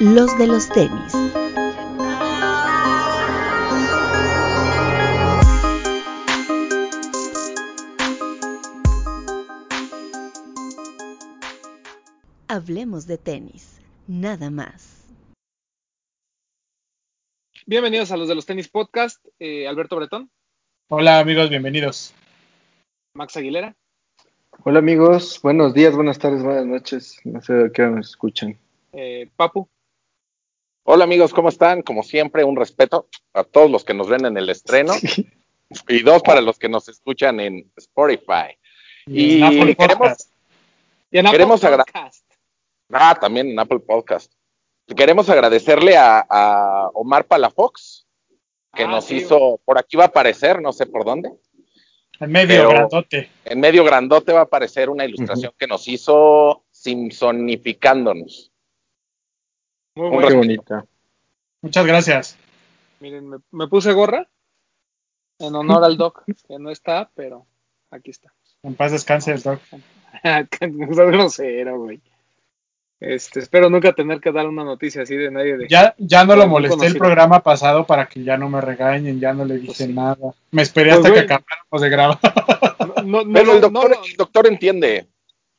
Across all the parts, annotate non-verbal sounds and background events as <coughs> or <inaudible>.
los de los tenis. Hablemos de tenis, nada más. Bienvenidos a los de los tenis podcast. Eh, Alberto Bretón, Hola amigos, bienvenidos. Max Aguilera, Hola amigos, buenos días, buenas tardes, buenas noches. No sé de qué hora nos escuchan. eh, Papu, Hola amigos, ¿cómo están? Como siempre, un respeto a todos los que nos ven en el estreno y dos para los que nos escuchan en Spotify. Y en Apple queremos- y Queremos Podcast. Ah, también en Apple Podcast. Queremos agradecerle a, a Omar Palafox, que Ah, nos sí, hizo, por aquí va a aparecer, no sé por dónde, En medio Pero- grandote. en medio grandote va a aparecer una ilustración que nos hizo Simpsonificándonos. Muy bonita. Muchas gracias. Miren, me, me puse gorra en honor al Doc, que no está, pero aquí está. En paz descanse el doc. <laughs> grosero, güey. Este, espero nunca tener que dar una noticia así de nadie de. Ya, ya no lo molesté el programa pasado para que ya no me regañen, ya no le dije Pues sí. nada. Me esperé Pues, hasta güey. que acabáramos de grabar. No, no, Pero no, el doctor, no, no. el doctor entiende.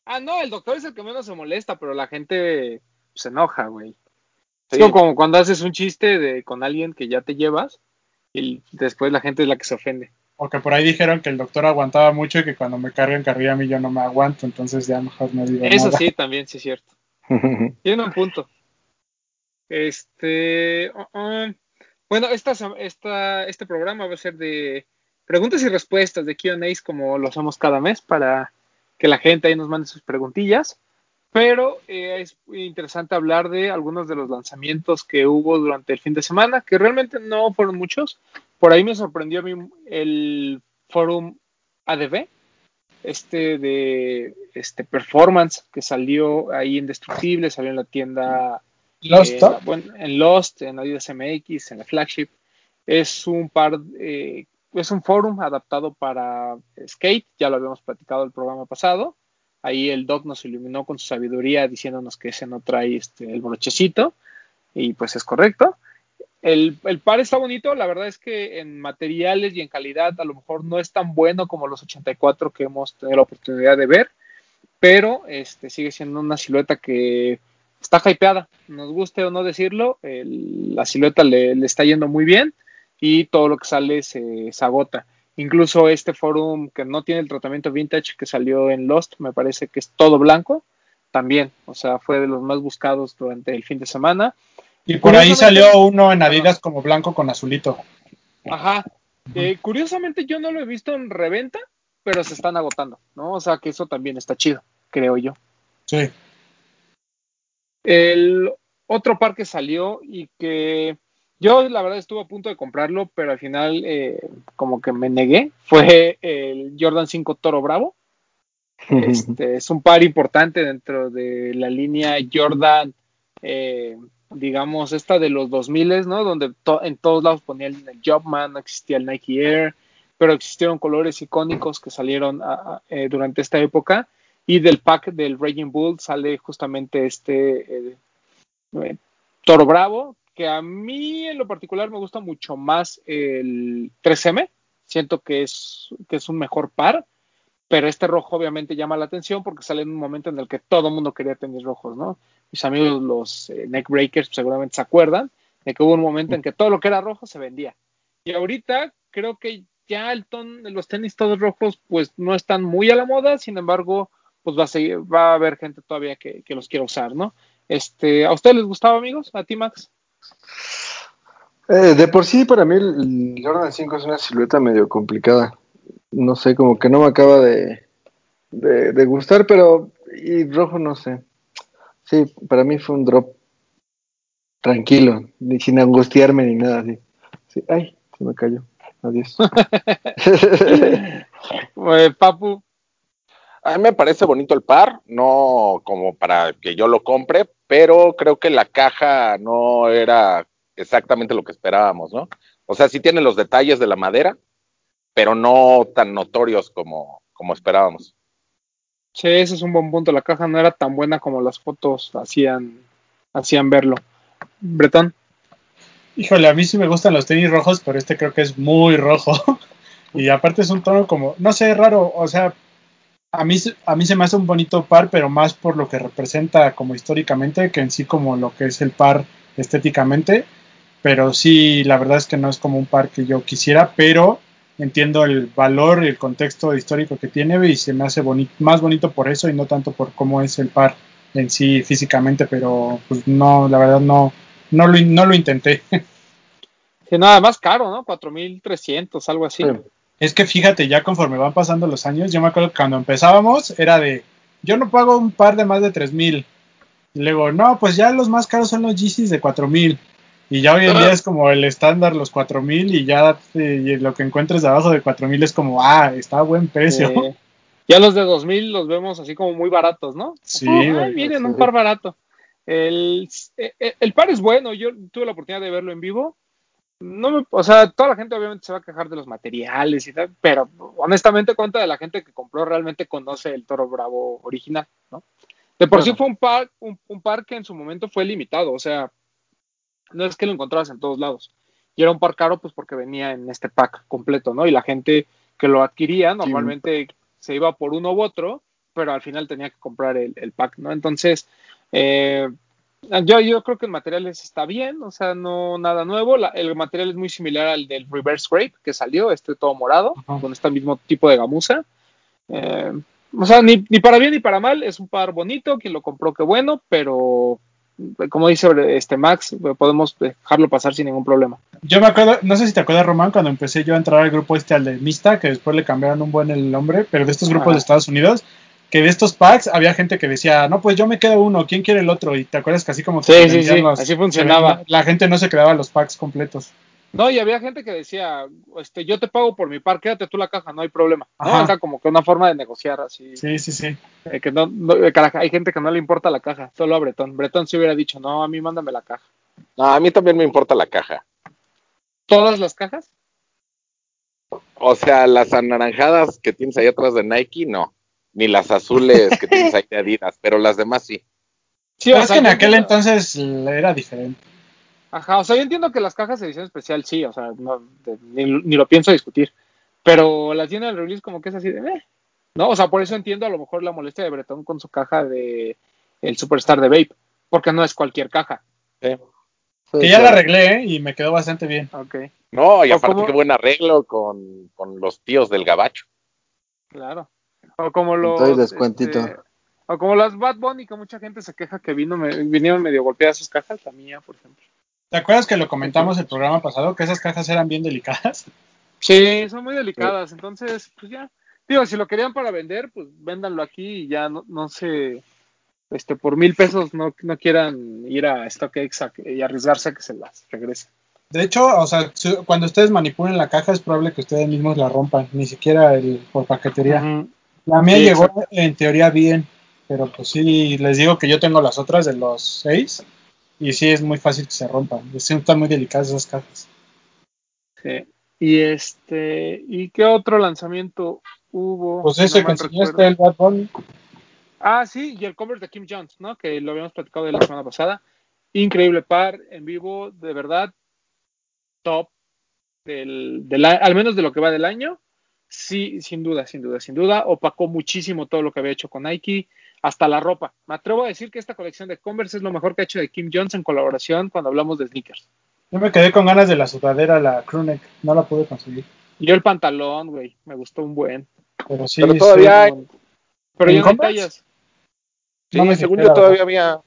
Ah, no, el doctor es el que menos se molesta, pero la gente se enoja, güey. Sí. Es como, cuando haces un chiste de, con alguien que ya te llevas y después la gente es la que se ofende. Porque por ahí dijeron que el doctor aguantaba mucho y que cuando me cargan carrilla a mí yo no me aguanto, entonces ya mejor no digo Eso nada. sí, también sí es cierto. <laughs> Tiene un punto. Este. uh, uh, bueno, esta, esta, este programa va a ser de preguntas y respuestas de QAs como lo hacemos cada mes para que la gente ahí nos mande sus preguntillas. Pero eh, es interesante hablar de algunos de los lanzamientos que hubo durante el fin de semana, que realmente no fueron muchos. Por ahí me sorprendió a mí el Forum ADB, este de este performance que salió ahí indestructible, salió en la tienda Lost, eh, en Lost, en Adidas MX, en la flagship. Es un par, eh, es un forum adaptado para skate, ya lo habíamos platicado el programa pasado. Ahí el doc nos iluminó con su sabiduría diciéndonos que ese no trae este, el brochecito, y pues es correcto. El, par está bonito, la verdad es que en materiales y en calidad a lo mejor no es tan bueno como los 84 que hemos tenido la oportunidad de ver, pero este sigue siendo una silueta que está hypeada, nos guste o no decirlo, la silueta le, le está yendo muy bien y todo lo que sale se, se agota. Incluso este forum que no tiene el tratamiento vintage que salió en Lost, me parece que es todo blanco, también, o sea, fue de los más buscados durante el fin de semana. Y por ahí salió uno en Adidas como blanco con azulito. Ajá. Eh, curiosamente yo no lo he visto en reventa, pero se están agotando, ¿no? O sea que eso también está chido, creo yo. Sí. El otro par que salió y que yo la verdad estuve a punto de comprarlo, pero al final eh, como que me negué, <laughs> fue el Jordan 5 Toro Bravo. Este, es un par importante dentro de la línea Jordan, eh, digamos, esta de los 2000, ¿no? Donde to- en todos lados ponían el Jobman, no existía el Nike Air, pero existieron colores icónicos que salieron a- a- eh, durante esta época. Y del pack del Raging Bull sale justamente este eh, Toro Bravo, que a mí en lo particular me gusta mucho más el 3M. Siento que es, que es un mejor par, pero este rojo obviamente llama la atención porque sale en un momento en el que todo el mundo quería tenis rojos, ¿no? Mis amigos los eh, neckbreakers seguramente se acuerdan de que hubo un momento en que todo lo que era rojo se vendía. Y ahorita creo que ya el ton, los tenis todos rojos pues no están muy a la moda, sin embargo, pues va a seguir, va a haber gente todavía que, que los quiera usar, ¿no? Este, ¿a ustedes les gustaba, amigos? ¿A ti, Max? Eh, de por sí, para mí el Jordan 5 es una silueta medio complicada. No sé, como que no me acaba de, de, de gustar, pero y rojo no sé. Sí, para mí fue un drop tranquilo, ni sin angustiarme ni nada así. Sí, ay, se me cayó. Adiós. <laughs> Eh, Papu, A mí me parece bonito el par, no como para que yo lo compre, pero creo que la caja no era exactamente lo que esperábamos, ¿no? O sea, sí tiene los detalles de la madera, pero no tan notorios como, como esperábamos. Sí, ese es un buen punto. La caja no era tan buena como las fotos hacían, hacían verlo. Bretón. Híjole, a mí sí me gustan los tenis rojos, pero este creo que es muy rojo. <laughs> y aparte es un tono como, no sé, raro, o sea, a mí, a mí se me hace un bonito par, pero más por lo que representa como históricamente que en sí como lo que es el par estéticamente. Pero sí, la verdad es que no es como un par que yo quisiera, pero entiendo el valor y el contexto histórico que tiene y se me hace más bonito por eso y no tanto por cómo es el par en sí físicamente, pero pues no, la verdad no, no lo, no lo intenté. <laughs> Que nada más caro, ¿no? 4.300, algo así. Es que fíjate, ya conforme van pasando los años, yo me acuerdo que cuando empezábamos era de, yo no pago un par de más de 3.000. Y luego, no, pues ya los más caros son los Yeezys de 4.000. Y ya hoy en día es como el estándar, los 4000, y ya eh, lo que encuentres debajo de 4000 es como, ah, está a buen precio. ya los de 2000 los vemos así como muy baratos, ¿no? Sí, miren, un par barato. El, eh, eh, el, par es bueno, yo tuve la oportunidad de verlo en vivo. No me, o sea, toda la gente obviamente se va a quejar de los materiales y tal, pero honestamente cuenta de la gente que compró realmente conoce el Toro Bravo original, ¿no? De por sí fue un par, un, un par que en su momento fue limitado, o sea, no es que lo encontrabas en todos lados. Y era un par caro, pues porque venía en este pack completo, ¿no? Y la gente que lo adquiría normalmente se iba por uno u otro, pero al final tenía que comprar el, pack, ¿no? Entonces, eh, yo, yo creo que el material está bien, o sea, no nada nuevo. el material es muy similar al del Reverse Scrape que salió, este todo morado, con este mismo tipo de gamuza. Eh, o sea, ni, ni, para bien ni para mal, es un par bonito, quien lo compró, qué bueno, pero como dice este Max, podemos dejarlo pasar sin ningún problema. Yo me acuerdo, no sé si te acuerdas, Román, cuando empecé yo a entrar al grupo este, al de Mista, que después le cambiaron un buen el nombre, pero de estos grupos de Estados Unidos, que de estos packs había gente que decía, no, pues yo me quedo uno, ¿quién quiere el otro? Y te acuerdas que así como... Sí, sí, sí, así funcionaba. La gente no se quedaba los packs completos. No, y había gente que decía, este, yo te pago por mi par, quédate tú la caja, no hay problema. ¿no? Era como que una forma de negociar así. Sí, sí, sí. Eh, que no, hay gente que no le importa la caja, solo a Bretón. Bretón se hubiera dicho, no, a mí mándame la caja. No, a mí también me importa la caja. ¿Todas las cajas? O sea, las anaranjadas que tienes ahí atrás de Nike, no. Ni las azules que tienes ahí de Adidas, pero las demás sí. Sí, o, sea, que en aquel entonces era diferente. Ajá, o sea, yo entiendo que las cajas de edición especial sí, o sea, no, ni, lo pienso discutir. Pero las tiene el release como que es así de, eh, ¿no? O sea, por eso entiendo a lo mejor la molestia de Bretón con su caja de el Superstar de Vape, porque no es cualquier caja. que ya la arreglé ¿eh? y me quedó bastante bien. Okay. No, y aparte qué buen arreglo con, los tíos del gabacho. Claro. O como los... Este, o como las Bad Bunny, que mucha gente se queja que vino, me, vinieron medio golpeadas sus cajas, la mía, por ejemplo. ¿Te acuerdas que lo comentamos el programa pasado, que esas cajas eran bien delicadas? Sí, son muy delicadas, entonces, pues ya. Digo, si lo querían para vender, pues véndanlo aquí y ya no, no sé, este, por mil pesos no, no quieran ir a StockX y arriesgarse a que se las regrese. De hecho, o sea, cuando ustedes manipulen la caja es probable que ustedes mismos la rompan, ni siquiera el, por paquetería. La mía llegó en teoría bien, pero pues sí, les digo que yo tengo las otras de los seis y sí, es muy fácil que se rompan. Están muy delicadas esas cajas. Sí. Y este, ¿y qué otro lanzamiento hubo? Pues ese que enseñaste, el Bad Bunny. Ah, sí, y el cover de Kim Jones, ¿no? Que lo habíamos platicado de la semana pasada. Increíble par en vivo, de verdad, top del, del, al menos de lo que va del año. Sí, sin duda, sin duda, sin duda. Opacó muchísimo todo lo que había hecho con Nike hasta la ropa. Me atrevo a decir que esta colección de Converse es lo mejor que ha hecho de Kim Jones en colaboración cuando hablamos de sneakers. Yo me quedé con ganas de la sudadera, la crewneck, no la pude conseguir. Yo el pantalón, güey, me gustó un buen. Pero sí, pero todavía hay... Pero ya no tallas. Sí, no me según yo todavía había...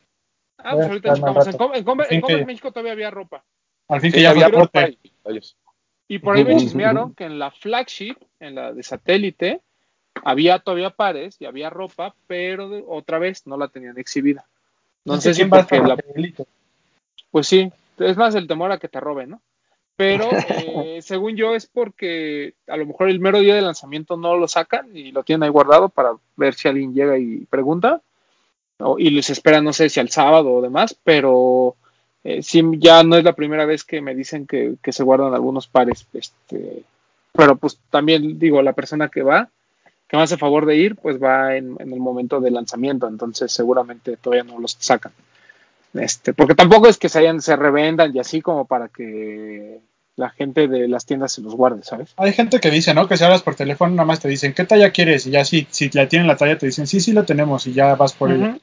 Ah, pues ahorita checamos. En, en, Converse México todavía había ropa. Al fin que ya había ropa. Y por ahí me chismearon que en la flagship, en la de satélite, había todavía pares y había ropa, pero otra vez no la tenían exhibida. No sé si porque la... Pues sí, es más el temor a que te roben, ¿no? Pero <laughs> eh, según yo es porque a lo mejor el mero día de lanzamiento no lo sacan y lo tienen ahí guardado para ver si alguien llega y pregunta. y les espera, no sé si al sábado o demás, pero eh, sí, ya no es la primera vez que me dicen que, que se guardan algunos pares. Este, pero pues también digo, la persona que va, que me hace favor de ir, pues va en, el momento de lanzamiento, entonces seguramente todavía no los sacan. Este, porque tampoco es que se hayan, se revendan y así como para que la gente de las tiendas se los guarde, ¿sabes? Hay gente que dice, ¿no? Que si hablas por teléfono, nada más te dicen, ¿qué talla quieres? Y ya si, si la tienen la talla, te dicen, sí, sí lo tenemos, y ya vas por ella.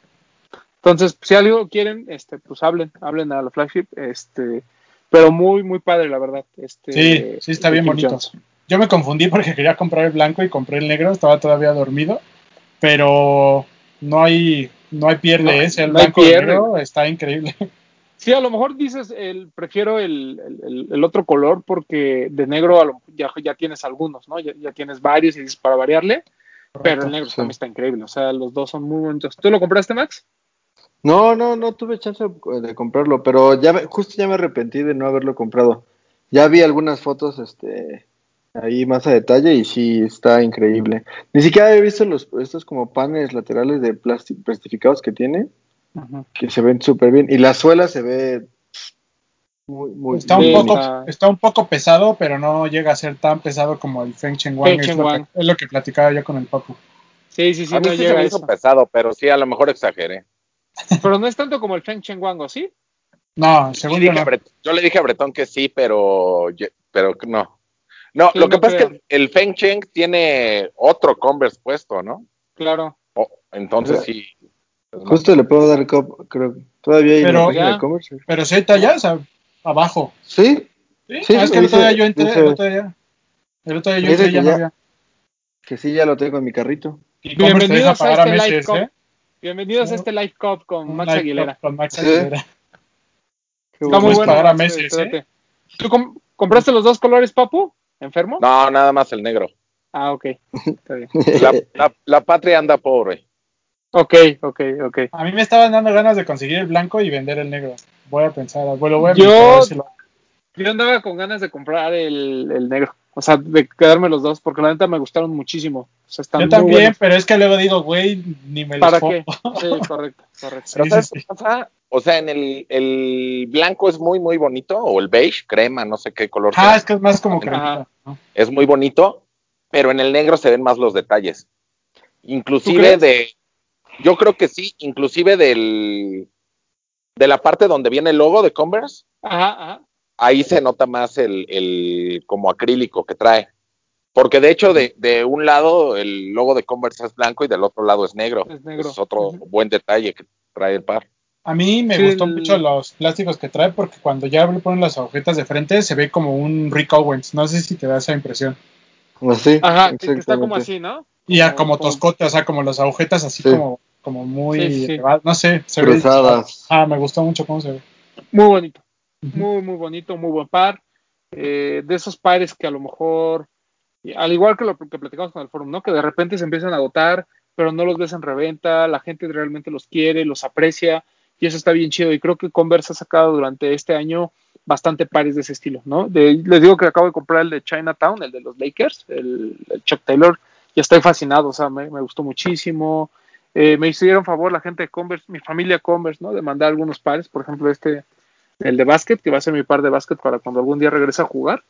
Entonces, si algo quieren, este, pues hablen, hablen a la flagship, este, pero muy, muy padre, la verdad. Este, Sí, sí está bien Kim bonito. Jones. Yo me confundí porque <laughs> quería comprar el blanco y compré el negro, estaba todavía dormido, pero no hay, no hay pierde No, ese, el no blanco y el negro está increíble. <laughs> Sí, a lo mejor dices, el, prefiero el, el- el- otro color porque de negro a lo- ya, ya tienes algunos, ¿no? Ya, ya tienes varios y dices para variarle, pero el negro sí. también está increíble, o sea, los dos son muy bonitos. ¿Tú lo compraste, Max? No, no, no tuve chance de de comprarlo, pero ya me- justo ya me arrepentí de no haberlo comprado. Ya vi algunas fotos, este, ahí más a detalle y sí está increíble. Ni siquiera he visto los estos como paneles laterales de plástico plastificados que tiene, que se ven súper bien y la suela se ve muy, muy Está un poco, está- un poco pesado, pero no llega a ser tan pesado como el Feng Cheng Wang. Feng Es, Cheng lo Wang. que, es lo que platicaba yo con el papu. Sí, sí, sí, a mí no sí se llega me a hizo pesado, pero sí, a lo mejor exageré. Pero no es tanto como el Feng Cheng Wang, ¿o sí? No, según yo no. Le dije a Bretón que sí, pero, pero no. No, Sí, lo que no pasa es que el, Feng Cheng tiene otro Converse puesto, ¿no? Claro. Oh, entonces sí. es más- Justo le puedo dar cop, creo. Todavía hay Pero- Ya. de e-commerce. Pero si hay tallas a- abajo. Sí, ¿Sí? Sí, Ah, es que el otro día yo entré, dice- el otro día, el otro día yo entré ya no ya- había. que sí, ya lo tengo en mi carrito. Y Commerce te deja Bienvenidos a pagar a este Live meses, Cup. ¿eh? Bienvenidos a este Live Cup con Max live Aguilera. con Max. Aguilera. Qué Está muy bueno. ¿eh? ¿Tú com- compraste los dos colores, Papu? ¿Enfermo? No, nada más el negro. Ah, ok. Está bien. La, la- la patria anda pobre. Ok, ok, ok. A mí me estaban dando ganas de conseguir el blanco y vender el negro. Voy a pensar, bueno, voy a si lo- Yo andaba con ganas de comprar el, el negro. O sea, de quedarme los dos, porque la neta me gustaron muchísimo. O sea, están Yo también, buenos. pero es que luego digo, güey, ni me los ¿Para pongo. qué? Sí, <laughs> correcto, correcto. Pero Sí, ¿sabes sí, qué sí. pasa? O sea, en el, el blanco es muy, muy bonito, o el beige, crema, no sé qué color Ah, es que es más como. ¿no? es muy bonito, pero en el negro se ven más los detalles. ¿Tú Inclusive de, yo creo que sí, inclusive del, de la parte donde viene el logo de Converse, Ajá, ajá. ahí se nota más el, el como acrílico que trae. Porque de hecho de, de un lado el logo de Converse es blanco y del otro lado es negro. Es negro. Es otro buen detalle que trae el par. A mí me Sí, gustó el- mucho los plásticos que trae porque cuando ya le ponen las agujetas de frente se ve como un Rick Owens. No sé si te da esa impresión. Así, Ajá, que, está como así, ¿no? Y ya como toscote, o sea, como las agujetas así Sí. como, como muy Sí, sí. elevadas. No sé, se ve. Cruzadas. Ah, me gustó mucho cómo se ve. Muy bonito. Muy, muy bonito, muy buen par. Eh, de esos pares que a lo mejor, al igual que lo que platicamos con el forum, ¿no? Que de repente se empiezan a agotar, pero no los ves en reventa, la gente realmente los quiere, los aprecia, y eso está bien chido. Y creo que Converse ha sacado durante este año bastante pares de ese estilo, ¿no? De- les digo que acabo de comprar el de Chinatown, el de los Lakers, el, Chuck Taylor, y estoy fascinado, o sea, me, me gustó muchísimo. Eh, me hicieron favor la gente de Converse, mi familia Converse, ¿no? De mandar algunos pares, por ejemplo, este, el de básquet, que va a ser mi par de básquet para cuando algún día regrese a jugar.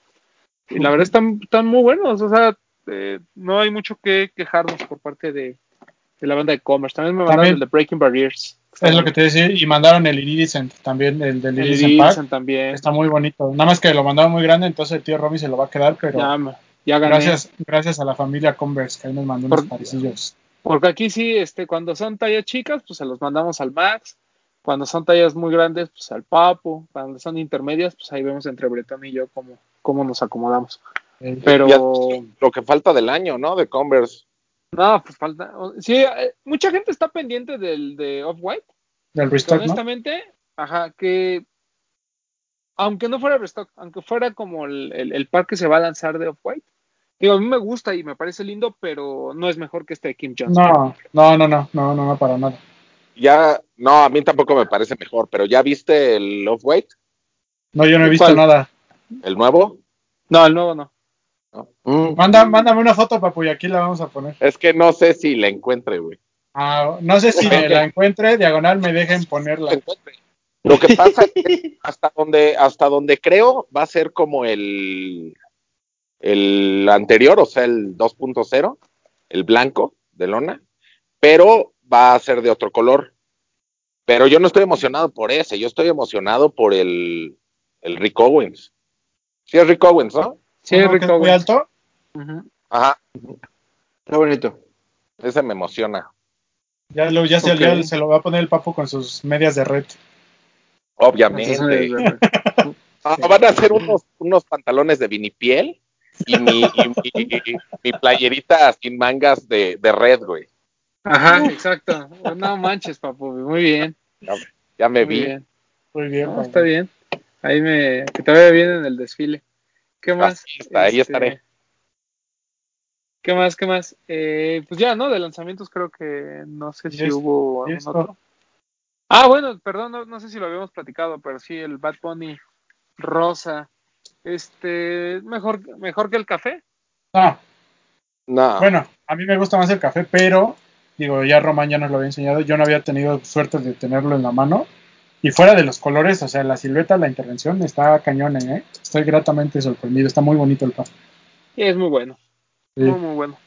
Y la verdad están, están muy buenos, o sea, eh, no hay mucho que quejarnos por parte de, de la banda de Commerce. También me mandaron También- el de Breaking Barriers. Es lo que te decía. Y mandaron el Iridescent también, el del el Iridescent también. Está muy bonito. Nada más que lo mandaron muy grande, entonces el tío Romy se lo va a quedar, pero Ya, me- ya gané. gracias, gracias a la familia Converse que ahí nos mandó unos parecillos. Porque aquí sí, este, cuando son tallas chicas, pues se los mandamos al Max. Cuando son tallas muy grandes, pues al Papo. Cuando son intermedias, pues ahí vemos entre Bretón y yo cómo, cómo nos acomodamos. Eh, Pero, lo que falta del año, ¿no? De Converse. no, pues falta. Sí, eh, mucha gente está pendiente del de Off-White. del que restock, ¿no? honestamente, ajá, que aunque no fuera restock, aunque fuera como el, el, el par que se va a lanzar de Off-White, digo, a mí me gusta y me parece lindo, pero no es mejor que este de Kim Jones. No, no, no, no, no, no, no, para nada. Ya, no, a mí tampoco me parece mejor, pero ¿ya viste el Off-White? No, yo no he visto ¿Cuál? nada. ¿El nuevo? No, el nuevo no. Mm. Manda, mándame una foto, papu, y aquí la vamos a poner. Es que no sé si la encuentre, güey. Ah, no sé si me la encuentre, diagonal me dejen ponerla. Lo que pasa es que hasta donde, hasta donde creo va a ser como el, el anterior, o sea, el 2.0, el blanco de lona, pero va a ser de otro color. Pero yo no estoy emocionado por ese, yo estoy emocionado por el, el Rick Owens. Sí, es Rick Owens, ¿no? Sí, que Rick es muy Owens. alto. Ujú. Ajá, Está bonito. ese me emociona. Ya, lo, ya, se, ya lo va a poner el papo con sus medias de red. Obviamente. <laughs> Ah, van a hacer unos, unos pantalones de vinipiel y mi, y mi, mi playerita sin mangas de, de red, güey. Ajá, exacto. No manches, papu. Muy bien. Ya me Muy vi. bien. Muy bien. No, está bien. Ahí me. Que te vaya bien en el desfile. ¿Qué más? Así está, ahí Este, estaré. ¿Qué más? ¿Qué más? Eh, pues ya, ¿no? De lanzamientos creo que no sé si hubo algún otro. Ah, bueno, perdón, no, no sé si lo habíamos platicado, pero sí, el Bad Bunny rosa. Este, mejor, mejor que el café. No, No. bueno, a mí me gusta más el café, pero digo, ya Román ya nos lo había enseñado. Yo no había tenido suerte de tenerlo en la mano. Y fuera de los colores, o sea, la silueta, la intervención está cañón, ¿eh? Estoy gratamente sorprendido. Está muy bonito el par. Y es muy bueno. Sí. Muy, muy bueno.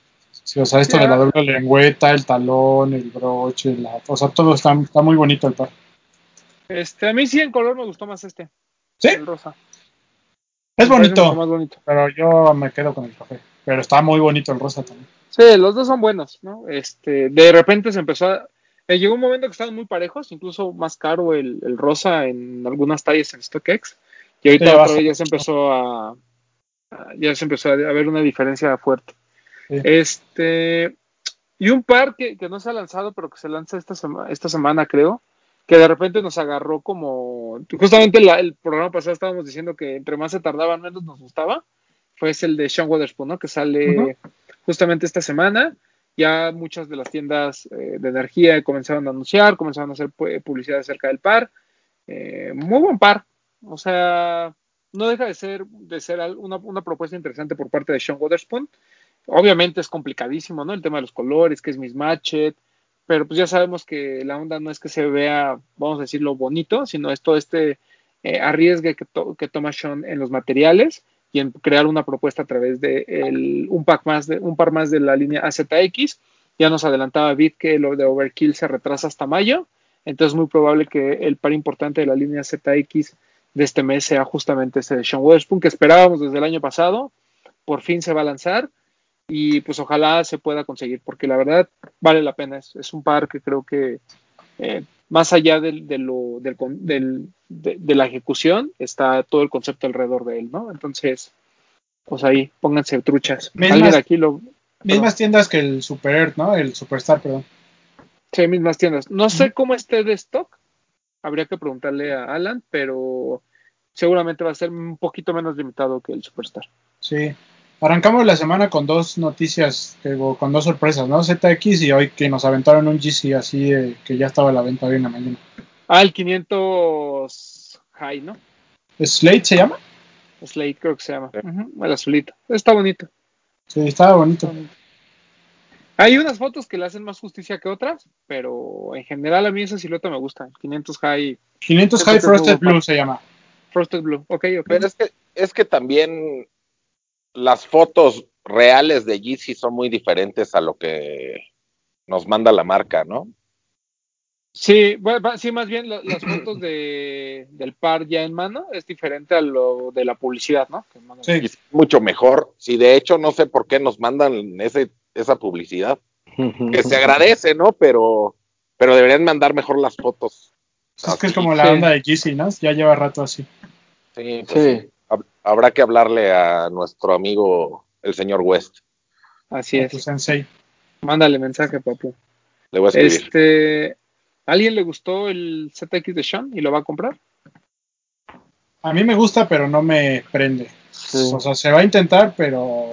Sí, o sea, esto de la doble lengüeta, el talón, el broche, la, o sea, todo está, está muy bonito el par. Este, a mí sí en color me gustó más este. Sí, El rosa. es Me bonito, más bonito. pero yo me quedo con el café. Pero está muy bonito el rosa también. Sí, los dos son buenos, ¿no? Este, de repente se empezó a. eh, llegó un momento que estaban muy parejos, incluso más caro el, el rosa en algunas tallas en StockX. Y ahorita Sí, otra vez ya se empezó a, a- Ya se empezó a ver una diferencia fuerte. Sí. Este. Y un par que, que no se ha lanzado, pero que se lanza esta, sema- esta semana, creo. Que de repente nos agarró como. Justamente la- el programa pasado estábamos diciendo que entre más se tardaba, menos nos gustaba. Fue el de Sean Weatherspoon, ¿no? Que sale justamente esta semana. Ya muchas de las tiendas eh, de energía comenzaron a anunciar, comenzaron a hacer pu- publicidad acerca del par. Eh, muy buen par. O sea, no deja de ser, de ser una, una propuesta interesante por parte de Sean Weatherspoon. Obviamente es complicadísimo, ¿no? El tema de los colores, que es mismatched, pero pues ya sabemos que la onda no es que se vea, vamos a decirlo, bonito, sino es todo este eh, arriesgue que, to- que toma Sean en los materiales y en crear una propuesta a través de el- un pack más de un par más de la línea AZX. Ya nos adelantaba Bit que lo de Overkill se retrasa hasta mayo, entonces es muy probable que el par importante de la línea ZX de este mes sea justamente ese Sean Weatherspoon que esperábamos desde el año pasado. Por fin se va a lanzar y pues ojalá se pueda conseguir porque la verdad vale la pena. Es, es un par que creo que eh, más allá del, de, lo, del, del- de, de la ejecución está todo el concepto alrededor de él, ¿no? Entonces, pues ahí pónganse truchas. Mismas- aquí lo... Mismas tiendas que el Super Earth, ¿no? El Superstar, perdón. Sí, mismas tiendas. No sé cómo esté de stock. Habría que preguntarle a Alan, pero seguramente va a ser un poquito menos limitado que el Superstar. Sí. Arrancamos la semana con dos noticias, digo, con dos sorpresas, ¿no? ZX y hoy que nos aventaron un GC así eh, que ya estaba a la venta hoy en la mañana. Ah, el 500 High, ¿no? ¿Slate se llama? Slate creo que se llama. El azulito. Está bonito. Sí, estaba bonito. está bonito. Hay unas fotos que le hacen más justicia que otras, pero en general a mí esa silueta me gusta. El 500 High 500 Yo High Frosted. Blue se llama. Frosted Blue. Ok, ok. Pero es que, es que también las fotos reales de Yeezy son muy diferentes a lo que nos manda la marca, ¿no? Sí, bueno, sí, más bien la- las fotos de, del par ya en mano es diferente a lo de la publicidad, ¿no? Que. Sí. Es mucho mejor. Si de hecho no sé por qué nos mandan ese, esa publicidad, que se agradece, ¿no? Pero, pero deberían mandar mejor las fotos. Es que es como la Sí. onda de GC, ¿no? Ya lleva rato así. Sí, pues sí. Sí. Hab- Habrá que hablarle a nuestro amigo el señor West. Así es. sensei. Mándale mensaje, papu. Le voy a escribir. Este, ¿a ¿alguien le gustó el ZX de Sean y lo va a comprar? A mí me gusta, pero no me prende. Sí. O sea, se va a intentar, pero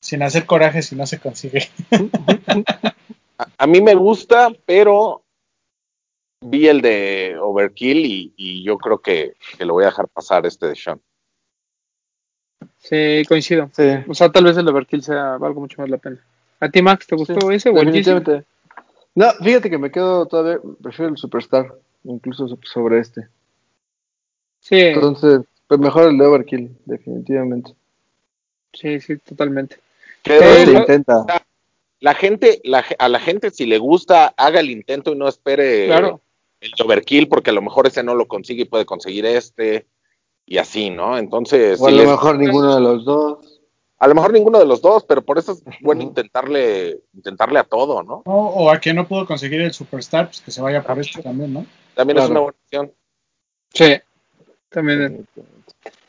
sin hacer coraje si no se consigue. <laughs> A, a mí me gusta, pero vi el de Overkill y, y yo creo que, que lo voy a dejar pasar este de Sean. Sí, coincido. Sí. O sea, tal vez el Overkill sea algo mucho más la pena. ¿A ti, Max, te gustó ese o el. No, fíjate que me quedo todavía, prefiero el Superstar, incluso so- sobre este. Sí, Entonces, pues mejor el de Overkill, definitivamente. sí, sí, totalmente. Pero Sí, se lo- intenta. la gente, la a la gente si le gusta, haga el intento y no espere Claro. el overkill, porque a lo mejor ese no lo consigue y puede conseguir este, y así, ¿no? Entonces. O a lo mejor ninguno de los dos. a lo mejor ninguno de los dos, pero por eso es bueno intentarle, intentarle a todo, ¿no? O, o a quien no pudo conseguir el Superstar, pues que se vaya por este también, ¿no? También es una buena opción. Sí, también.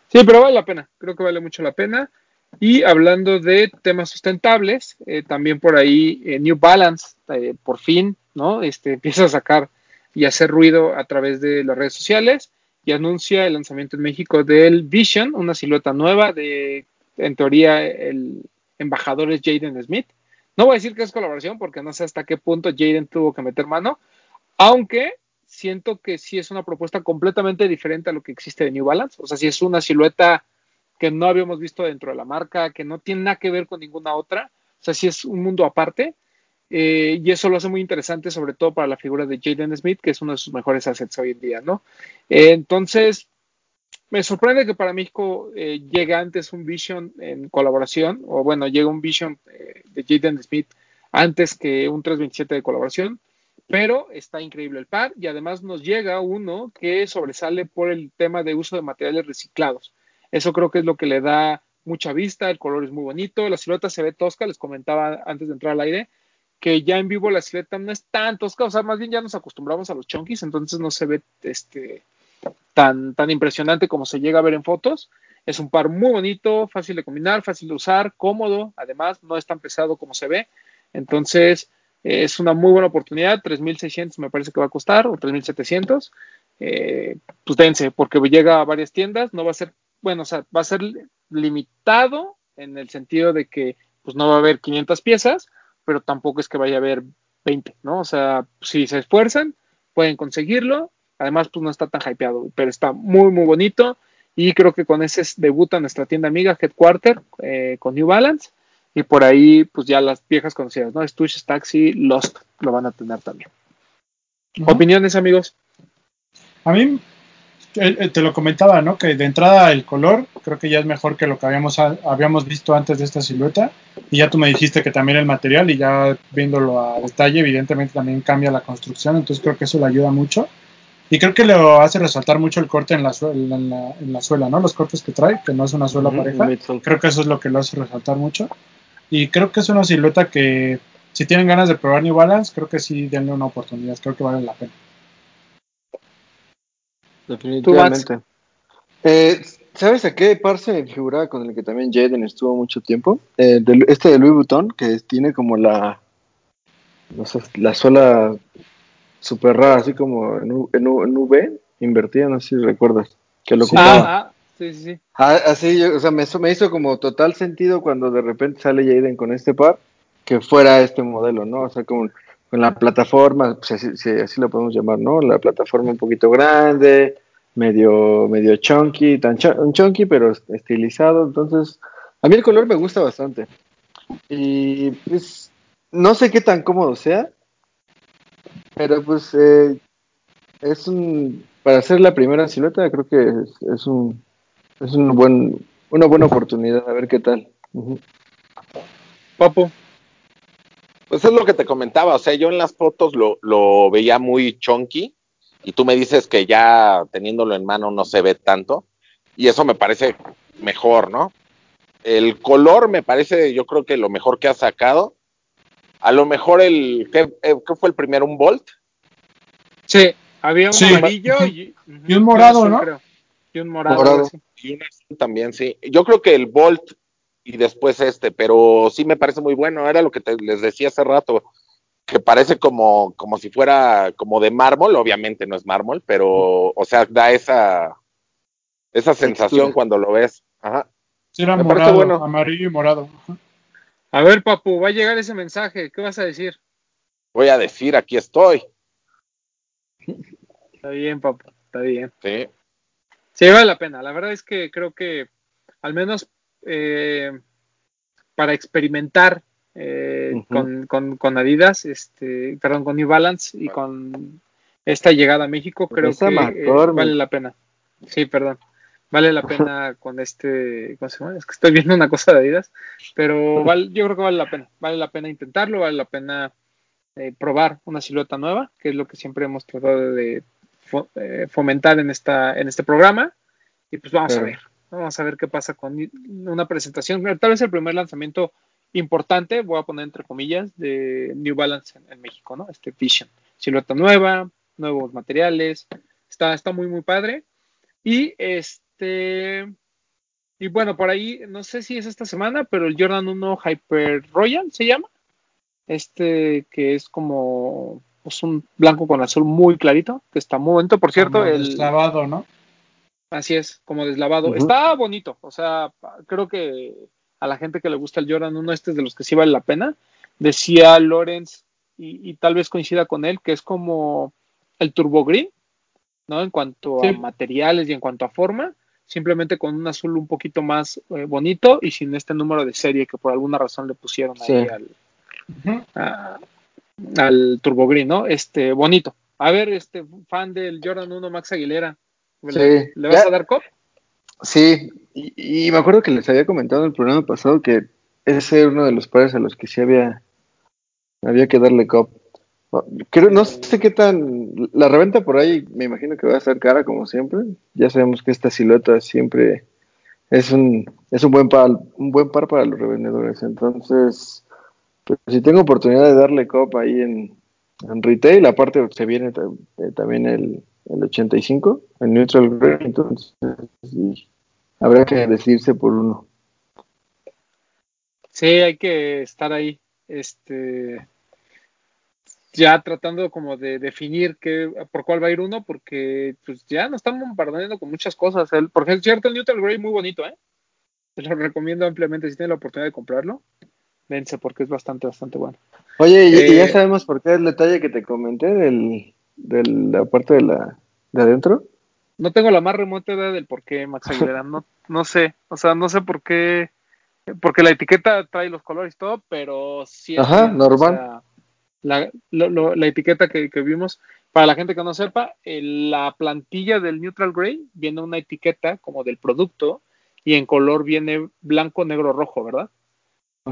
Sí, pero vale la pena. Creo que vale mucho la pena. Y hablando de temas sustentables, eh, también por ahí eh, New Balance, eh, por fin, ¿no? Este empieza a sacar y hacer ruido a través de las redes sociales y anuncia el lanzamiento en México del Vision, una silueta nueva de, en teoría, el embajador es Jaden Smith. No voy a decir que es colaboración porque no sé hasta qué punto Jaden tuvo que meter mano, aunque siento que sí es una propuesta completamente diferente a lo que existe de New Balance. O sea, sí es una silueta que no habíamos visto dentro de la marca, que no tiene nada que ver con ninguna otra. O sea, sí es un mundo aparte. Eh, y eso lo hace muy interesante, sobre todo para la figura de Jaden Smith, que es uno de sus mejores assets hoy en día, ¿no? Entonces, me sorprende que para México eh, llegue antes un Vision en colaboración, o bueno, llega un Vision eh, de Jaden Smith antes que un 327 de colaboración, pero está increíble el par y además nos llega uno que sobresale por el tema de uso de materiales reciclados. Eso creo que es lo que le da mucha vista, el color es muy bonito, la silueta se ve tosca, les comentaba antes de entrar al aire, que ya en vivo la silueta no es tan tosca, o sea, más bien ya nos acostumbramos a los chonquis, entonces no se ve este tan, tan impresionante como se llega a ver en fotos. Es un par muy bonito, fácil de combinar, fácil de usar, cómodo, además no es tan pesado como se ve. Entonces, es una muy buena oportunidad, 3.600 me parece que va a costar, o 3.700. Eh, pues dense, porque llega a varias tiendas, no va a ser, bueno, o sea, va a ser limitado en el sentido de que pues no va a haber 500 piezas, pero tampoco es que vaya a haber 20, ¿no? O sea, si se esfuerzan, pueden conseguirlo. Además, pues no está tan hypeado, pero está muy, muy bonito. Y creo que con ese debuta nuestra tienda amiga Headquarter eh, con New Balance. Y por ahí, pues ya las viejas conocidas, ¿no? Stush, Taxi, Lost lo van a tener también. ¿Opiniones, amigos? A mí, te lo comentaba, ¿no? Que de entrada el color creo que ya es mejor que lo que habíamos, habíamos visto antes de esta silueta. Y ya tú me dijiste que también el material, y ya viéndolo a detalle, evidentemente también cambia la construcción, entonces creo que eso le ayuda mucho. Y creo que le hace resaltar mucho el corte en la, suela, en la, en la suela, ¿no? Los cortes que trae, que no es una suela pareja. Creo que eso es lo que lo hace resaltar mucho. Y creo que es una silueta que, si tienen ganas de probar New Balance, creo que sí denle una oportunidad. Creo que vale la pena. Definitivamente. Eh, ¿Sabes a qué par se me figuraba con el que también Jaden estuvo mucho tiempo? Eh, de- este de Louis Vuitton, que tiene como la, no sé, la suela súper rara, así como en, U- en, U- en V, invertida, no sé si recuerdas, que lo Sí. Ah, ah, sí, sí, sí. Ah, así, yo- o sea, me, hizo- me hizo como total sentido cuando de repente sale Jaden con este par, que fuera este modelo, ¿no? O sea, como con la plataforma, pues así, sí, así lo podemos llamar, ¿no? La plataforma un poquito grande, medio, medio chunky, tan ch- un chunky, pero estilizado. Entonces, a mí el color me gusta bastante. Y pues, no sé qué tan cómodo sea, pero pues, eh, es un, para hacer la primera silueta, creo que es, es un, es un buen, una buena oportunidad, a ver qué tal. Papo. Pues es lo que te comentaba, o sea, yo en las fotos lo, lo veía muy chunky y tú me dices que ya teniéndolo en mano no se ve tanto y eso me parece mejor, ¿no? El color me parece, yo creo que lo mejor que ha sacado. A lo mejor el, ¿qué, eh, qué fue el primero? ¿Un Bolt? Sí, había un Sí. amarillo y, un morado, ¿no? creo. Y un morado. Y un azul también, sí. Yo creo que el Bolt y después este, pero sí me parece muy bueno. Era lo que te, les decía hace rato, que parece como, como si fuera como de mármol, obviamente no es mármol, pero, o sea, da esa, esa sensación Textura. cuando lo ves. Ajá. Sí, era Me parece morado, bueno. amarillo y morado. Ajá. A ver, Papu, va a llegar ese mensaje. ¿Qué vas a decir? Voy a decir, aquí estoy. Está bien, Papu, está bien. Sí. Sí, vale la pena. La verdad es que creo que al menos eh, para experimentar eh, con, con, con Adidas, este, perdón, con New Balance y con esta llegada a México, creo Esa que eh, vale la pena. Sí, perdón. Vale la pena <laughs> con este, ¿cómo se llama? Es que estoy viendo una cosa de Adidas, pero vale, yo creo que vale la pena. Vale la pena intentarlo, vale la pena eh, probar una silueta nueva, que es lo que siempre hemos tratado de eh, fomentar en, esta, en este programa. Y pues vamos a ver, vamos a ver qué pasa con una presentación. Tal vez el primer lanzamiento importante, voy a poner entre comillas, de New Balance en, en México, ¿no? Este Vision. Silueta nueva, nuevos materiales, está, está muy, muy padre. Y este, y bueno, por ahí, no sé si es esta semana, pero el Jordan 1 Hyper Royal se llama. Este que es como pues, un blanco con azul muy clarito, que está muy bonito. Por cierto, Como el, deslavado, ¿no? Así es, como deslavado. Está bonito, o sea, creo que a la gente que le gusta el Jordan 1, este es de los que sí vale la pena. Decía Lorenz, y, y tal vez coincida con él, que es como el Turbo Green, ¿no? En cuanto a materiales y en cuanto a forma, simplemente con un azul un poquito más eh, bonito y sin este número de serie que por alguna razón le pusieron ahí Sí. al, a- al Turbo Green, ¿no? Este, bonito. A ver, este fan del Jordan 1, Max Aguilera, ¿le, Sí. ¿le vas Ya- a dar cop? Sí, y, y me acuerdo que les había comentado en el programa pasado que ese era uno de los pares a los que sí había, había que darle cop. Creo, no sé qué tan. La reventa por ahí me imagino que va a ser cara como siempre. Ya sabemos que esta silueta siempre es un, es un buen par, un buen par para los revendedores. Entonces, pues, si tengo oportunidad de darle cop ahí en, en retail, aparte se viene eh, también el, el 85, el neutral grey, entonces sí, habrá que decidirse por uno. Sí, hay que estar ahí, este, ya tratando como de definir qué, por cuál va a ir uno, porque pues ya nos están bombardeando con muchas cosas. El, por cierto, el Neutral Grey muy bonito, ¿eh? Se lo recomiendo ampliamente si tienen la oportunidad de comprarlo. Dense porque es bastante, bastante bueno. Oye, ¿y, y Eh, ya sabemos por qué el detalle que te comenté del, de la parte de la de adentro? No tengo la más remota idea del por qué, Max Aguilera, no, no sé, o sea, no sé por qué, porque la etiqueta trae los colores y todo, pero sí Ajá, o normal. sea, la, lo- lo- la etiqueta que, que vimos, para la gente que no sepa, la plantilla del Neutral Grey viene una etiqueta como del producto y en color viene blanco, negro, rojo, ¿verdad?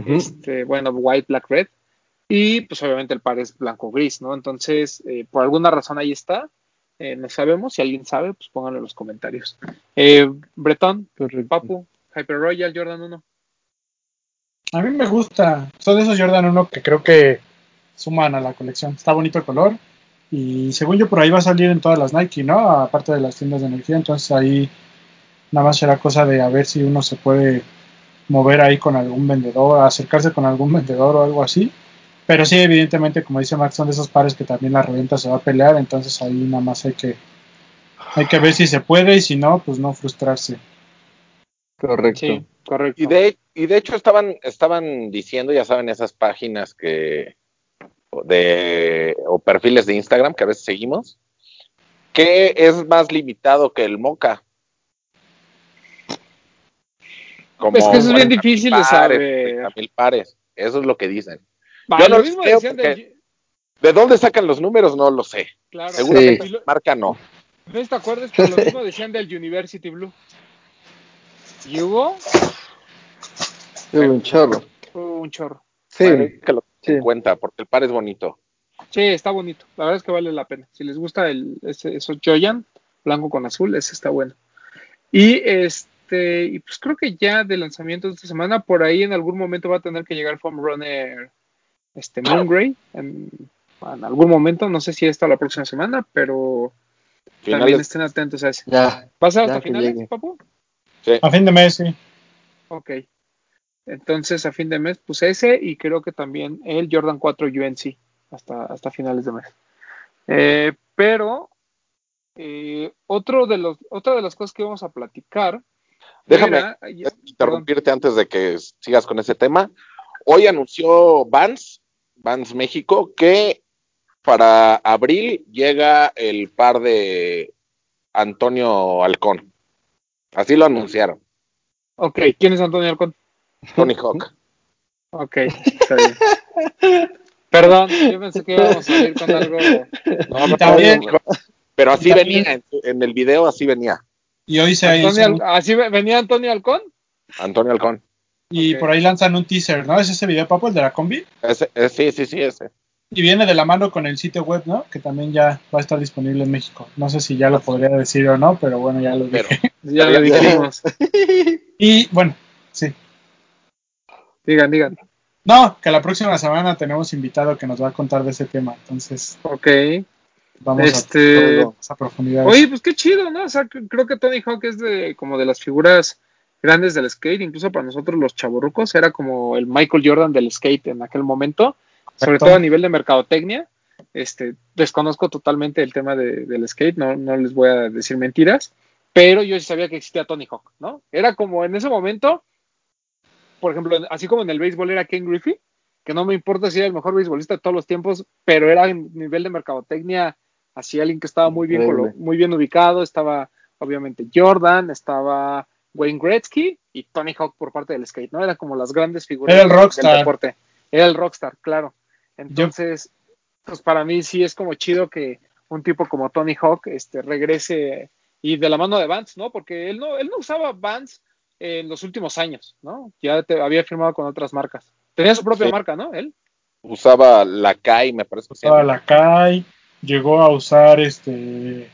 Este, bueno, white, black, red. Y pues obviamente el par es blanco gris, ¿no? Entonces, eh, por alguna razón ahí está. Eh, no sabemos. Si alguien sabe, pues pónganlo en los comentarios. Eh, Bretón, Correcto. Papu, Hyper Royal, Jordan 1. A mí me gusta. Son de esos Jordan 1 que creo que suman a la colección. Está bonito el color. Y según yo, por ahí va a salir en todas las Nike, ¿no? Aparte de las tiendas de energía. Entonces ahí nada más será cosa de a ver si uno se puede mover ahí con algún vendedor, acercarse con algún <laughs> vendedor o algo así. Pero sí, evidentemente, como dice Max, son de esos pares que también la reventa se va a pelear. Entonces ahí nada más hay que, hay que ver si se puede y si no, pues no frustrarse. Correcto. Sí, correcto. Y de, y de hecho estaban, estaban diciendo, ya saben, esas páginas que de o perfiles de Instagram que a veces seguimos, que es más limitado que el Moca. Como Es que eso es bien 40,000 difícil de saber. 30,000 pares. Eso es lo que dicen. Va, yo lo no mismo creo decían del- porque- ¿De dónde sacan los números? No lo sé. Claro. Seguramente Y lo- marca no. ¿No te acuerdas? Pero lo mismo decían del University Blue. ¿Y hubo? Sí, un chorro. Hubo un chorro. Sí, que lo sí. en cuenta, porque el par es bonito. Sí, está bonito. La verdad es que vale la pena. Si les gusta el, ese, esos Joyan, blanco con azul, ese está bueno. Y este, y pues creo que ya de lanzamiento de esta semana, por ahí en algún momento va a tener que llegar Foam Runner este, Moongrey. En, en algún momento, no sé si esta o la próxima semana, pero también estén atentos a ese. Ya. ¿Va a ser Ya hasta finales, llegue. papu? sí. A fin de mes, sí. Ok. Entonces, a fin de mes, pues ese y creo que también el Jordan 4 UNC hasta, hasta finales de mes. Eh, pero eh, otro de los, otra de las cosas que vamos a platicar. Déjame era- ay, perdón. interrumpirte antes de que sigas con ese tema. Hoy anunció Vans, Vans México, que para abril llega el par de Antonio Halcón. Así lo anunciaron, Ok, ¿quién es Antonio Alcón? Tony Hawk. Ok, está bien. Perdón, yo pensé que íbamos a salir con algo. No, no, también- pero así también- venía, en, en el video así venía, Y hoy se Antonio ¿Así ve- venía Antonio Alcón? Antonio Halcón. Y por ahí lanzan un teaser, ¿no? ¿Es ese video, papo, el de la combi? Ese, eh, sí, sí, sí, ese. Y viene de la mano con el sitio web, ¿no? Que también ya va a estar disponible en México. No sé si ya lo podría decir o no, pero bueno, ya lo Pero, dije. <laughs> Ya lo dijimos. <laughs> Y bueno, sí. Digan, digan. No, que la próxima semana tenemos invitado que nos va a contar de ese tema. Entonces, Ok. vamos Este- a, a profundidad. Oye, pues qué chido, ¿no? O sea, creo que Tony Hawk es de como de las figuras grandes del skate, incluso para nosotros los chavorrucos, era como el Michael Jordan del skate en aquel momento, sobre todo a nivel de mercadotecnia. Este, desconozco totalmente el tema de- del skate, no, no les voy a decir mentiras, pero yo sí sabía que existía Tony Hawk, ¿no? Era como en ese momento, por ejemplo, así como en el béisbol era Ken Griffey, que no me importa si era el mejor beisbolista de todos los tiempos, pero era en nivel de mercadotecnia, así alguien que estaba muy bien, muy bien ubicado, estaba obviamente Jordan, estaba Wayne Gretzky y Tony Hawk por parte del skate, ¿no? Eran como las grandes figuras Era el del- rockstar. del deporte. Era el rockstar, claro. Entonces, pues para mí sí es como chido que un tipo como Tony Hawk este, regrese y de la mano de Vance, ¿no? Porque él no, él no usaba Vance en los últimos años, ¿no? Ya te, había firmado con otras marcas. Tenía su propia Sí. marca, ¿no? Él. usaba la Kai, me parece que Usaba la Kai, llegó a usar este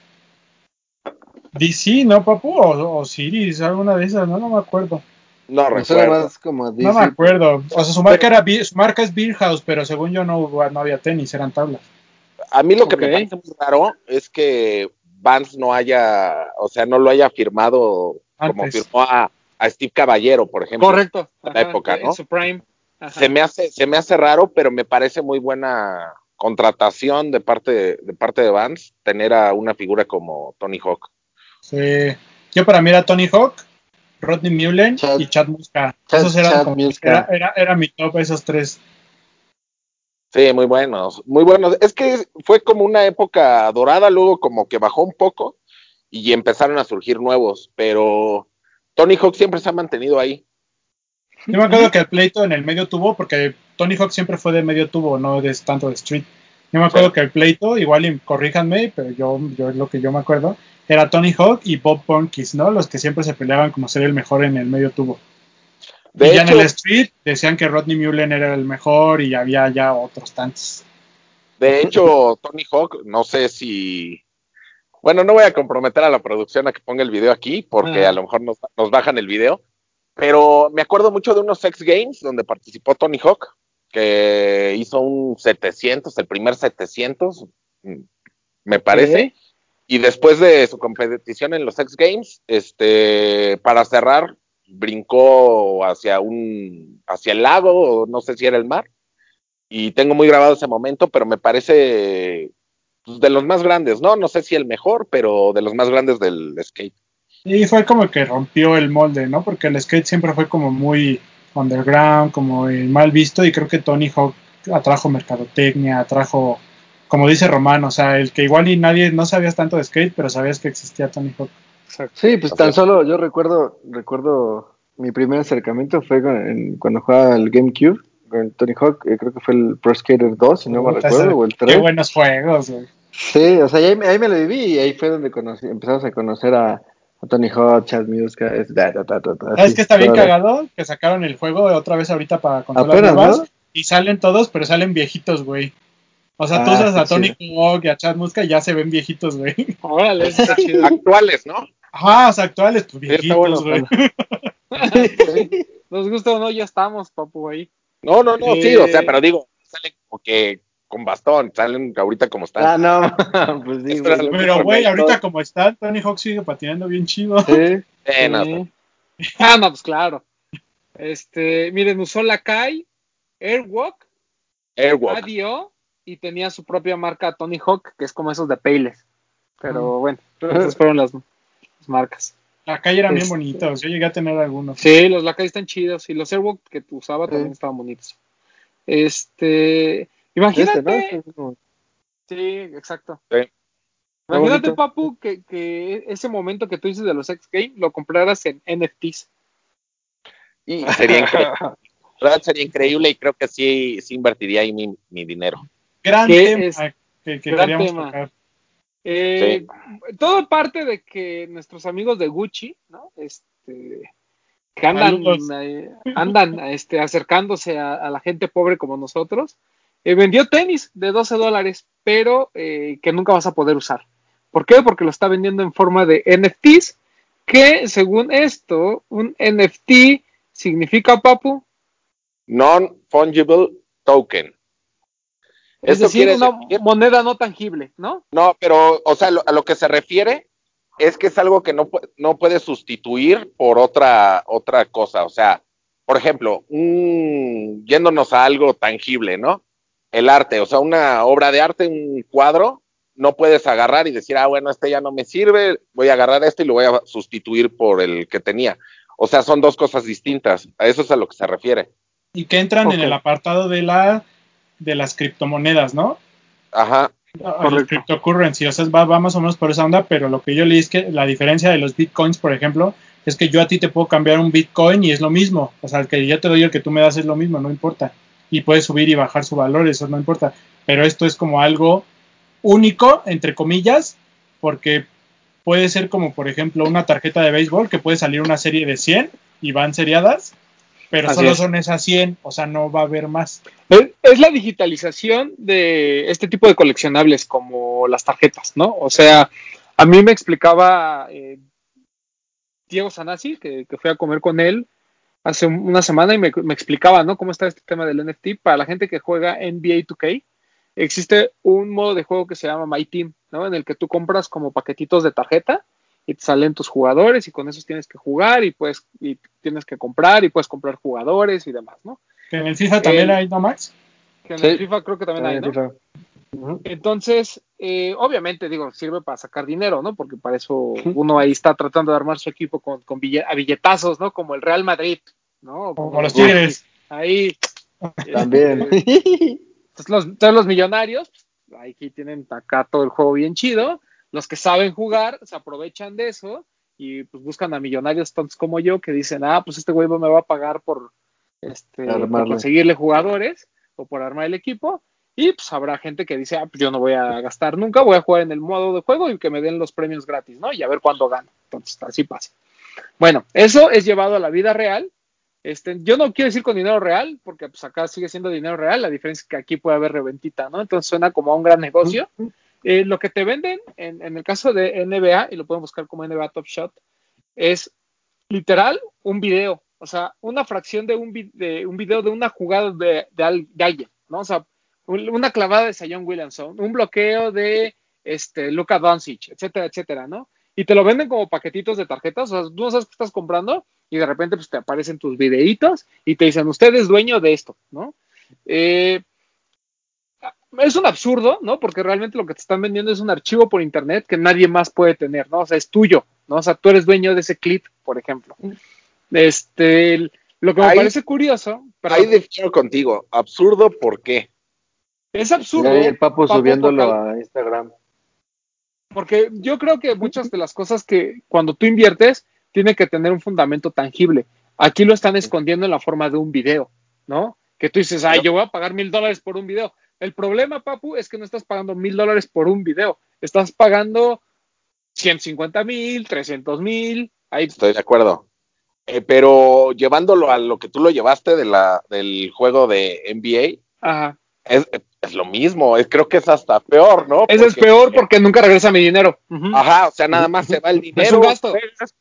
DC, ¿no, papu? O, o Siris, alguna de esas, no, no me acuerdo. No recuerdo. más como No DC. me acuerdo. O sea, su marca era su marca es Beer House, pero según yo no, no había tenis, eran tablas. A mí lo que me parece muy raro es que Vance no haya, o sea, no lo haya firmado como firmó a, a Steve Caballero, por ejemplo. Correcto. en la época, en ¿no? su prime. Ajá. Se me hace, se me hace raro, pero me parece muy buena contratación de parte de, de parte de Vance tener a una figura como Tony Hawk. Sí. Yo para mí era Tony Hawk, Rodney Mullen Chad- y Chad Muska. Chad- esos eran Chad como, Muska. era, era, era mi top, esos tres. Sí, muy buenos, muy buenos. Es que fue como una época dorada, luego como que bajó un poco y empezaron a surgir nuevos, pero Tony Hawk siempre se ha mantenido ahí. Yo me acuerdo que el pleito en el medio tubo, porque Tony Hawk siempre fue de medio tubo, no de tanto de street. Yo me acuerdo Sí. que el pleito, igual corríjanme, pero yo, yo es lo que yo me acuerdo, era Tony Hawk y Bob Punkis, ¿no? Los que siempre se peleaban como ser el mejor en el medio tubo. De y ya hecho, en el street decían que Rodney Mullen era el mejor y había ya otros tantos. de hecho, Tony Hawk, no sé si. Bueno, no voy a comprometer a la producción a que ponga el video aquí, porque Ah. a lo mejor nos, nos bajan el video. Pero me acuerdo mucho de unos X Games donde participó Tony Hawk, que hizo un 700, el primer 700, mm, me parece. Y después de su competición en los X Games, este, para cerrar, brincó hacia un, hacia el lago, no sé si era el mar. Y tengo muy grabado ese momento, pero me parece pues, de los más grandes, ¿no? No sé si el mejor, pero de los más grandes del skate. Y fue como que rompió el molde, ¿no? Porque el skate siempre fue como muy underground, como mal visto, y creo que Tony Hawk atrajo mercadotecnia, atrajo, como dice Román, o sea, el que igual y nadie, no sabías tanto de skate, pero sabías que existía Tony Hawk. Exacto. Sí, pues Así tan solo yo recuerdo, recuerdo mi primer acercamiento fue con- en- cuando jugaba al GameCube con Tony Hawk, eh, creo que fue el Pro Skater 2, si no me recuerdo, o el Qué 3. buenos juegos, güey. Sí, o sea, y ahí, me- ahí me lo viví y ahí fue donde conocí, empezamos a conocer a, a Tony Hawk, Chad Muska, es da, da, da, da, da, ¿Sabes que está bien cagado? Que sacaron el juego otra vez ahorita para consolas Apenas, nuevas ¿no? y salen todos, pero salen viejitos, güey. O sea, tú Ah, usas a Tony Hawk y a Chad Muska y ya se ven viejitos, güey. <laughs> Órale, está chido. Actuales, ¿no? Ajá, o sea, actuales, pues bueno, viejitos, güey. <laughs> Nos gusta o no, ya estamos, papu, ahí. No, no, no, sí, Eh. o sea, pero digo, salen como que con bastón, salen ahorita como están. Ah, no, <laughs> pues sí, güey. Pero, güey, ahorita como está, Tony Hawk sigue patinando bien chido. Sí, Eh, no. Ah, no, pues claro. Este, miren, usó la Kai, Airwalk, Airwalk. Y tenía su propia marca Tony Hawk, que es como esos de Payless. Pero bueno, esas fueron las, las marcas. La calle eran bien Este- bonitos, yo llegué a tener algunos. Sí, los Lakai están chidos y los Airwalk que tú usaba Sí. también estaban bonitos. Este, imagínate, ¿no? Este es como- sí, exacto. Sí. Imagínate. Papu, que, que ese momento que tú dices de los X Games lo compraras en NFTs. Y sería increíble. <laughs> Sería increíble y creo que sí, sí invertiría ahí mi, mi dinero. Gran ¿Qué tema es? que, que Gran queríamos tema. tocar. Eh, Todo parte de que nuestros amigos de Gucci, ¿no? Este, que andan, eh, andan este, acercándose a, a la gente pobre como nosotros eh, vendió tenis de 12 dólares, pero eh, que nunca vas a poder usar. ¿Por qué? Porque lo está vendiendo en forma de NFTs, que según esto, un NFT significa, Papu, Non-fungible token. Es Esto decir, una decir- moneda no tangible, ¿no? No, pero, o sea, lo- a lo que se refiere es que es algo que no, no puedes sustituir por otra, otra cosa. O sea, por ejemplo, un- yéndonos a algo tangible, ¿no? El arte, o sea, una obra de arte, un cuadro, no puedes agarrar y decir, ah, bueno, este ya no me sirve, voy a agarrar este y lo voy a sustituir por el que tenía. O sea, son dos cosas distintas. A eso es a lo que se refiere. Y que entran en el apartado de la de las criptomonedas, ¿no? Ajá. Correcto. cryptocurrency, o sea, va, va más o menos por esa onda, pero lo que yo leí es que la diferencia de los bitcoins, por ejemplo, es que yo a ti te puedo cambiar un bitcoin y es lo mismo. O sea, el que yo te doy el que tú me das es lo mismo, no importa. Y puedes subir y bajar su valor, eso no importa. Pero esto es como algo único, entre comillas, porque puede ser como, por ejemplo, una tarjeta de béisbol que puede salir una serie de 100 y van seriadas, pero Así solo es. son esas 100, o sea, no va a haber más. Es, la digitalización de este tipo de coleccionables como las tarjetas, ¿no? O sea, a mí me explicaba eh, Diego Sanasi, que, que fui a comer con él hace un- una semana y me, me explicaba, ¿no? Cómo está este tema del NFT. Para la gente que juega NBA 2K, existe un modo de juego que se llama My Team, ¿no? En el que tú compras como paquetitos de tarjeta y te salen tus jugadores y con esos tienes que jugar y puedes y tienes que comprar y puedes comprar jugadores y demás, ¿no? Que en el FIFA también El- hay, ¿no, Max? Que en Sí. el FIFA creo que también hay, ¿no? FIFA. Ujú. Entonces, eh, obviamente, digo, sirve para sacar dinero, ¿no? Porque para eso uno ahí está tratando de armar su equipo con, con a billetazos, ¿no? Como el Real Madrid, ¿no? Como los Tigres. Ahí. <laughs> También. <laughs> Entonces los, todos los millonarios, pues, ahí aquí tienen acá todo el juego bien chido. Los que saben jugar se aprovechan de eso y pues buscan a millonarios tontos como yo que dicen, ah, pues este güey me va a pagar por, este, por conseguirle jugadores o por armar el equipo. Y pues habrá gente que dice, ah, pues yo no voy a gastar nunca, voy a jugar en el modo de juego y que me den los premios gratis, ¿no? Y a ver cuándo gano. Entonces, así pasa. Bueno, eso es llevado a la vida real. Este, yo no quiero decir con dinero real, porque pues acá sigue siendo dinero real, la diferencia es que aquí puede haber reventita, ¿no? Entonces suena como a un gran negocio. Eh, lo que te venden en, el caso de NBA, y lo pueden buscar como NBA Top Shot, es literal un video, o sea, una fracción de un, vi- de un video de una jugada de, al- de alguien, ¿no? O sea, un- una clavada de Zion Williamson, un bloqueo de este, Luka Doncic, etcétera, etcétera, ¿no? Y te lo venden como paquetitos de tarjetas, o sea, tú no sabes qué estás comprando y de repente pues te aparecen tus videitos y te dicen, usted es dueño de esto, ¿no? Eh, es un absurdo, ¿no? Porque realmente lo que te están vendiendo es un archivo por internet que nadie más puede tener, ¿no? O sea, es tuyo, ¿no? O sea, tú eres dueño de ese clip, por ejemplo. Este, el- lo que me Ahí- parece curioso, pero Ahí difiero contigo. Absurdo, ¿por qué? es absurdo. ahí el papo Papo, subiéndolo porque- a Instagram. Porque yo creo que muchas de las cosas que cuando tú inviertes tiene que tener un fundamento tangible. Aquí lo están escondiendo en la forma de un video, ¿no? Que tú dices, ay, yo voy a pagar mil dólares por un video. El problema, Papu, es que no estás pagando mil dólares por un video. Estás pagando 150 mil, 300 mil. Ahí, Estoy de acuerdo. Eh, pero llevándolo a lo que tú lo llevaste de la, del juego de NBA, ajá. es, es lo mismo. Es, creo que es hasta peor, ¿no? Es peor porque nunca regresa mi dinero. Ajá, o sea, nada más se va el dinero. <laughs> Es un gasto.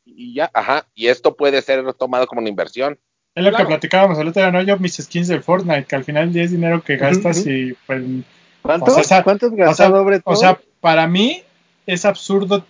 Y ya, ajá. Y esto puede ser tomado como una inversión. Es lo Claro. que platicábamos el otro día, ¿no? Yo mis skins de Fortnite, que al final ya es dinero que gastas y pues... ¿Cuántos? O sea, ¿Cuántos O sea, gastado, o sea, para mí es absurdo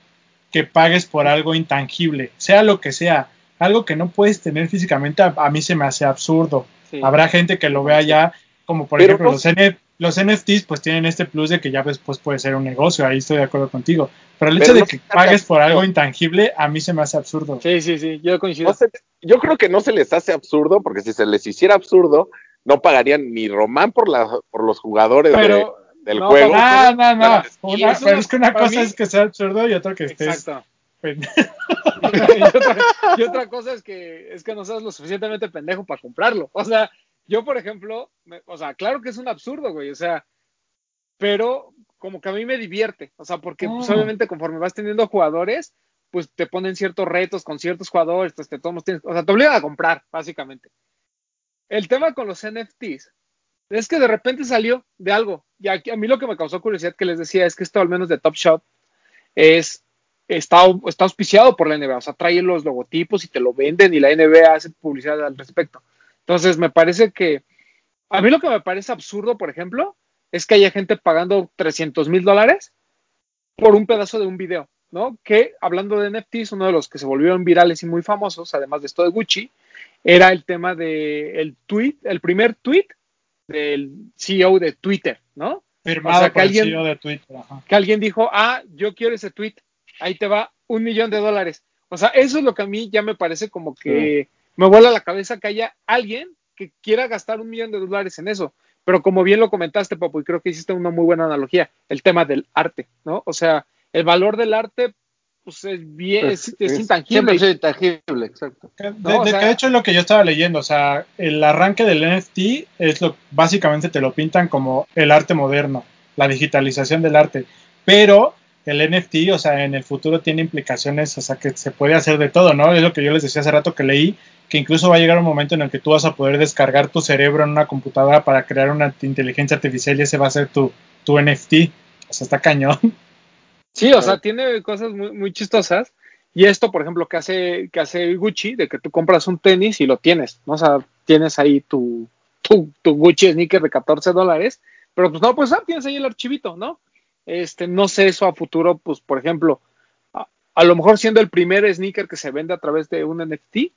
que pagues por algo intangible, sea lo que sea. Algo que no puedes tener físicamente, a, a mí se me hace absurdo. Sí. Habrá gente que lo vea ya, como por Pero ejemplo los, N- los NFTs, pues tienen este plus de que ya después puede ser un negocio, ahí estoy de acuerdo contigo. Pero el Pero hecho de que pagues por algo intangible, a mí se me hace absurdo. Sí, sí, sí, yo coincido. No se- yo creo que no se les hace absurdo, porque si se les hiciera absurdo, no pagarían ni Román por, la, por los jugadores de- del no, juego. No, no, no. Una- es pero es que una cosa mí- es que sea absurdo y otra que estés. exacto. pues, <laughs> y, otra, y otra cosa es que es que no seas lo suficientemente pendejo para comprarlo. O sea, yo, por ejemplo, me- o sea, claro que es un absurdo, güey. O sea, pero como que a mí me divierte. O sea, porque pues, Mm. obviamente conforme vas teniendo jugadores, pues te ponen ciertos retos con ciertos jugadores, pues, te, todos tienes- o sea, te obligan a comprar, básicamente. El tema con los NFTs es que de repente salió de algo. Y aquí, a mí lo que me causó curiosidad que les decía es que esto, al menos de Top Shot, es, está, está auspiciado por la NBA. O sea, trae los logotipos y te lo venden y la NBA hace publicidad al respecto. Entonces, me parece que. A mí lo que me parece absurdo, por ejemplo, es que haya gente pagando 300 mil dólares por un pedazo de un video, ¿no? Que hablando de NFTs, uno de los que se volvieron virales y muy famosos, además de esto de Gucci, era el tema de el tweet, el primer tweet del CEO de Twitter, ¿no? Firmado O sea, que por alguien- el CEO de Twitter. ajá. Que alguien dijo, ah, yo quiero ese tweet, ahí te va un millón de dólares. O sea, eso es lo que a mí ya me parece como que me vuela la cabeza que haya alguien que quiera gastar un millón de dólares en eso. Pero como bien lo comentaste, Papu, y creo que hiciste una muy buena analogía, el tema del arte, ¿no? O sea, el valor del arte, pues es bien, Pues, es, es es- intangible. Siempre es intangible, exacto. De, No, o de sea- que de hecho es lo que yo estaba leyendo, o sea, el arranque del NFT es lo básicamente te lo pintan como el arte moderno, la digitalización del arte, pero el NFT, o sea, en el futuro tiene implicaciones, o sea, que se puede hacer de todo, ¿no? Es lo que yo les decía hace rato que leí, que incluso va a llegar un momento en el que tú vas a poder descargar tu cerebro en una computadora para crear una inteligencia artificial y ese va a ser tu, tu NFT, o sea, está cañón. Sí, o sea, tiene cosas muy, muy chistosas. Y esto, por ejemplo, que hace, que hace Gucci, de que tú compras un tenis y lo tienes, ¿no? O sea, tienes ahí tu, tu, tu Gucci sneaker de 14 dólares, pero pues no, pues ah, tienes ahí el archivito, ¿no? Este, no sé eso a futuro, pues, por ejemplo, a, lo mejor siendo el primer sneaker que se vende a través de un NFT,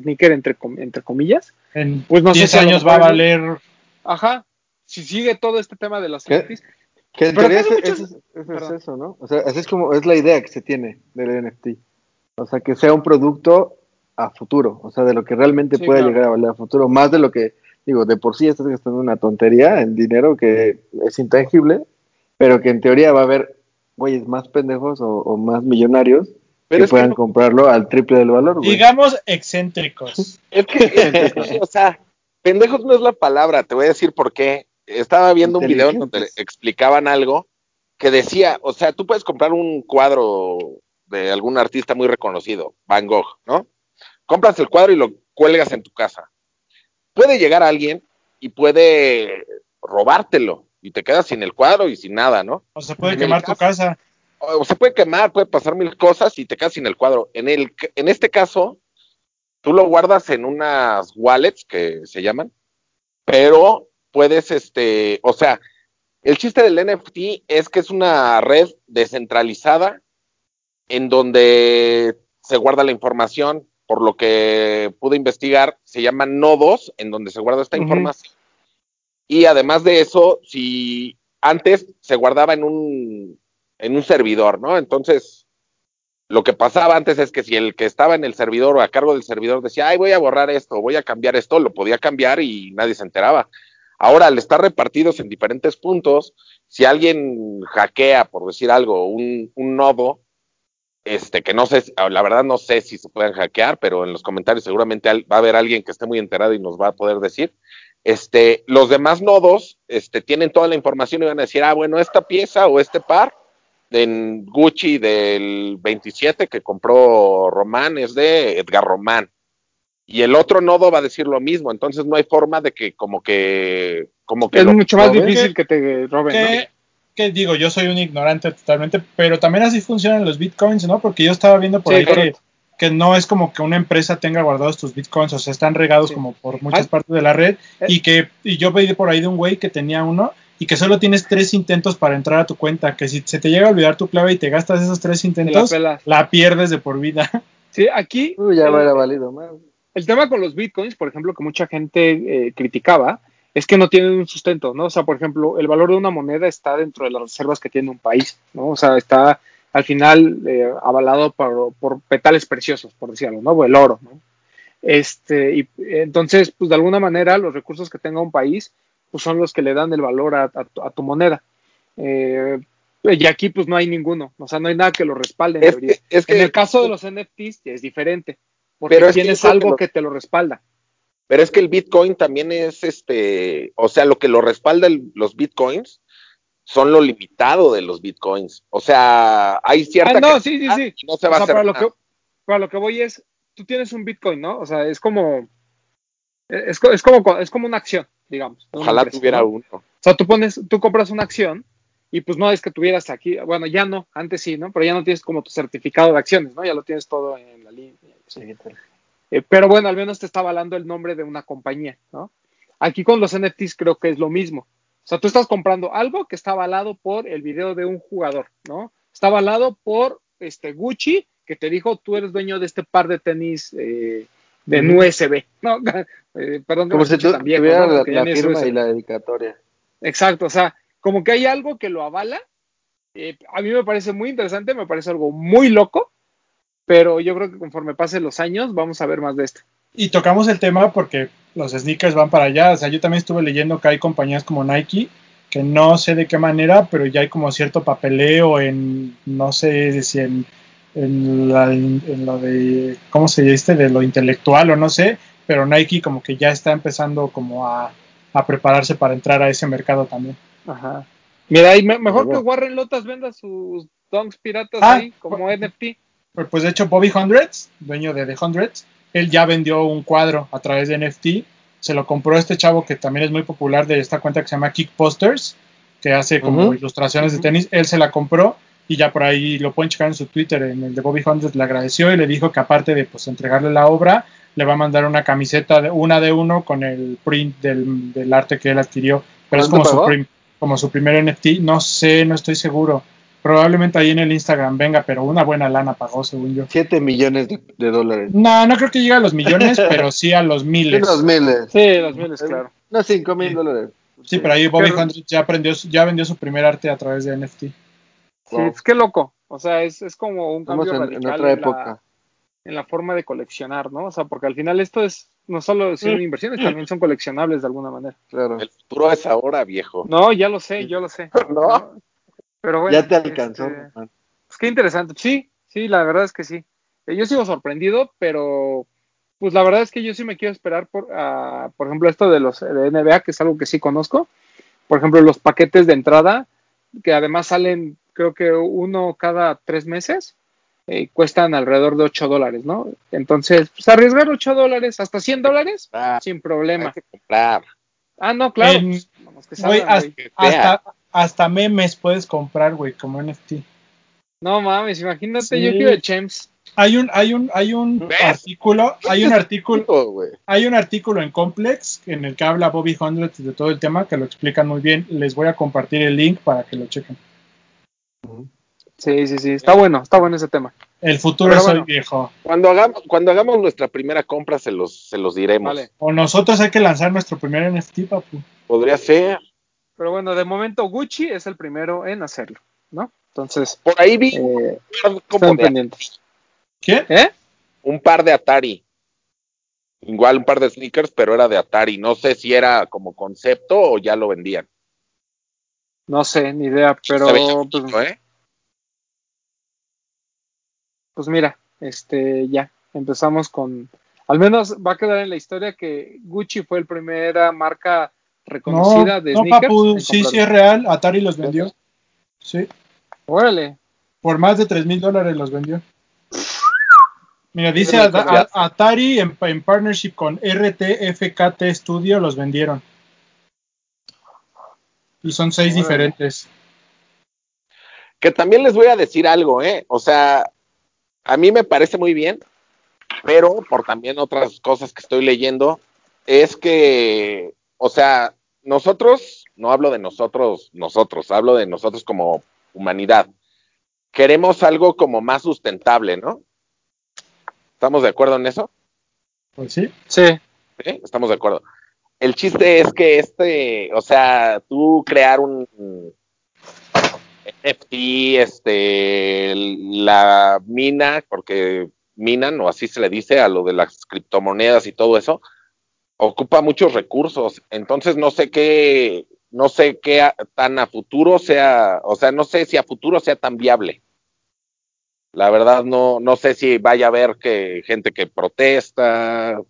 sneaker entre, com- entre comillas, En Pues no sé 10 si a lo años va a valer ajá, si sigue todo este tema de ¿Qué? NFTs, Que en Pero teoría muchos- es eso, ¿no? O sea, así es como es la idea que se tiene del NFT. O sea, que sea un producto a futuro, o sea, de lo que realmente Sí, pueda claro. llegar a valer a futuro, más de lo que, digo, de por sí estás gastando una tontería en dinero que es intangible, pero que en teoría va a haber güeyes más pendejos o, o más millonarios Pero que puedan comprarlo al triple del valor, güey. digamos excéntricos. <laughs> Es que, o sea, pendejos no es la palabra, te voy a decir por qué. Estaba viendo un video en donde explicaban algo que decía, o sea, tú puedes comprar un cuadro de algún artista muy reconocido, Van Gogh, ¿no? Compras el cuadro y lo cuelgas en tu casa. Puede llegar alguien y puede robártelo y te quedas sin el cuadro y sin nada, ¿no? O se puede En quemar tu casa. O se puede quemar, puede pasar mil cosas y te quedas sin el cuadro. En, el, en este caso, tú lo guardas en unas wallets que se llaman, pero puedes, este, o sea, el chiste del NFT es que es una red descentralizada en donde se guarda la información, por lo que pude investigar, se llaman nodos en donde se guarda esta información. Y además de eso, si antes se guardaba en un, en un servidor, ¿no? Entonces, lo que pasaba antes es que si el que estaba en el servidor o a cargo del servidor decía, ay, voy a borrar esto, voy a cambiar esto, lo podía cambiar y nadie se enteraba. Ahora, al estar repartidos en diferentes puntos, si alguien hackea, por decir algo, un, nodo, este, que no sé, la verdad no sé si se pueden hackear, pero en los comentarios seguramente va a haber alguien que esté muy enterado y nos va a poder decir. Este, los demás nodos, este, tienen toda la información y van a decir, ah, bueno, esta pieza o este par en Gucci del 27 que compró Román es de Edgar Román. Y el otro nodo va a decir lo mismo, entonces no hay forma de que como que como que es mucho más difícil que te roben, ¿no? que, digo, yo soy un ignorante totalmente, pero también así funcionan los bitcoins, ¿no? Porque yo estaba viendo por Sí, ahí que, no es como que una empresa tenga guardados tus bitcoins, o sea, están regados Sí. como por muchas Ay. partes de la red, Eh. y que y yo veí por ahí de un güey que tenía uno y que solo tienes tres intentos para entrar a tu cuenta, que si se te llega a olvidar tu clave y te gastas esos tres la intentos, la pierdes de por vida. <laughs> Sí, aquí Uy, ya el, hubiera valido más. el tema con los bitcoins, por ejemplo, que mucha gente eh, criticaba, es que no tienen un sustento, ¿no? O sea, por ejemplo, el valor de una moneda está dentro de las reservas que tiene un país, ¿no? O sea, está al final eh, avalado por, por petales preciosos, por decirlo, ¿no? O el oro, ¿no? Este, y entonces, pues de alguna manera, los recursos que tenga un país, pues son los que le dan el valor a, a tu- a tu moneda. Eh, y aquí, pues no hay ninguno, o sea, no hay nada que lo respalde. en Es teoría. que, es que- En el caso de los NFTs es diferente, porque Pero tienes que algo lo- que te lo respalda. Pero es que el Bitcoin también es este, o sea, lo que lo respalda el- los Bitcoins son lo limitado de los Bitcoins. O sea, hay cierta Ah, no, sí, sí, sí. y no se va O sea, a hacer para lo, que, para lo que voy es, tú tienes un Bitcoin, ¿no? O sea, es como, es, co- es como, es como una acción, digamos. Ojalá empresa, tuviera ¿no? uno. O sea, tú pones, tú compras una acción y pues no es que tuvieras aquí, bueno, ya no, antes sí, ¿no? Pero ya no tienes como tu certificado de acciones, ¿no? Ya lo tienes todo en la línea. Eh, pero bueno, al menos te está avalando el nombre de una compañía, ¿no? Aquí con los NFTs creo que es lo mismo. O sea, tú estás comprando algo que está avalado por el video de un jugador, ¿no? Está avalado por este Gucci, que te dijo, tú eres dueño de este par de tenis eh, de. USB, ¿no? <laughs> Eh, perdón que Como si tuviera ¿no? la, firma USB. y la dedicatoria. Exacto, o sea, como que hay algo que lo avala. Eh, a mí me parece muy interesante, me parece algo muy loco, pero yo creo que conforme pasen los años vamos a ver más de esto. Y tocamos el tema porque los sneakers van para allá. O sea, yo también estuve leyendo que hay compañías como Nike, que no sé de qué manera, pero ya hay como cierto papeleo en, no sé si en, en, la- en de, ¿cómo se dice? De lo intelectual o no sé, pero Nike como que ya está empezando como a, a prepararse para entrar a ese mercado también. Ajá. Mira, y me- mejor que. Warren Lotas venda sus donks piratas Ah, ahí como NFT. Pues, Pues de hecho Bobby Hundreds, dueño de The Hundreds, él ya vendió un cuadro a través de NFT. Se lo compró este chavo que también es muy popular de esta cuenta que se llama Kick Posters, que hace como ilustraciones de tenis. Él se la compró y ya por ahí lo pueden checar en su Twitter, en el de Bobby Hundreds, le agradeció y le dijo que aparte de pues entregarle la obra, le va a mandar una camiseta de una de uno con el print del, del arte que él adquirió. Pero es ¿Cuánto como su, prim- como su primer NFT. No sé, no estoy seguro. Probablemente ahí en el Instagram venga, pero una buena lana pagó, según yo. 7 millones de, de dólares. No, no creo que llegue a los millones, <laughs> pero sí a los Sí, miles. Unos miles. Sí, los miles, claro. No, 5 mil Sí. dólares. Sí, pero ahí Bobby Hundred ya, aprendió, ya vendió su primer arte a través de NFT. Sí, es que loco. O sea, es, es como un Estamos cambio en, en la, en la forma de coleccionar, ¿no? O sea, porque al final esto es no solo son Mm. inversiones, también son coleccionables de alguna manera. Claro. El futuro es ahora, viejo. No, ya lo sé, yo lo sé. <laughs> ¿No? Pero bueno. ya te alcanzó. este. Pues qué interesante. Sí, sí, la verdad es que sí. Eh, Yo sigo sorprendido, pero pues la verdad es que yo sí me quiero esperar por, ah, por ejemplo, esto de los de NBA, que es algo que sí conozco. Por ejemplo, los paquetes de entrada, que además salen, creo que uno cada tres meses, eh, cuestan alrededor de 8 dólares, ¿no? Entonces, pues arriesgar 8 dólares hasta 100 dólares, Ah, sin hay problema. que comprar. Ah, no, claro. En- pues, vamos, que Güey, salgan, hasta, hasta, hasta memes puedes comprar, güey, como NFT. No mames, imagínate, Sí. yo quiero de Chems. Hay un, hay un, hay un ¿Ves? artículo, hay un artículo, hay un artículo en Complex en el que habla Bobby Hundreds de todo el tema, que lo explican muy bien. Les voy a compartir el link para que lo chequen. Sí, sí, sí, está bueno, está bueno ese tema. El futuro Pero es bueno. hoy, viejo. Cuando hagamos, cuando hagamos nuestra primera compra, se los, se los diremos. Vale. O nosotros hay que lanzar nuestro primer NFT, papu. Podría ser. Pero bueno, de momento Gucci es el primero en hacerlo, ¿no? Entonces, Por ahí vi eh, un par como estén de- pendientes. ¿Qué? ¿Eh? un par de Atari. Igual un par de sneakers, pero era de Atari. No sé si era como concepto o ya lo vendían. No sé, ni idea, pero pues, ¿eh? pues mira, este ya empezamos con, al menos va a quedar en la historia que Gucci fue la primera marca No, reconocida de no, sneakers. papu, sí, sí es real. Atari los vendió. Sí, Órale, por más de 3 mil dólares los vendió. Mira, dice Atari en, en partnership con RTFKT Studio los vendieron. Y son seis diferentes. Que también les voy a decir algo, ¿eh? O sea, a mí me parece muy bien, pero por también otras cosas que estoy leyendo, es que, o sea, nosotros, no hablo de nosotros, nosotros, hablo de nosotros como humanidad. Queremos algo como más sustentable, ¿no? ¿Estamos de acuerdo en eso? Pues sí. sí, ¿Sí? Estamos de acuerdo. El chiste es que este, o sea, tú crear un NFT, este, la mina, porque minan, o así se le dice, a lo de las criptomonedas y todo eso, ocupa muchos recursos. Entonces no sé qué, no sé qué tan a futuro sea, o sea, no sé si a futuro sea tan viable. La verdad no, no sé si vaya a haber que gente que protesta,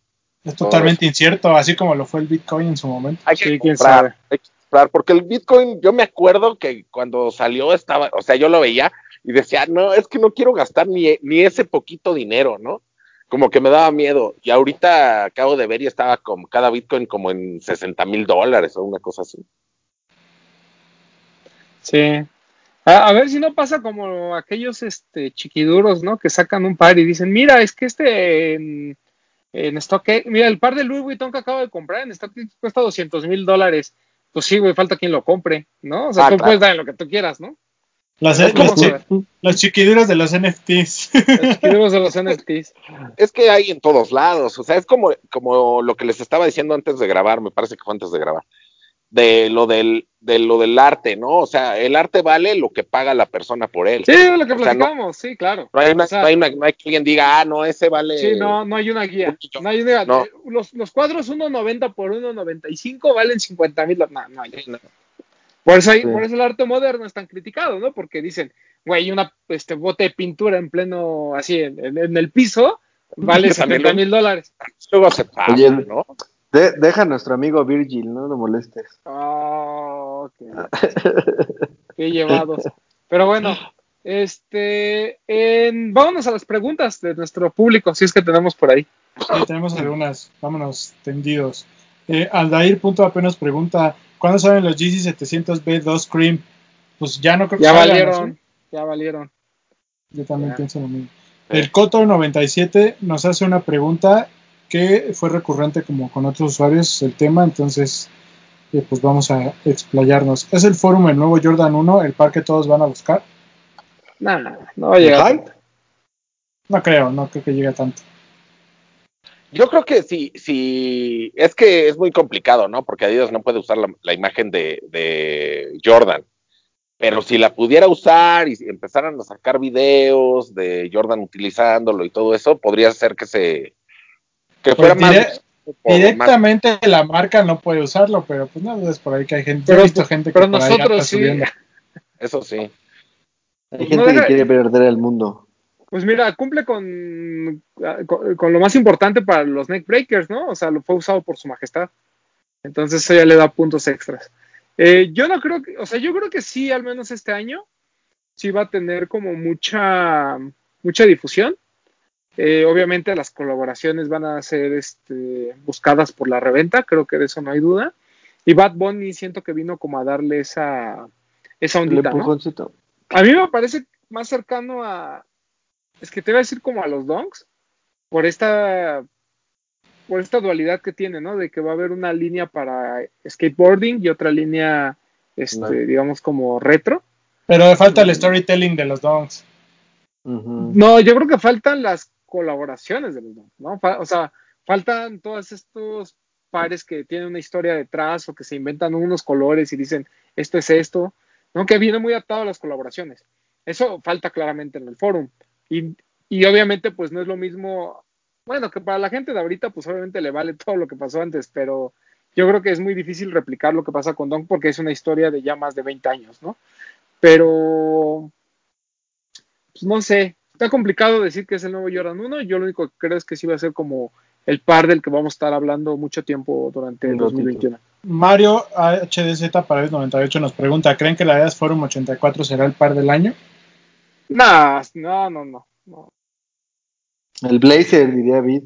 Es totalmente incierto, así como lo fue el Bitcoin en su momento. hay que Sí, comprar, hay que comprar, porque el Bitcoin, yo me acuerdo que cuando salió estaba, o sea, yo lo veía y decía, no, es que no quiero gastar ni, ni ese poquito dinero, ¿no? como que me daba miedo. Y ahorita acabo de ver y estaba como cada Bitcoin como en 60 mil dólares o una cosa así. Sí. A, a ver si no pasa como aquellos este, chiquiduros, ¿no? Que sacan un par y dicen, mira, es que este en, en StockX, mira, el par de Louis Vuitton que acabo de comprar en StockX cuesta 200 mil dólares. Pues sí, güey, falta quien lo compre, ¿no? O sea, Ah, tú claro. puedes dar en lo que tú quieras, ¿no? Las, las chi- saber. los chiquiduros de los NFTs. Los chiquiduros de los NFTs. <laughs> Es que hay en todos lados, o sea, es como, como lo que les estaba diciendo antes de grabar, me parece que fue antes de grabar, de lo del, de lo del arte, ¿no? O sea, el arte vale lo que paga la persona por él. Sí, lo que O sea, no- platicamos, sí, claro. No hay, una, O sea, no, hay una- no hay que alguien diga, ah, no, ese vale. Sí, no, no hay una guía. No hay una, No. eh, Los, los cuadros 1.90 por 1.95 valen 50 mil. No, no hay. No. Por eso, hay- Sí. por eso el arte moderno es tan criticado, ¿no? Porque dicen, güey, una este, bote de pintura en pleno, así, en, en- en el piso, vale También 70 lo- mil dólares. Luego se pasa, Oye, ¿no? De- deja a nuestro amigo Virgil, no lo molestes. Oh, <laughs> qué, qué llevados. Pero bueno, este, en- vámonos a las preguntas de nuestro público, si es que tenemos por ahí. Sí, tenemos algunas. Vámonos tendidos. Eh, Aldair punto apenas pregunta: ¿Cuándo salen los GC 700B2 Cream? Pues ya no creo que Ya salgan, valieron, ya valieron. Yo también Ya. pienso lo mismo. El Coto97 nos hace una pregunta que fue recurrente como con otros usuarios el tema, entonces eh, pues vamos a explayarnos. ¿Es el fórum el nuevo Jordan 1, el par que todos van a buscar? No, no, no va a llegar. No creo, no creo que llegue a tanto. Yo creo que sí, sí, es que es muy complicado, ¿no? Porque Adidas no puede usar la, la imagen de, de Jordan. Pero si la pudiera usar y si empezaran a sacar videos de Jordan utilizándolo y todo eso, podría ser que se que fuera Pues dire- más, por- más- Directamente la marca no puede usarlo, pero pues no dudes por ahí que hay gente. Pero- he visto gente que pero ahí nosotros sí. subiendo. Eso sí. Hay Pues gente no que quiere perder el mundo. Pues mira, cumple con, con, con lo más importante para los neck breakers, ¿no? O sea, lo fue usado por su majestad. Entonces eso ya le da puntos extras. Eh, yo no creo que, o sea, yo creo que sí, al menos este año, sí va a tener como mucha, mucha difusión. Eh, obviamente las colaboraciones van a ser este, buscadas por la reventa, creo que de eso no hay duda. Y Bad Bunny siento que vino como a darle esa, esa ondita. A mí me parece más cercano a. Es que te voy a decir como a los donks. Por esta. Por esta dualidad que tiene, ¿no? De que va a haber una línea para skateboarding y otra línea, este, No. digamos, como retro. Pero le falta el storytelling de los donks. No, yo creo que faltan las colaboraciones de los donks, ¿no? O sea, faltan todos estos pares que tienen una historia detrás o que se inventan unos colores y dicen esto es esto, ¿no? Que viene muy atado a las colaboraciones. Eso falta claramente en el forum. Y, y obviamente, pues no es lo mismo. Bueno, que para la gente de ahorita, pues obviamente le vale <laughs> todo lo que pasó antes, pero yo creo que es muy difícil replicar lo que pasa con Donk porque es una historia de ya más de 20 años, ¿no? Pero, pues no sé, está complicado decir que es el nuevo Jordan 1. Yo lo único que creo es que sí va a ser como el par del que vamos a estar hablando mucho tiempo durante el Un ratito. 2021. Mario HDZ para 98 nos pregunta: ¿Creen que la Adidas Forum 84 será el par del año? Nah, no, no, no. no. El Blazer, diría Vid.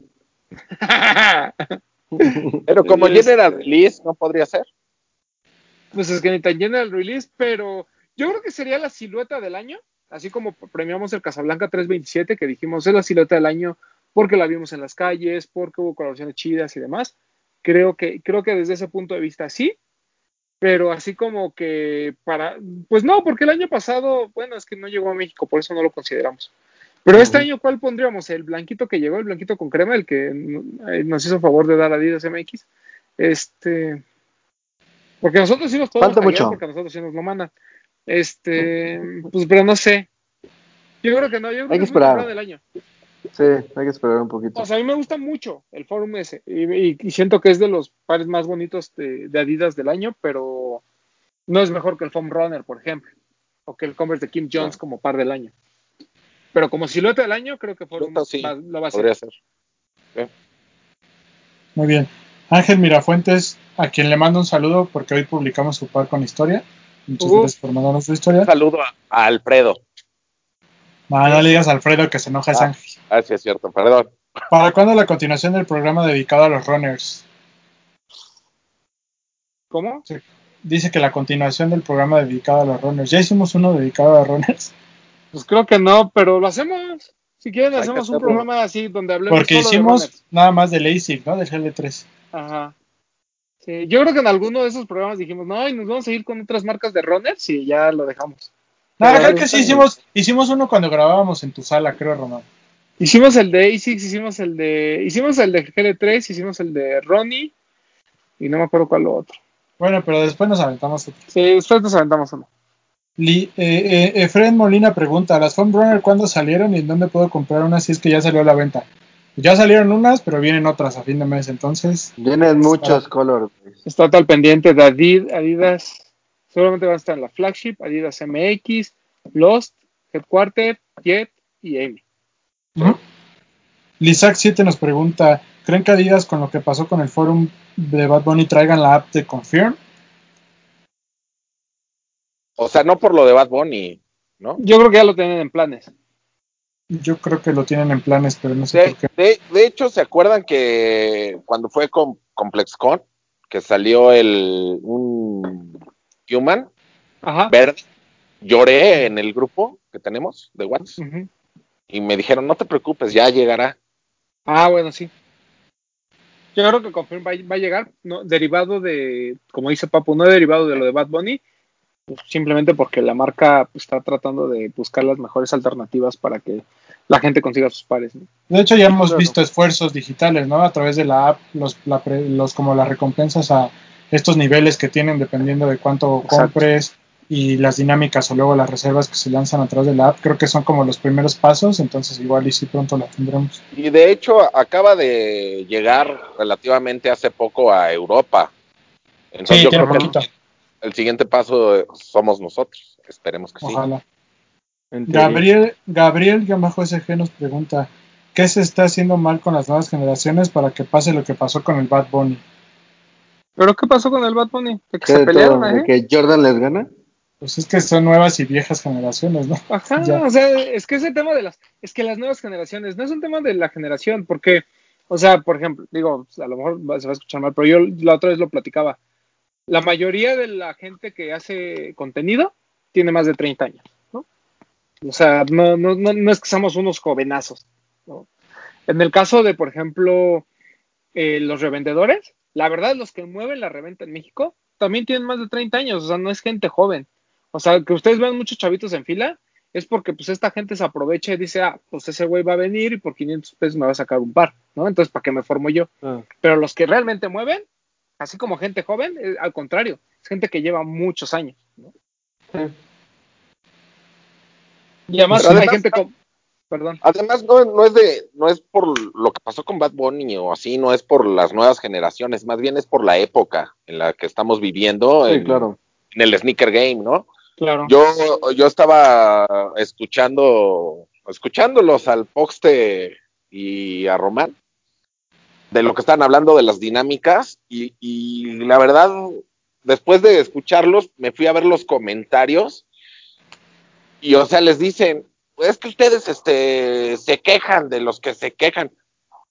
<laughs> Pero como Este- General Release, ¿no podría ser? pues es que ni tan llena el release, pero yo creo que sería la silueta del año, así como premiamos el Casablanca 327, que dijimos es la silueta del año porque la vimos en las calles, porque hubo colaboraciones chidas y demás. Creo que, creo que desde ese punto de vista sí, pero así como que para, pues no, porque el año pasado, bueno, es que no llegó a México, por eso no lo consideramos. Pero este año, ¿cuál pondríamos? El blanquito que llegó, el blanquito con crema, el que eh, nos hizo favor de dar a Adidas MX. Este, porque nosotros sí nos podemos Falta mucho. porque nosotros sí nos lo mandan. Este, pues, pero no sé. Yo creo que no, yo creo Hay que que esperar. del año. Sí, hay que esperar un poquito. O sea, a mí me gusta mucho el Forum ese y, y- y siento que es de los pares más bonitos de, de Adidas del año, pero no es mejor que el Foam Runner, por ejemplo, o que el Converse de Kim Jones como par del año. Pero como silueta del año, creo que Forum Silueta, sí, va- lo va a hacer. Podría ser. Muy bien. Ángel Mirafuentes, a quien le mando un saludo porque hoy publicamos su par con historia. Muchas Uh. gracias por mandarnos su historia. Un saludo a, a Alfredo. No, no le digas a Alfredo que se enoja es Ah. Ángel. Ah, sí, es cierto, perdón. ¿Para cuándo la continuación del programa dedicado a los runners? ¿Cómo? Dice que la continuación del programa dedicado a los runners. ¿Ya hicimos uno dedicado a runners? Pues creo que no, pero lo hacemos. Si quieren, Hay hacemos un programa así donde hablemos Porque solo de hicimos nada más del ASIC, ¿no? Del GL3. Ajá. Sí, yo creo que en alguno de esos programas dijimos, no, y nos vamos a ir con otras marcas de runners y ya lo dejamos. No, creo que sí hicimos, hicimos uno cuando grabábamos en tu sala, creo, Román. Hicimos el de ASICS, hicimos el de. Hicimos el de GL3, hicimos el de Ronnie y no me acuerdo cuál lo otro. Bueno, pero después nos aventamos otro. Sí, después nos aventamos uno. Li- eh, eh, Efren Molina pregunta, ¿las Foam Runner cuándo salieron y en dónde puedo comprar unas si es que ya salió a la venta? Ya salieron unas, pero vienen otras a fin de mes, entonces... Vienen muchos colores. Está tal pendiente de Adid- Adidas. Seguramente van a estar en la flagship, Adidas MX, Lost, Headquarter, Jet y Amy. Ujú. Lizac7 nos pregunta, ¿creen que Adidas con lo que pasó con el forum de Bad Bunny traigan la app de Confirm? O sea, no por lo de Bad Bunny, ¿no? Yo creo que ya lo tienen en planes. Yo creo que lo tienen en planes, pero no sé De, por qué. de- de hecho, ¿se acuerdan que cuando fue con ComplexCon, que salió el un Human Ajá. verde, lloré en el grupo que tenemos de WhatsApp y me dijeron, no te preocupes, ya llegará. Ah, bueno, sí. Yo creo que Confirm va, va a llegar, no, derivado de, como dice Papu, no derivado de lo de Bad Bunny, simplemente porque la marca pues, está tratando de buscar las mejores alternativas para que la gente consiga sus pares. ¿no? De hecho, ya hemos Claro. visto esfuerzos digitales, ¿no? A través de la app, los, la pre- los como las recompensas a estos niveles que tienen dependiendo de cuánto Exacto. compres y las dinámicas o luego las reservas que se lanzan a través de la app. Creo que son como los primeros pasos, entonces igual y sí pronto la tendremos. Y de hecho, acaba de llegar relativamente hace poco a Europa. Entonces Sí, yo tiene creo que. El siguiente paso eh, somos nosotros. Esperemos que sí. Ojalá. teoría. Gabriel, Gabriel bajo SG nos pregunta, ¿qué se está haciendo mal con las nuevas generaciones para que pase lo que pasó con el Bad Bunny? ¿Pero qué pasó con el Bad Bunny? ¿De que ¿Qué se pelearon, todo? eh? ¿De que Jordan les gana? Pues es que son nuevas y viejas generaciones, ¿no? Ajá, <laughs> Ya. o sea, es que ese tema de las, es que las nuevas generaciones, no es un tema de la generación, porque, o sea, por ejemplo, digo, a lo mejor se va a escuchar mal, pero yo la otra vez lo platicaba. La mayoría de la gente que hace contenido tiene más de 30 años, ¿no? O sea, no, no, no, no es que seamos unos jovenazos, ¿no? En el caso de, por ejemplo, eh, los revendedores, la verdad, los que mueven la reventa en México también tienen más de 30 años, o sea, no es gente joven. O sea, que ustedes vean muchos chavitos en fila, es porque pues esta gente se aprovecha y dice, ah, pues ese güey va a venir y por 500 pesos me va a sacar un par, ¿no? Entonces, ¿para qué me formo yo? Ah, Pero los que realmente mueven, así como gente joven, eh, al contrario, es gente que lleva muchos años, ¿no? sí. Y además Pero hay gente con... Perdón. Además, no, no es de, no es por lo que pasó con Bad Bunny o así, no es por las nuevas generaciones, más bien es por la época en la que estamos viviendo Sí, en, claro. en el sneaker game, ¿no? Claro. Yo, yo estaba escuchando, escuchándolos al Poxte y a Román de lo que estaban hablando de las dinámicas y, y la verdad, después de escucharlos, me fui a ver los comentarios y, o sea, les dicen, es que ustedes este, se quejan de los que se quejan.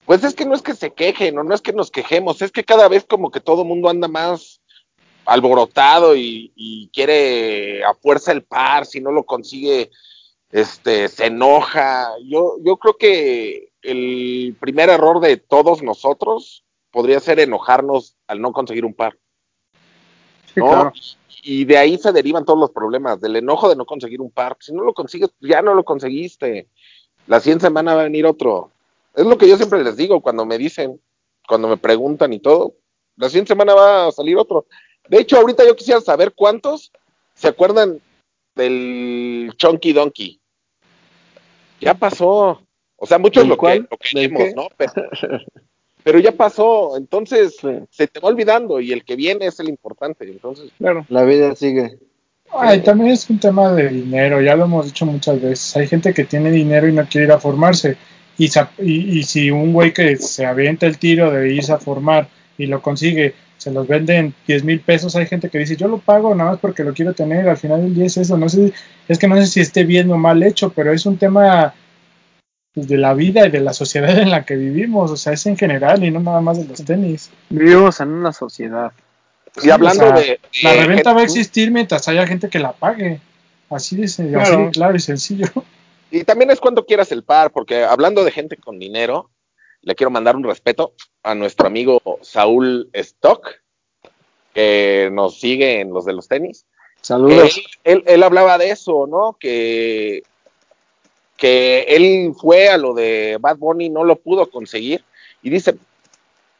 Pues es que no es que se quejen o no es que nos quejemos, es que cada vez como que todo mundo anda más alborotado y, y quiere a fuerza el par, si no lo consigue, este, se enoja. Yo, yo creo que el primer error de todos nosotros podría ser enojarnos al no conseguir un par. Sí, ¿no? claro. Y de ahí se derivan todos los problemas, del enojo de no conseguir un par. Si no lo consigues, ya no lo conseguiste. La siguiente semana va a venir otro. Es lo que yo siempre les digo cuando me dicen, cuando me preguntan y todo. La siguiente semana va a salir otro. De hecho, ahorita yo quisiera saber cuántos se acuerdan del Chunky Donkey. Ya pasó. O sea, muchos ¿Del lo, que, lo ¿Del queremos, qué? ¿no? Pero, <laughs> pero ya pasó. Entonces, Sí. se te va olvidando y el que viene es el importante. Entonces, Claro. La vida sigue. Ay, también es un tema de dinero, ya lo hemos dicho muchas veces. Hay gente que tiene dinero y no quiere ir a formarse. Y, sa- y, y si un güey que se avienta el tiro de irse a formar y lo consigue, se los vende en 10 mil pesos, hay gente que dice, yo lo pago nada más porque lo quiero tener. Al final del día es eso. No sé, es que no sé si esté bien o mal hecho, pero es un tema de la vida y de la sociedad en la que vivimos, o sea, es en general y no nada más de los tenis. Vivimos en una sociedad. Y hablando o sea, de, La reventa gente- va a existir mientras haya gente que la pague. Así de, sen- así Claro. de claro y sencillo. Y también es cuando quieras el par, porque hablando de gente con dinero, le quiero mandar un respeto a nuestro amigo Saúl Stock, que nos sigue en los de los tenis. Él, Saludos. él, él hablaba de eso, ¿no? Que, que él fue a lo de Bad Bunny, no lo pudo conseguir, y dice,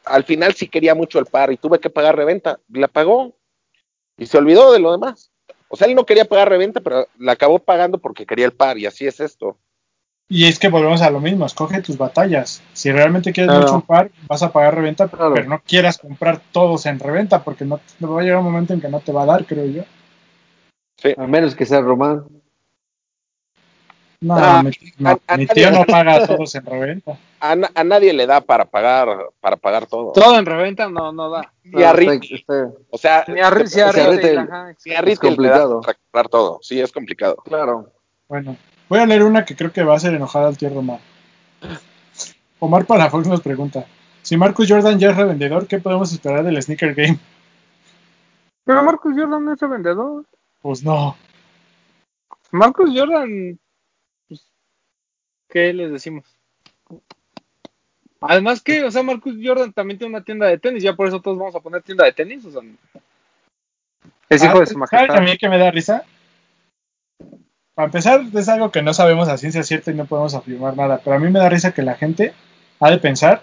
al final sí quería mucho el par y tuve que pagar reventa, la pagó y se olvidó de lo demás. O sea, él no quería pagar reventa, pero la acabó pagando porque quería el par, y así es esto. Y es que volvemos a lo mismo, escoge tus batallas. Si realmente quieres Claro. mucho un par, vas a pagar reventa, Claro. pero no quieras comprar todos en reventa, porque no, no va a llegar un momento en que no te va a dar, creo yo. A menos que sea Román. No, Ah, mi, no, a- a mi tío no paga <laughs> todos en reventa. A, na- a nadie le da para pagar, para pagar todo. Todo en reventa no, no da. Y a No, Rit- está- está- o sea, Ni a, ni le da complicado. para comprar todo. Sí, es complicado. claro. Bueno, voy a leer una que creo que va a hacer enojar al tío Román. Omar Palafox nos pregunta: Si Marcus Jordan ya es revendedor, ¿qué podemos esperar del Sneaker Game? Pero Marcus Jordan no es revendedor. Pues no. Marcus Jordan, ¿qué les decimos? Además que, o sea, Marcus Jordan también tiene una tienda de tenis, ya por eso todos vamos a poner tienda de tenis, o sea, es hijo Ah, de su ¿Sabes majestad. a mí que me da risa? Para empezar, es algo que no sabemos a ciencia cierta y no podemos afirmar nada, pero a mí me da risa que la gente ha de pensar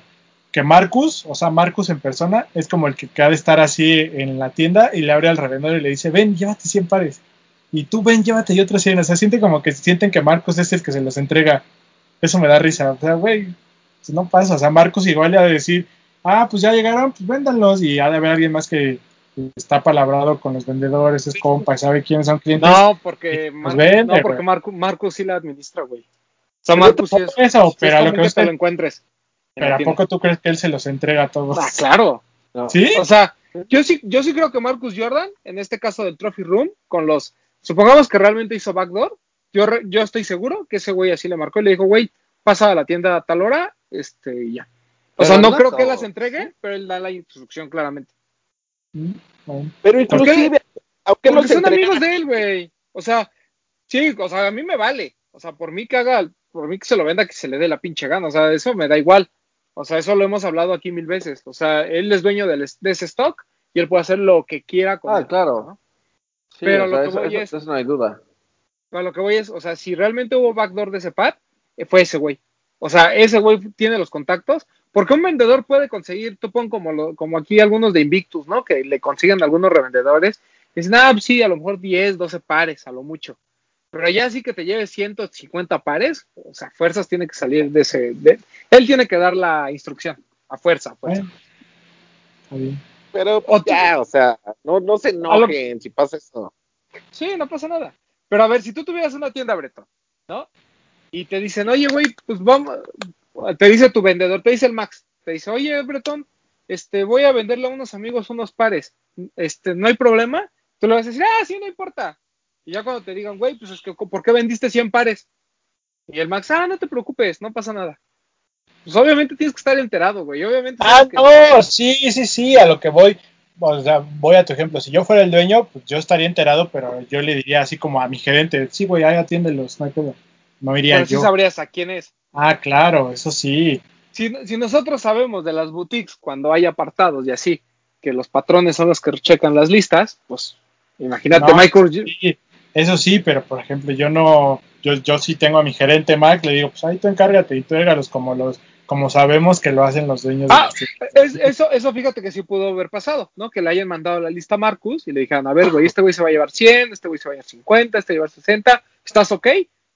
que Marcus, o sea, Marcus en persona, es como el que, que ha de estar así en la tienda y le abre al revendedor y le dice, ven, llévate 100 pares. Y tú ven, llévate y otros 100. O sea, siente como que sienten que Marcus es el que se los entrega. Eso me da risa. O sea, güey, pues no pasa. O sea, Marcus igual le ha de decir, ah, pues ya llegaron, pues véndanlos. Y ha de haber alguien más que está palabrado con los vendedores, es compa, y sabe quiénes son clientes. No, porque, Mar- vende, no, porque güey. Marcus, Marcus sí la administra, güey. O sea, Marcus sí es, Eso, sí pero es a lo que que te usted, lo encuentres. en pero ¿a poco tú crees que él se los entrega a todos? Ah, claro. No. ¿Sí? O sea, yo sí, yo sí creo que Marcus Jordan, en este caso del Trophy Room, con los, supongamos que realmente hizo backdoor, yo, re- yo estoy seguro que ese güey así le marcó y le dijo, güey, pasa a la tienda a tal hora, este, y ya. O Pero sea, no no creo que él todo. las entregue, pero él da la instrucción claramente. Pero inclusive, aunque Porque los son amigos de él, güey. O sea, sí, o sea, a mí me vale. O sea, por mí que haga, por mí que se lo venda, que se le dé la pinche gana. O sea, eso me da igual. O sea, eso lo hemos hablado aquí mil veces. O sea, él es dueño del, de ese stock y él puede hacer lo que quiera con Ah, él, claro. ¿no? Sí, Pero o lo sea, que eso, voy eso- es- eso no hay duda. Lo que voy es, o sea, si realmente hubo backdoor de ese pad, eh, fue ese güey. O sea, ese güey tiene los contactos. Porque un vendedor puede conseguir, tú pon como, lo- como aquí algunos de Invictus, ¿no? Que le consiguen algunos revendedores. Dicen, ah, pues sí, a lo mejor 10, 12 pares, a lo mucho. Pero ya sí que te lleves 150 pares, o sea, fuerzas tiene que salir de ese. de- él tiene que dar la instrucción, a fuerza, a fuerza. Está bien. Pero O tú- ya, o sea, no, no se lo- enojen si pasa eso. Sí, no pasa nada. Pero a ver, si tú tuvieras una tienda, Breton, ¿no? Y te dicen, oye, güey, pues vamos, te dice tu vendedor, te dice el Max, te dice, oye, Breton, este, voy a venderle a unos amigos unos pares, este, no hay problema, tú le vas a decir, ah, sí, no importa. Y ya cuando te digan, güey, pues es que, ¿por qué vendiste 100 pares? Y el Max, ah, no te preocupes, no pasa nada. Pues obviamente tienes que estar enterado, güey, obviamente. Ah, que- no, sí, sí, sí, a lo que voy. O sea, voy a tu ejemplo. Si yo fuera el dueño, pues yo estaría enterado, pero yo le diría así como a mi gerente, sí, güey, ahí atiéndelos, no hay pedo. No iría Pero sí yo. sabrías a quién es. Ah, claro, eso sí. si, si nosotros sabemos de las boutiques cuando hay apartados y así, que los patrones son los que checan las listas, pues imagínate, No, Michael. Sí, eso sí, pero por ejemplo, yo no, yo, yo sí tengo a mi gerente Mac, le digo, pues ahí tú encárgate y tú los como los, como sabemos que lo hacen los dueños Ah, de las es- eso, eso fíjate que sí pudo haber pasado, ¿no? Que le hayan mandado la lista a Marcus y le dijeran, a ver, güey, este güey se va a llevar 100, este güey se va a llevar 50, este va a llevar 60, ¿estás ok?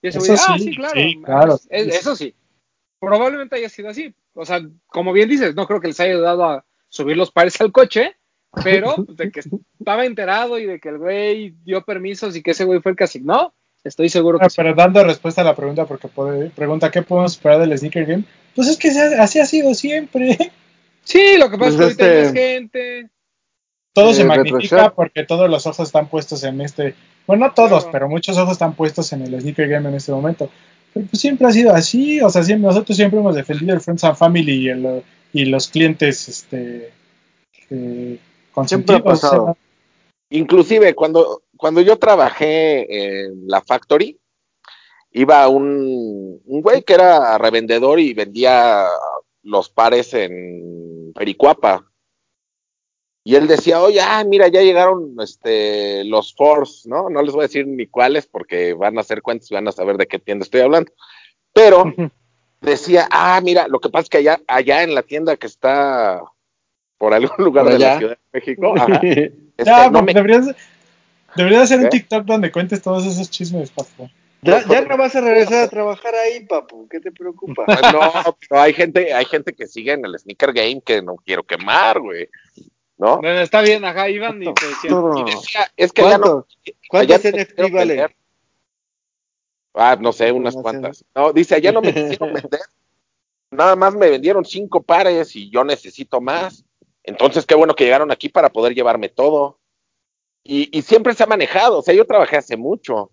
Y ese güey, Eso ah, sí, sí, claro. sí, claro. Es- es- eso sí. Probablemente haya sido así. O sea, como bien dices, no creo que les haya ayudado a subir los pares al coche, pero pues, de que estaba enterado y de que el güey dio permisos y que ese güey fue el que asignó, estoy seguro que Ah, sí. pero dando respuesta a la pregunta, porque puede, pregunta, ¿qué podemos esperar del Sneaker Game? Pues es que así ha sido siempre. Sí, lo que pasa Pues es que ahorita hay este- más gente. Todo Eh, se magnifica porque todos los ojos están puestos en este. Bueno, no todos, Claro. pero muchos ojos están puestos en el Sneaker Game en este momento. Pero pues siempre ha sido así, o sea, siempre, nosotros siempre hemos defendido el Friends and Family y, el, y los clientes este, eh, Siempre ha consentidos. o sea, pasado. Inclusive cuando, cuando yo trabajé en la factory, iba un, un güey que era revendedor y vendía los pares en Pericuapa. Y él decía, oye, ah, mira, ya llegaron este, los Force, ¿no? No les voy a decir ni cuáles porque van a hacer cuentas y van a saber de qué tienda estoy hablando. Pero decía, ah, mira, lo que pasa es que allá, allá en la tienda que está por algún <laughs> lugar Por de la. Ciudad de México, <laughs> ajá, este, ya, no me- deberías, deberías hacer ¿Qué? un TikTok donde cuentes todos esos chismes, papu. ya, ya no vas a regresar a trabajar ahí, papu. ¿Qué te preocupa? <laughs> No, pero hay gente, hay gente que sigue en el sneaker game que no quiero quemar, güey. ¿No? Bueno, está bien, ajá, iban y te. Y decía, es que ya no. ¿Cuánto, allá ¿Cuántos NFT vale? Ah, no sé, unas cuantas. No, dice, allá no me <laughs> quisieron vender. Nada más me vendieron cinco pares y yo necesito más. Entonces, qué bueno que llegaron aquí para poder llevarme todo. Y, siempre se ha manejado. O sea, yo trabajé hace mucho.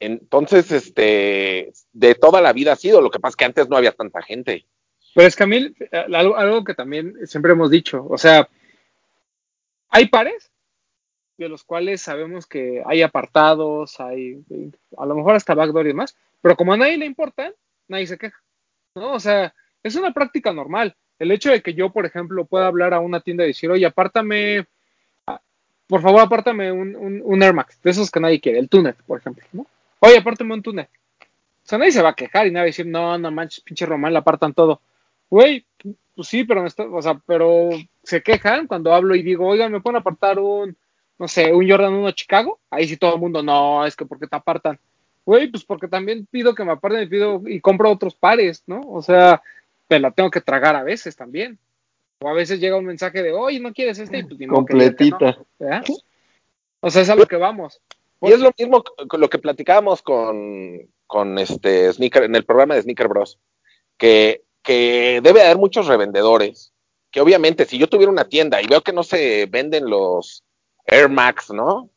Entonces, este, de toda la vida ha sido. Lo que pasa es que antes no había tanta gente. Pero es Camil, eh, algo, algo que también siempre hemos dicho, o sea, hay pares de los cuales sabemos que hay apartados, hay a lo mejor hasta backdoor y demás, pero como a nadie le importan, nadie se queja, ¿no? O sea, es una práctica normal. El hecho de que yo, por ejemplo, pueda hablar a una tienda y decir, oye, apártame, por favor, apártame un, un, Air Max, de esos que nadie quiere, el Tunet, por ejemplo, ¿no? Oye, apártame un Tunet. O sea, nadie se va a quejar y nadie va a decir, no, no manches, pinche Román, le apartan todo. Güey, pues sí, pero, me está- o sea, pero se quejan cuando hablo y digo, oigan, ¿me pueden apartar un, no sé, un Jordan 1 Chicago? Ahí sí todo el mundo, no, es que porque te apartan. Güey, pues porque también pido que me aparten y pido y compro otros pares, ¿no? O sea, te la tengo que tragar a veces también. O a veces llega un mensaje de, oye, ¿no quieres este? Y pues, ni no, Completita. ¿verdad? O sea, es a lo que vamos. Y es lo mismo con lo que platicábamos con, con este Sneaker, en el programa de Sneaker Bros. Que, que debe haber muchos revendedores. Que obviamente, si yo tuviera una tienda y veo que no se venden los Air Max, ¿no?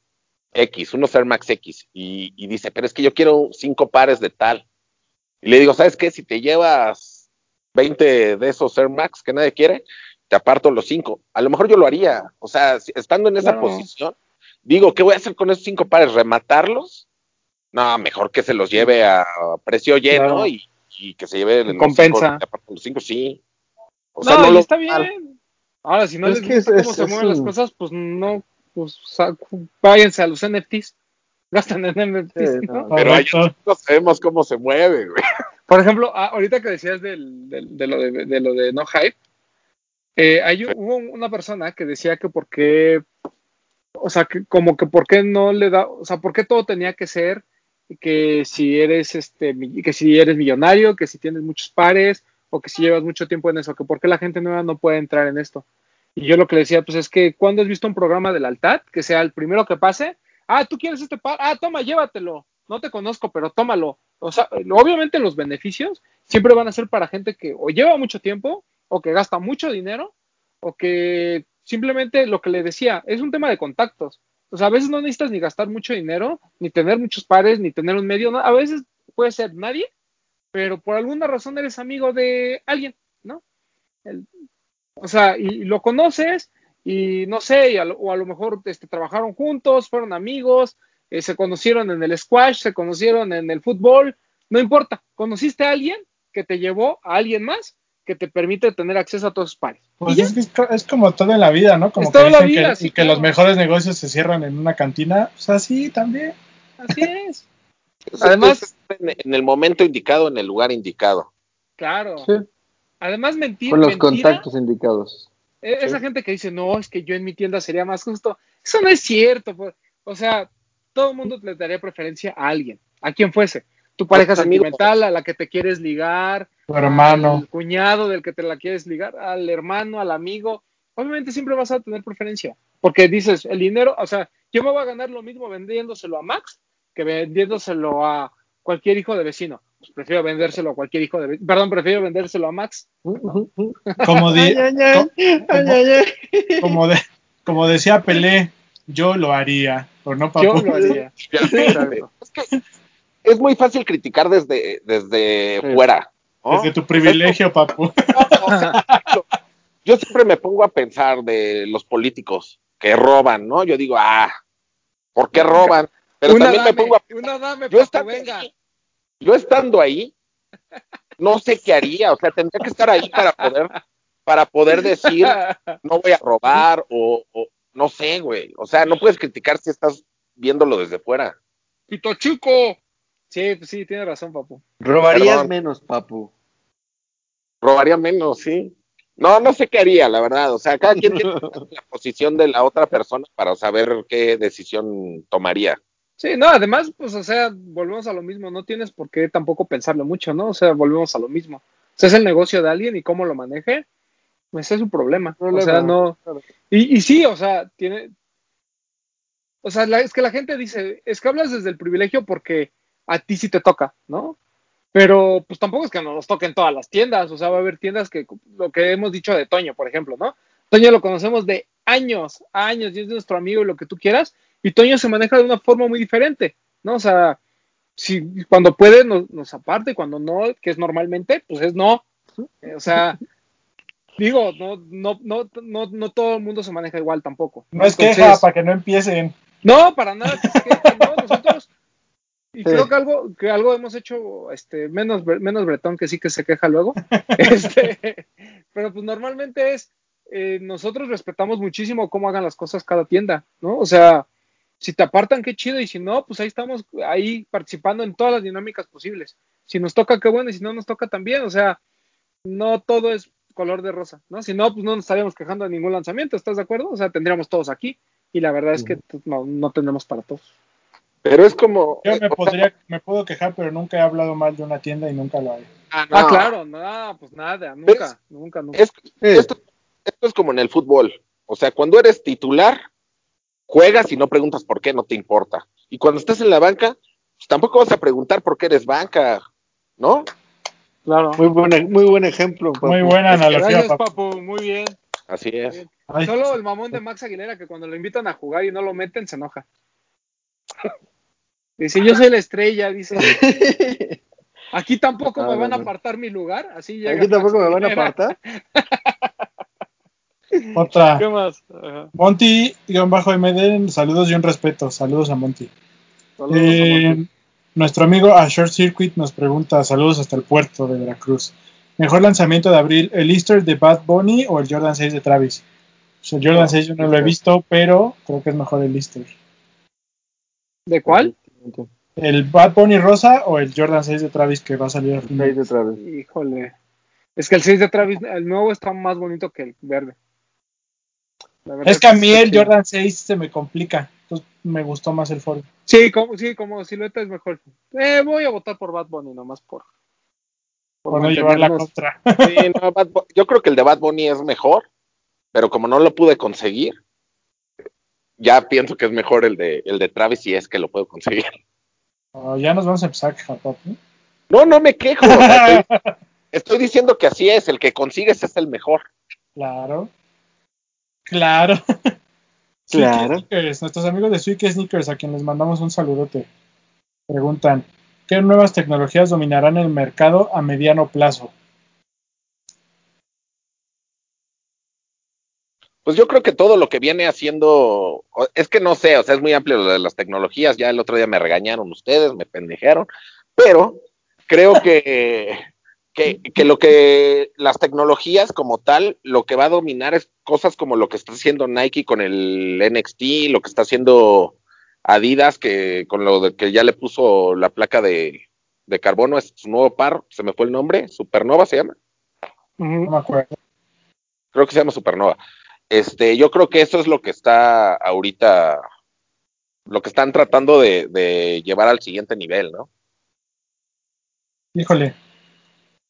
X, unos Air Max X, y, y dice, pero es que yo quiero cinco pares de tal. Y le digo, ¿sabes qué? Si te llevas 20 de esos Air Max que nadie quiere, te aparto los cinco. A lo mejor yo lo haría. O sea, si- estando en esa posición, digo, ¿qué voy a hacer con esos cinco pares? ¿Rematarlos? No, mejor que se los lleve a precio lleno Claro. y, y que se lleve los Compensa. cinco, te aparto los cinco, sí. O no, no lo- está bien. Ahora, si no Es les que gusta es- cómo es- se mueven las cosas, pues no, pues váyanse a los NFTs. <laughs> Gastan en NFTs, Sí, ¿no? no. Pero ahí Correcto. no sabemos cómo se mueve, güey. Por ejemplo, ah, ahorita que decías del, del- de, lo de, de lo de no hype, eh, hay, hubo una persona que decía que por qué, o sea, que como que por qué no le da, o sea, por qué todo tenía que ser que si eres este, que si eres millonario, que si tienes muchos pares, o que si llevas mucho tiempo en eso, que por qué la gente nueva no puede entrar en esto. Y yo lo que le decía, pues es que cuando has visto un programa del Altad, que sea el primero que pase, ah, tú quieres este par, ah, toma, llévatelo, no te conozco, pero tómalo. O sea, obviamente los beneficios siempre van a ser para gente que o lleva mucho tiempo, o que gasta mucho dinero, o que simplemente lo que le decía, es un tema de contactos. O sea, a veces no necesitas ni gastar mucho dinero, ni tener muchos pares, ni tener un medio, a veces puede ser nadie, pero por alguna razón eres amigo de alguien, ¿no? O sea, y, lo conoces, y no sé, y o a lo mejor este, trabajaron juntos, fueron amigos, eh, se conocieron en el squash, se conocieron en el fútbol, no importa, conociste a alguien que te llevó a alguien más que te permite tener acceso a todos sus pares. Pues es, que es, co- es como todo en la vida, ¿no? Como Es que toda la dicen vida, que, sí, y que los mejores negocios se cierran en una cantina. Pues así también. Así es. Además- en, el momento indicado, en el lugar indicado. Claro. Sí, Además, mentir, con los mentira, contactos indicados. e- esa gente que dice, no, es que yo en mi tienda sería más justo. Eso no es cierto. pues. O sea, todo el mundo le daría preferencia a alguien, a quien fuese. Tu pareja amigos. sentimental, a la que te quieres ligar, Tu hermano. al cuñado del que te la quieres ligar, al hermano, al amigo. Obviamente siempre vas a tener preferencia, porque dices, el dinero, o sea, yo me voy a ganar lo mismo vendiéndoselo a Max que vendiéndoselo a cualquier hijo de vecino. Pues prefiero vendérselo a cualquier hijo de vecino. Perdón, prefiero vendérselo a Max. Como, di- Ay, ay, ay, co- ay, como- ay, ay. como, de- como decía Pelé, yo lo haría. ¿O no, papu? Yo lo haría. <laughs> Es que es muy fácil criticar desde, desde Sí. fuera. ¿no? Desde tu privilegio, papu. <laughs> Yo siempre me pongo a pensar de los políticos que roban, ¿no? Yo digo, ah, ¿por qué roban? Pero una también dame, me pongo a una dame, yo papu, estando, venga. ahí, yo estando ahí, no sé qué haría, o sea, tendría que estar ahí para poder, para poder decir, <laughs> no voy a robar, o, o no sé, güey. O sea, no puedes criticar si estás viéndolo desde fuera. Pito chico. Sí, pues sí, tiene razón, papu. Robarías Perdón. menos, papu. Robaría menos, sí. No, no sé qué haría, la verdad. O sea, cada quien tiene <laughs> la posición de la otra persona para saber qué decisión tomaría. Sí, no, además, pues, o sea, volvemos a lo mismo, no tienes por qué tampoco pensarlo mucho, ¿no? O sea, volvemos a lo mismo. O sea, es el negocio de alguien y cómo lo maneje, ese es su problema. O sea, no. claro. Y, y sí, o sea, tiene. O sea, la- es que la gente dice, es que hablas desde el privilegio porque a ti sí te toca, ¿no? Pero pues tampoco es que no nos toquen todas las tiendas, o sea, va a haber tiendas que, lo que hemos dicho de Toño, por ejemplo, ¿no? Toño lo conocemos de años, años, y es nuestro amigo y lo que tú quieras, y Toño se maneja de una forma muy diferente, ¿no? O sea, si cuando puede nos, nos aparte, cuando no, que es normalmente, pues es no. O sea, digo, no, no, no, no, no todo el mundo se maneja igual tampoco. No es Entonces, queja para que no empiecen. no, para nada que se quejen, ¿no? Nosotros, y Sí. creo que algo, que algo hemos hecho, este, menos, menos bretón que sí que se queja luego. <laughs> Este, pero pues normalmente es, eh, nosotros respetamos muchísimo cómo hagan las cosas cada tienda, ¿no? O sea, si te apartan, qué chido, y si no, pues ahí estamos, ahí participando en todas las dinámicas posibles. Si nos toca, qué bueno, y si no nos toca también, o sea, no todo es color de rosa, ¿no? Si no, pues no nos estaríamos quejando de ningún lanzamiento, ¿estás de acuerdo? O sea, tendríamos todos aquí, y la verdad es que pues, no, no tenemos para todos. Pero es como. Yo eh, me sea, podría, me puedo quejar, pero nunca he hablado mal de una tienda y nunca lo haré. ah, Ah, no. claro, nada, pues nada, nunca, nunca, nunca. Es- esto, esto es como en el fútbol. O sea, cuando eres titular, juegas y no preguntas por qué, no te importa. Y cuando estás en la banca, pues tampoco vas a preguntar por qué eres banca, ¿no? Claro. Muy buen, muy buen ejemplo, papu. Muy buena analogía, Gracias, papu. papu, muy bien. Así es. Ay, Solo el mamón de Max Aguilera que cuando lo invitan a jugar y no lo meten se enoja. <laughs> Dice, yo soy la estrella, dice. <laughs> Aquí tampoco No, me van a apartar mi lugar, así llega. Aquí tampoco Max me van a apartar. <laughs> otra. ¿Qué más? Ajá. Monty-MD, saludos y un respeto. Saludos a Monty. Saludos, Eh, Monty. Nuestro amigo a Short Circuit nos pregunta, saludos hasta el puerto de Veracruz. ¿Mejor lanzamiento de abril, el Easter de Bad Bunny o el Jordan 6 de Travis? O sea, el Jordan No, 6 yo no lo he visto, pero creo que es mejor el Easter. ¿De cuál? ¿El Bad Bunny rosa o el Jordan 6 de Travis que va a salir al Seis final? de otra vez. Híjole. Es que el 6 de Travis, el nuevo está más bonito que el verde. Es que a mí el. Jordan 6 se me complica. Me gustó más el Ford. Sí, como, sí, como silueta es mejor. Eh, voy a votar por Bad Bunny nomás por. Por no llevar la contra. <laughs> Sí, no, Bad Bu- yo creo que el de Bad Bunny es mejor, pero como no lo pude conseguir, ya pienso que es mejor el de, el de Travis si es que lo puedo conseguir. Oh, ya nos vamos a empezar a quejar. No, no me quejo. o sea, estoy, <laughs> estoy diciendo que así es, el que consigues es el mejor. Claro. Claro. <laughs> Claro. Sneakers, nuestros amigos de Sweet Sneakers, a quienes les mandamos un saludote, preguntan: ¿Qué nuevas tecnologías dominarán el mercado a mediano plazo? Pues yo creo que todo lo que viene haciendo, es que no sé, o sea, es muy amplio lo de las tecnologías, ya el otro día me regañaron ustedes, me pendejearon, pero creo que, que, que lo que las tecnologías como tal, lo que va a dominar es cosas como lo que está haciendo Nike con el NXT, lo que está haciendo Adidas, que con lo de que ya le puso la placa de, de carbono, es su nuevo par, se me fue el nombre, Supernova se llama No me acuerdo. creo que se llama Supernova. Este, yo creo que eso es lo que está ahorita, lo que están tratando de, de llevar al siguiente nivel, ¿no? Híjole.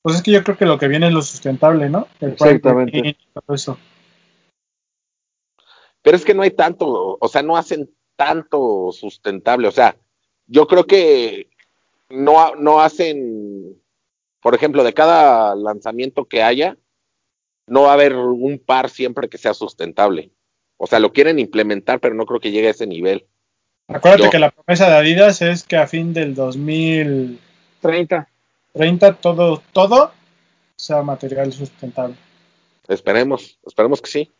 Pues es que yo creo que lo que viene es lo sustentable, ¿no? El Exactamente. todo eso. Pero es que no hay tanto, o sea, no hacen tanto sustentable, o sea, yo creo que no, no hacen, por ejemplo, de cada lanzamiento que haya, no va a haber un par siempre que sea sustentable. O sea, lo quieren implementar, pero no creo que llegue a ese nivel. Acuérdate Yo- que la promesa de Adidas es que a fin del 2030 30. todo, todo sea material sustentable. Esperemos, esperemos que sí.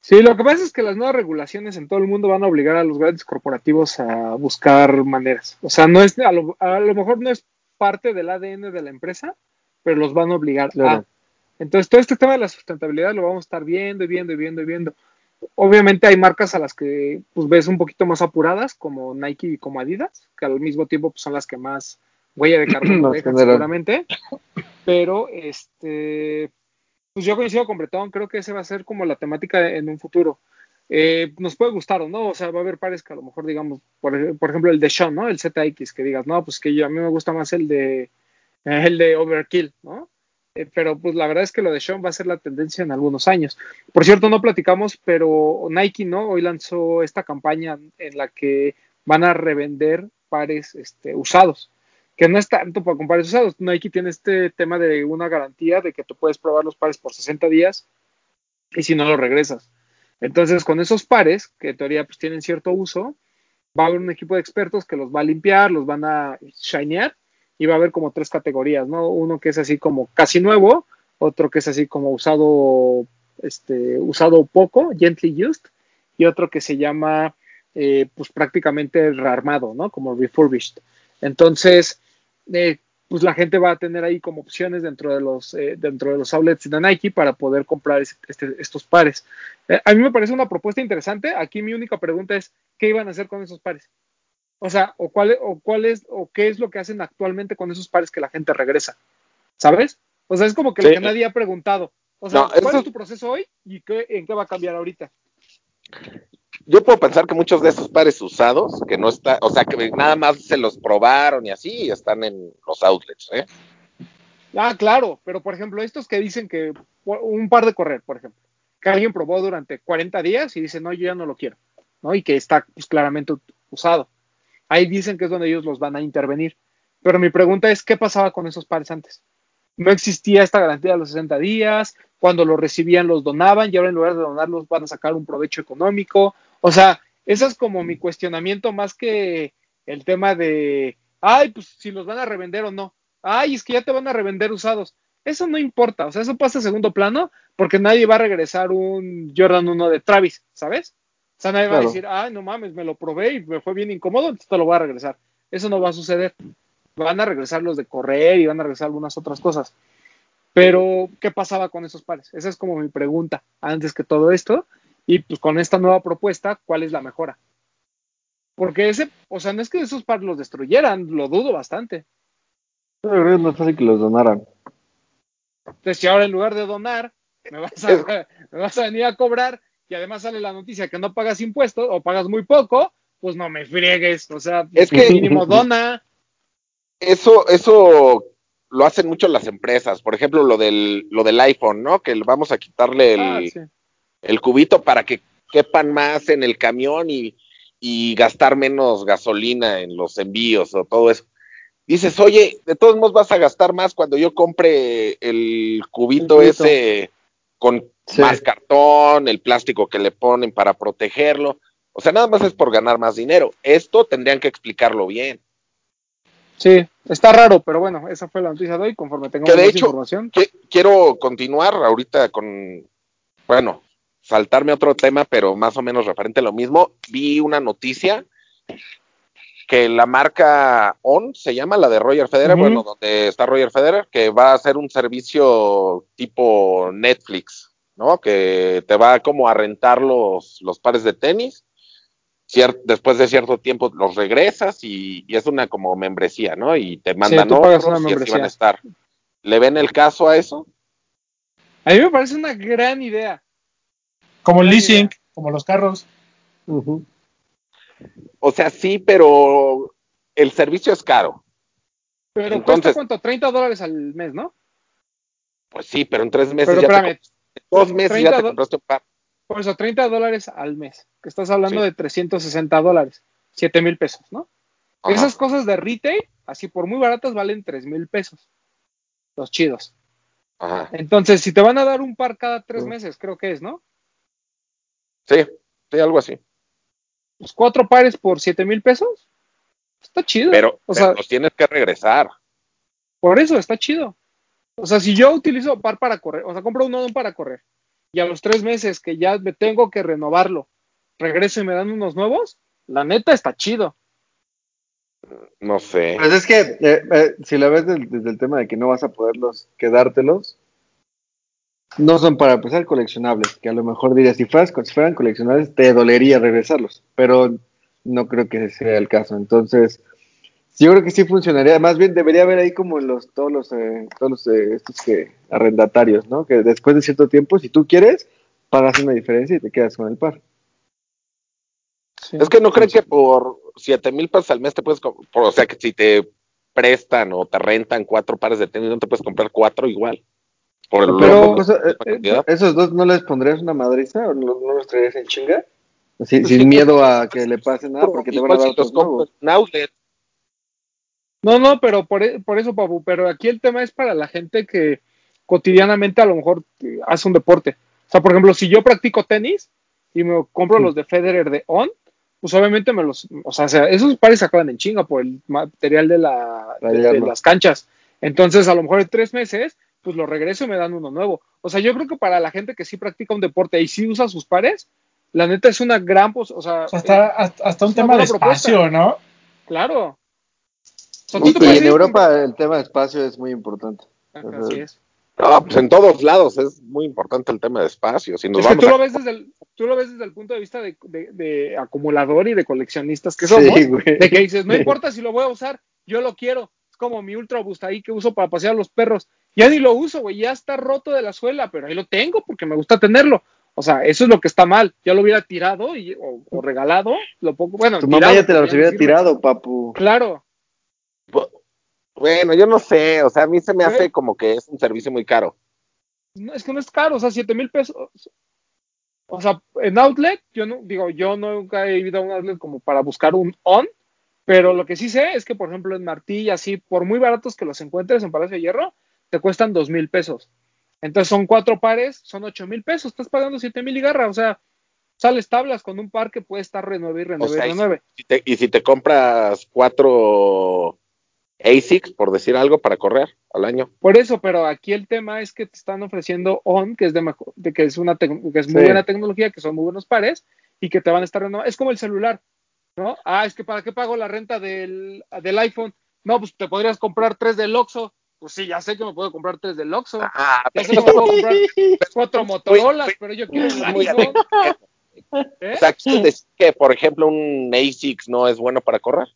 Sí, lo que pasa es que las nuevas regulaciones en todo el mundo van a obligar a los grandes corporativos a buscar maneras. O sea, no es a lo, a lo mejor no es parte del ADN de la empresa, pero los van a obligar Claro. a. Entonces, todo este tema de la sustentabilidad lo vamos a estar viendo y viendo y viendo y viendo. Obviamente hay marcas a las que pues, ves un poquito más apuradas, como Nike y como Adidas, que al mismo tiempo pues, son las que más huella de carbono <clears throat> dejan seguramente. Pero este pues yo coincido con Bretón, creo que ese va a ser como la temática en un futuro. Eh, nos puede gustar o no, o sea, va a haber pares que a lo mejor digamos, por, por ejemplo, el de Sean, ¿no? El ZX, que digas, no, pues que yo, a mí me gusta más el de eh, el de Overkill, ¿no? Eh, pero pues la verdad es que lo de Sean va a ser la tendencia en algunos años. Por cierto, no platicamos, pero Nike, ¿no? Hoy lanzó esta campaña en la que van a revender pares este, usados que no es tanto para comprar usados. Nike tiene este tema de una garantía de que tú puedes probar los pares por 60 días y si no lo regresas. Entonces, con esos pares, que en teoría pues tienen cierto uso, va a haber un equipo de expertos que los va a limpiar, los van a shinear y va a haber como tres categorías, ¿no? Uno que es así como casi nuevo, otro que es así como usado, este, usado poco, gently used, y otro que se llama, eh, pues prácticamente rearmado, ¿no? Como refurbished. Entonces, eh, pues la gente va a tener ahí como opciones dentro de los eh, dentro de los outlets de Nike para poder comprar este- estos pares. Eh, a mí me parece una propuesta interesante. Aquí mi única pregunta es qué iban a hacer con esos pares. O sea, o cuál o cuál es o qué es lo que hacen actualmente con esos pares que la gente regresa. ¿Sabes? O sea, es como que lo que nadie ha preguntado. O sea, No, ¿cuál es tu proceso hoy y qué, en qué va a cambiar ahorita? Yo puedo pensar que muchos de esos pares usados, que no está, o sea, que nada más se los probaron y así, están en los outlets, ¿eh? Ah, claro, pero por ejemplo, estos que dicen que un par de correr, por ejemplo, que alguien probó durante 40 días y dice, no, yo ya no lo quiero, ¿no? Y que está pues, claramente usado. Ahí dicen que es donde ellos los van a intervenir. Pero mi pregunta es, ¿qué pasaba con esos pares antes? No existía esta garantía de los 60 días, cuando los recibían los donaban y ahora en lugar de donarlos van a sacar un provecho económico. O sea, ese es como mi cuestionamiento más que el tema de, ay, pues si los van a revender o no. Ay, es que ya te van a revender usados. Eso no importa, o sea, eso pasa a segundo plano porque nadie va a regresar un Jordan 1 de Travis, ¿sabes? O sea, nadie va a decir, ay, no mames, me lo probé y me fue bien incómodo, entonces te lo voy a regresar. Eso no va a suceder. Van a regresar los de correr y van a regresar algunas otras cosas. Pero, ¿qué pasaba con esos pares? Esa es como mi pregunta antes que todo esto. Y pues con esta nueva propuesta, ¿cuál es la mejora? Porque ese, o sea, no es que esos pares los destruyeran, lo dudo bastante. Que es más fácil que los donaran. Entonces, si ahora en lugar de donar, me vas a, <laughs> me vas a venir a cobrar y además sale la noticia que no pagas impuestos o pagas muy poco, pues no me friegues. O sea, Es que- mínimo <laughs> dona. Eso, eso lo hacen mucho las empresas. Por ejemplo, lo del, lo del iPhone, ¿no? Que vamos a quitarle el, Ah, sí. El cubito para que quepan más en el camión y, y gastar menos gasolina en los envíos o todo eso. Dices, oye, de todos modos vas a gastar más cuando yo compre el cubito, El cubito. ese con Sí. más cartón, el plástico que le ponen para protegerlo. O sea, nada más es por ganar más dinero. Esto tendrían que explicarlo bien. Sí, está raro, pero bueno, esa fue la noticia de hoy. Conforme tengamos Que de más hecho- información. Qui- Quiero continuar ahorita con, bueno, saltarme otro tema, pero más o menos referente a lo mismo. Vi una noticia que la marca On se llama la de Roger Federer, bueno, donde está Roger Federer, que va a hacer un servicio tipo Netflix, ¿no? Que te va como a rentar los, los pares de tenis. cier- después de cierto tiempo los regresas y, y es una como membresía, ¿no? Y te mandan pagas otros y así van a estar. ¿Le ven el caso a eso? A mí me parece una gran idea. Como el leasing, como los carros. O sea, sí, pero el servicio es caro. Pero Entonces- cuesta cuánto? 30 dólares al mes, ¿no? Pues sí, pero en tres meses Pero ya espérame, te, dos meses 30 ya te compraste un par. por eso 30 dólares al mes. Que estás hablando Sí. de 360 dólares. 7 mil pesos, ¿no? Ajá. Esas cosas de retail, así por muy baratas, valen 3 mil pesos. Los chidos. Ajá. Entonces, si te van a dar un par cada tres meses, creo que es, ¿no? Sí, sí, algo así. pues, cuatro pares por siete mil pesos. Está chido. Pero, o pero sea, los tienes que regresar. por eso está chido. O sea, si yo utilizo par para correr, o sea, compro un para correr, y a los tres meses que ya me tengo que renovarlo, regreso y me dan unos nuevos, la neta está chido. No sé. Pues es que eh, eh, si la ves del- desde el tema de que no vas a poderlos quedártelos, no son para empezar coleccionables, que a lo mejor dirías, si, fueras, si fueran coleccionables te dolería regresarlos, pero no creo que ese sea el caso. Entonces, yo creo que sí funcionaría, más bien debería haber ahí como los todos los eh, todos los eh, estos que arrendatarios, ¿no? Que después de cierto tiempo, si tú quieres, pagas una diferencia y te quedas con el par. Es que no creen que por siete mil pesos al mes te puedes, por- o sea, que si te prestan o te rentan cuatro pares de tenis, no te puedes comprar cuatro igual. Por el Pero- Pues, eh, eh. ¿Esos dos no les pondrías una madriza o no, no los traerías en chinga? Así, Pues sin sí, miedo a que le pase nada, porque te van a dar si otros outlet. No, no, pero por, e- por eso, Papu, pero aquí el tema es para la gente que cotidianamente a lo mejor eh, hace un deporte. O sea, por ejemplo, si yo practico tenis y me compro Sí. los de Federer de On, pues obviamente me los, o sea, o sea, esos pares se acaban en chinga por el material de, la, de, de las canchas. Entonces, a lo mejor en tres meses, pues lo regreso y me dan uno nuevo. O sea, yo creo que para la gente que sí practica un deporte y sí usa sus pares, la neta es una gran, pos- o sea, O sea, hasta, hasta, hasta un tema de propuesta. espacio, ¿no? claro. O sea, Y, en ir Europa el tema de espacio es muy importante. Así es. No, pues en todos lados es muy importante el tema de espacio. Si nos Es que vamos tú a- lo ves desde el, tú lo ves desde el punto de vista de, de- de acumulador y de coleccionistas que somos, Sí, güey. de que dices, no importa si lo voy a usar, yo lo quiero. Como mi Ultra Boost ahí que uso para pasear a los perros. Ya ni lo uso, güey, ya está roto de la suela, pero ahí lo tengo porque me gusta tenerlo. O sea, eso es lo que está mal. Ya lo hubiera tirado y, o, o regalado, lo pongo, bueno, Tu mamá ya te no hubiera tirado, papu. Claro, Bueno, yo no sé, o sea, a mí se me hace como que es un servicio muy caro. no, es que no es caro, o sea, 7 mil pesos. O sea, en outlet, yo no, digo, yo nunca he ido a un outlet como para buscar un on, pero lo que sí sé es que, por ejemplo, en Martilla, así, por muy baratos que los encuentres en Palacio de Hierro, te cuestan dos mil pesos. Entonces son cuatro pares, son ocho mil pesos, estás pagando siete mil y garra, o sea, sales tablas con un par que puede estar renueve y O renueve sea, y renueve. si te- y si te compras cuatro ASICs, por decir algo, para correr al año. Por eso, pero aquí el tema es que te están ofreciendo on, que es de mejor, de que es una que es muy Sí. buena tecnología, que son muy buenos pares y que te van a estar renovando. Es como el celular, ¿no? Ah, es que para qué pago la renta del, del iPhone. No, pues te podrías comprar tres del Oxxo. Pues sí, ya sé que me puedo comprar tres del Oxxo. Ah, Ya sé que me puedo comprar cuatro Motorolas, pero yo quiero muy iPhone. ¿Eh? O sea, ¿quieres decir que, por ejemplo, un ASICS no es bueno para correr?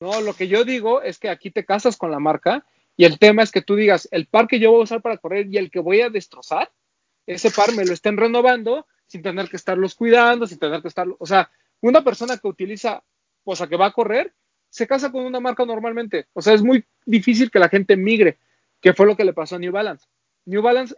No, lo que yo digo es que aquí te casas con la marca y el tema es que tú digas, el par que yo voy a usar para correr y el que voy a destrozar, ese par me lo estén renovando sin tener que estarlos cuidando, sin tener que estarlo, o sea, una persona que utiliza, o sea, que va a correr, se casa con una marca normalmente, o sea, es muy difícil que la gente migre, que fue lo que le pasó a New Balance. New Balance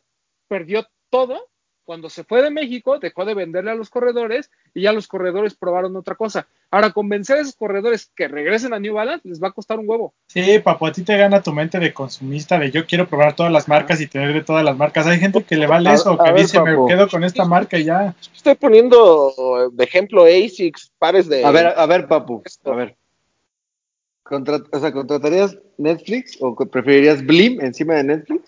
perdió todo cuando se fue de México, dejó de venderle a los corredores y ya los corredores probaron otra cosa. Ahora, convencer a esos corredores que regresen a New Balance les va a costar un huevo. Sí, papu, a ti te gana tu mente de consumista, de yo quiero probar todas las marcas y tener de todas las marcas. Hay gente que le vale A- eso, a que ver, dice, me quedo con esta marca y ya. Estoy poniendo de ejemplo ASICs, pares de... A ver, a ver, papu. A ver. Contra- o sea, ¿contratarías Netflix o preferirías Blim encima de Netflix?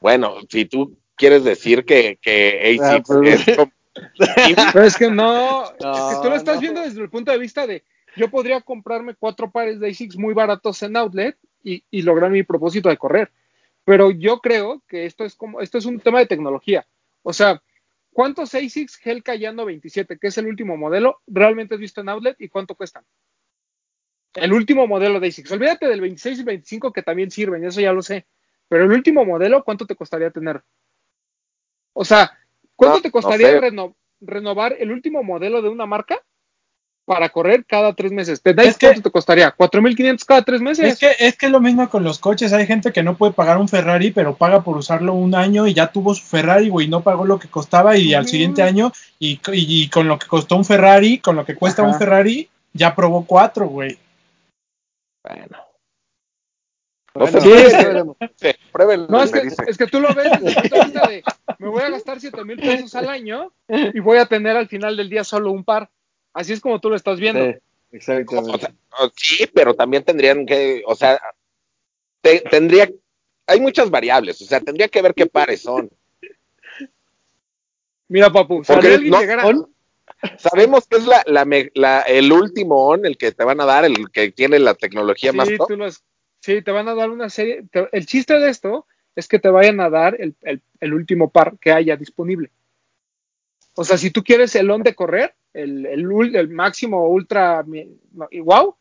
Bueno, si tú quieres decir que, que Ah, ASICS pues- es como- <laughs> Pero es que no, es que No, tú lo estás no. viendo desde el punto de vista de yo podría comprarme cuatro pares de ASICS muy baratos en outlet y, y lograr mi propósito de correr. Pero yo creo que esto es como, esto es un tema de tecnología. O sea, ¿cuántos ASICS Helka Yano 27, que es el último modelo, realmente has visto en outlet y cuánto cuestan? El último modelo de ASICS. Olvídate del 26 y 25 que también sirven, eso ya lo sé. Pero el último modelo, ¿cuánto te costaría tener? O sea, ¿cuánto No, te no costaría sé. reno- renovar el último modelo de una marca para correr cada tres meses? ¿Te que- cuánto te costaría? ¿4.500 cada tres meses? Es que, es que es lo mismo con los coches. Hay gente que no puede pagar un Ferrari, pero paga por usarlo un año y ya tuvo su Ferrari, güey, no pagó lo que costaba y al siguiente año, y, y- y con lo que costó un Ferrari, con lo que cuesta Ajá. un Ferrari, ya probó cuatro, güey. Bueno. No Bueno, es <laughs> que- No, es que, dice. es que tú lo ves desde el punto de me voy a gastar 7 mil pesos al año y voy a tener al final del día solo un par. Así es como tú lo estás viendo. Sí, exactamente. O sea, o- sí, pero también tendrían que, o sea, te- tendría, hay muchas variables, o sea, tendría que ver qué pares son. Mira, papu, si Porque alguien no llegara- Sabemos que es la, la me- la- el último on, el que te van a dar, el que tiene la tecnología más sí, top. tú los- sí, te van a dar una serie. te- el chiste de esto es que te vayan a dar el, el- el último par que haya disponible. O sea, si tú quieres el on de correr, el, el, ul- el máximo ultra y wow,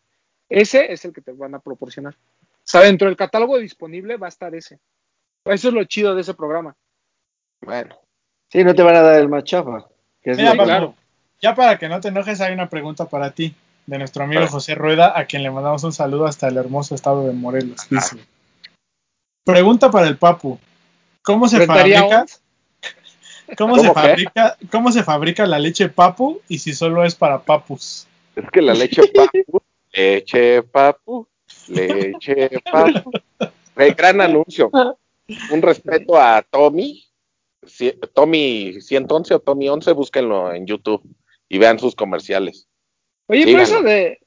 ese es el que te van a proporcionar. O sea, dentro del catálogo disponible va a estar ese. Eso es lo chido de ese programa. Bueno, Sí, no te van a dar el más chafa. Que es Mira, claro. ya para que no te enojes, hay una pregunta para ti, de nuestro amigo. José Rueda, a quien le mandamos un saludo hasta el hermoso estado de Morelos. Ah. Dice, pregunta para el Papu. ¿Cómo se ¿Rentaría fabrica? ¿Cómo, ¿Cómo se fabrica? ¿Cómo se fabrica la leche Papu y si solo es para papus? es que la leche <laughs> papu, leche papu, leche papu. Gran anuncio. Un respeto a Tommy, si- Tommy 111 o Tommy 11, búsquenlo en YouTube y vean sus comerciales. Oye, pero eso de.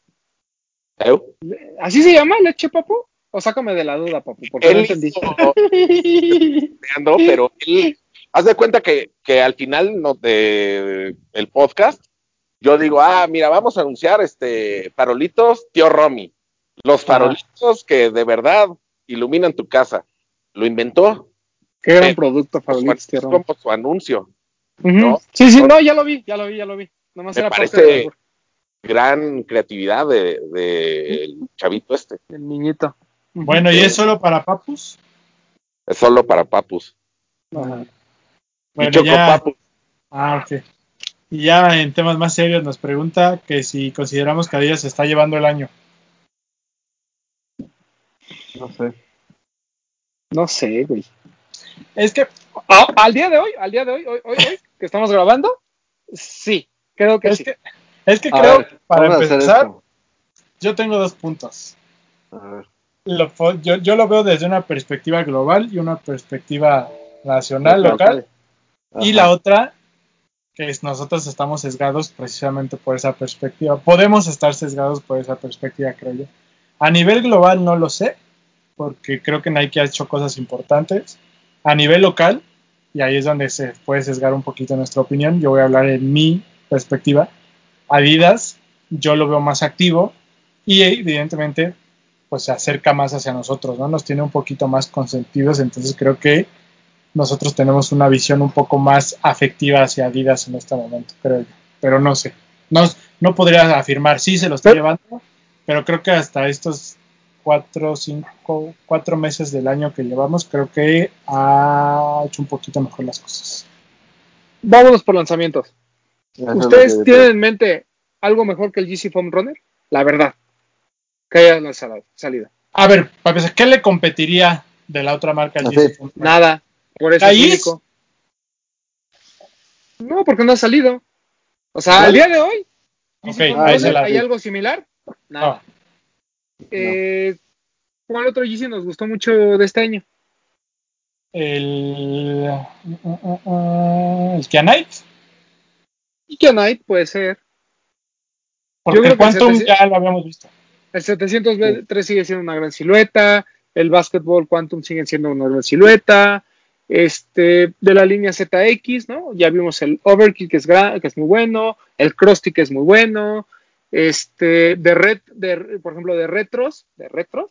¿Así se llama leche, papu? O sácame de la duda, papu, porque no Él entendí. <laughs> hizo- pero él, haz de cuenta que, que al final no, de, el podcast, yo digo, ah, mira, vamos a anunciar este farolitos, tío Romy. Los farolitos que de verdad iluminan tu casa. Lo inventó. Qué gran Eh, producto, Farolitos Tierra. como su anuncio. ¿no? Sí, sí, no, ya lo vi, ya lo vi, ya lo vi. Nomás Me era parece- Gran creatividad de, de el chavito este. del niñito. Bueno, ¿y es solo para papus? Es solo para papus. Ajá. y Bueno, choco ya. papus. Ah, ok. Y ya en temas más serios nos pregunta que si consideramos que Adidas se está llevando el año. No sé. No sé, güey. Es que Ah, al día de hoy, al día de hoy, hoy, hoy, hoy, que estamos grabando, sí, creo que es sí. que es que A creo ver, para empezar yo tengo dos puntos. A ver. Lo po- yo, yo lo veo desde una perspectiva global y una perspectiva nacional, local. Y la otra, que es nosotros estamos sesgados precisamente por esa perspectiva. Podemos estar sesgados por esa perspectiva, creo yo. A nivel global no lo sé, porque creo que Nike ha hecho cosas importantes. A nivel local, y ahí es donde se puede sesgar un poquito nuestra opinión, yo voy a hablar en mi perspectiva. Adidas, yo lo veo más activo y evidentemente pues se acerca más hacia nosotros, ¿no? Nos tiene un poquito más consentidos, entonces creo que nosotros tenemos una visión un poco más afectiva hacia Adidas en este momento, creo yo. Pero no sé. No, no podría afirmar si se lo está llevando, pero creo que hasta estos cuatro, cinco, cuatro meses del año que llevamos, creo que ha hecho un poquito mejor las cosas. Vámonos por lanzamientos. Eso ¿Ustedes tienen en mente algo mejor que el GC Foam Runner? La verdad. Que haya lanzado, salido. A ver, para ¿qué le competiría de la otra marca al. GC Foam? Nada. Por eso ¿Ahí es. No, porque no ha salido. O sea, al día de hoy, GC Ok, Foam ah, Runner, la ¿hay vi. algo similar? Nada. No. Eh, ¿Cuál otro GC nos gustó mucho de este año? El, uh, uh, uh, el Kianite, Y que Knight puede ser. porque creo el que el Quantum 700 ya lo habíamos visto. El 703 sigue siendo una gran silueta. El Basketball Quantum sigue siendo una gran silueta. Este, de la línea ZX, ¿no? Ya vimos el Overkill que es, gran, que es muy bueno. El Krusty que es muy bueno. Este, de red, de, por ejemplo, de retros, de retros.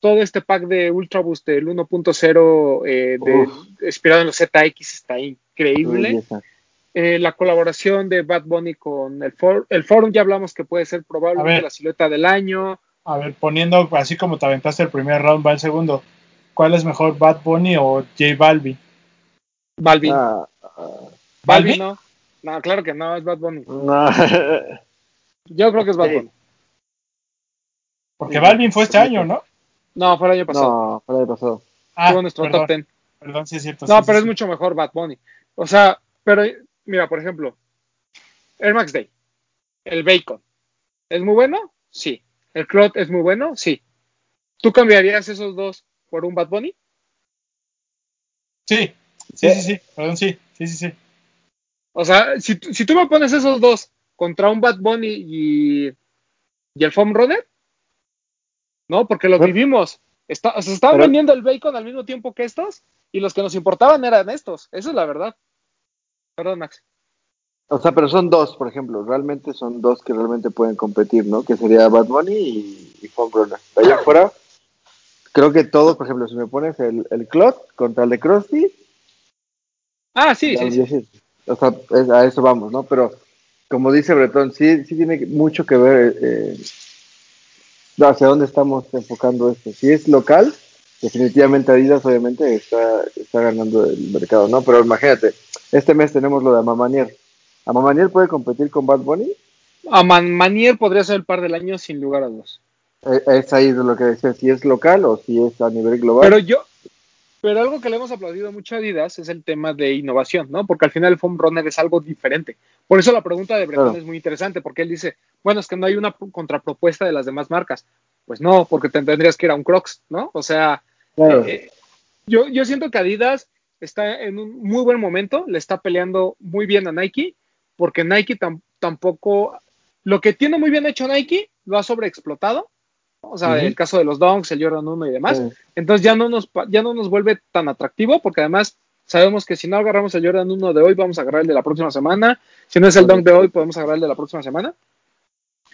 Todo este pack de Ultra Boost del 1.0 eh, de- inspirado en los ZX está increíble. Belleza. Eh, la colaboración de Bad Bunny con el, for el Forum, ya hablamos que puede ser probablemente ver. la silueta del año. A ver, poniendo así como te aventaste el primer round, va el segundo. ¿Cuál es mejor, Bad Bunny o J Balvin? Balvin. Ah, Balvin, ¿Balvin? no. No, claro que no, es Bad Bunny. <laughs> no. Yo creo que es Bad. Bunny. Porque Sí, Balvin fue este sí, año. ¿no? No, fue el año pasado. no, para el pasado. Ah, Tuvo nuestro perdón, top 10. perdón, sí es cierto. No, sí, pero sí, es sí. mucho mejor Bad Bunny. O sea, pero mira, por ejemplo, Air Max Day, el Bacon, ¿es muy bueno? Sí. ¿El Clot es muy bueno? Sí. ¿Tú cambiarías esos dos por un Bad Bunny? Sí, sí, sí, sí, perdón, sí, sí, sí, sí. O sea, si, tú- si tú me pones esos dos contra un Bad Bunny y, y el Foam Runner, ¿no? Porque lo vivimos. Está, o sea, estaban pero- vendiendo el bacon al mismo tiempo que estos y los que nos importaban eran estos. Esa es la verdad. Perdón, Max. O sea, pero son dos, por ejemplo, realmente son dos que realmente pueden competir, ¿no? Que sería Bad Bunny y, y Runner. De allá afuera, creo que todos, por ejemplo, si me pones el, el Clot contra el de Krusty, Ah, sí, sí, ya sí. sí. o sea, es- a eso vamos, ¿no? Pero como dice Bretón, sí, sí tiene mucho que ver eh, hacia dónde estamos enfocando esto. Si es local, definitivamente Adidas obviamente está, está ganando el mercado, ¿no? Pero imagínate, este mes tenemos lo de Amamanier. ¿Amamanier puede competir con Bad Bunny? A Man- Manier podría ser el par del año sin lugar a dudas. Eh, es ahí de lo que decía, si es local o si es a nivel global. Pero yo, pero algo que le hemos aplaudido mucho a Adidas es el tema de innovación, ¿no? Porque al final el foam runner es algo diferente. Por eso la pregunta de Claro. es muy interesante, porque él dice, bueno, es que no hay una contrapropuesta de las demás marcas. Pues no, porque te tendrías que ir a un Crocs, ¿no? O sea, Claro. eh, yo, yo siento que Adidas está en un muy buen momento, le está peleando muy bien a Nike, porque Nike tam- tampoco, lo que tiene muy bien hecho Nike, lo ha sobreexplotado. O sea, Ujú. el caso de los Dunks, el Jordan 1 y demás. Entonces ya no nos ya no nos vuelve tan atractivo porque además sabemos que si no agarramos el Jordan 1 de hoy vamos a agarrar el de la próxima semana, si no es el dunk de hoy podemos agarrar el de la próxima semana,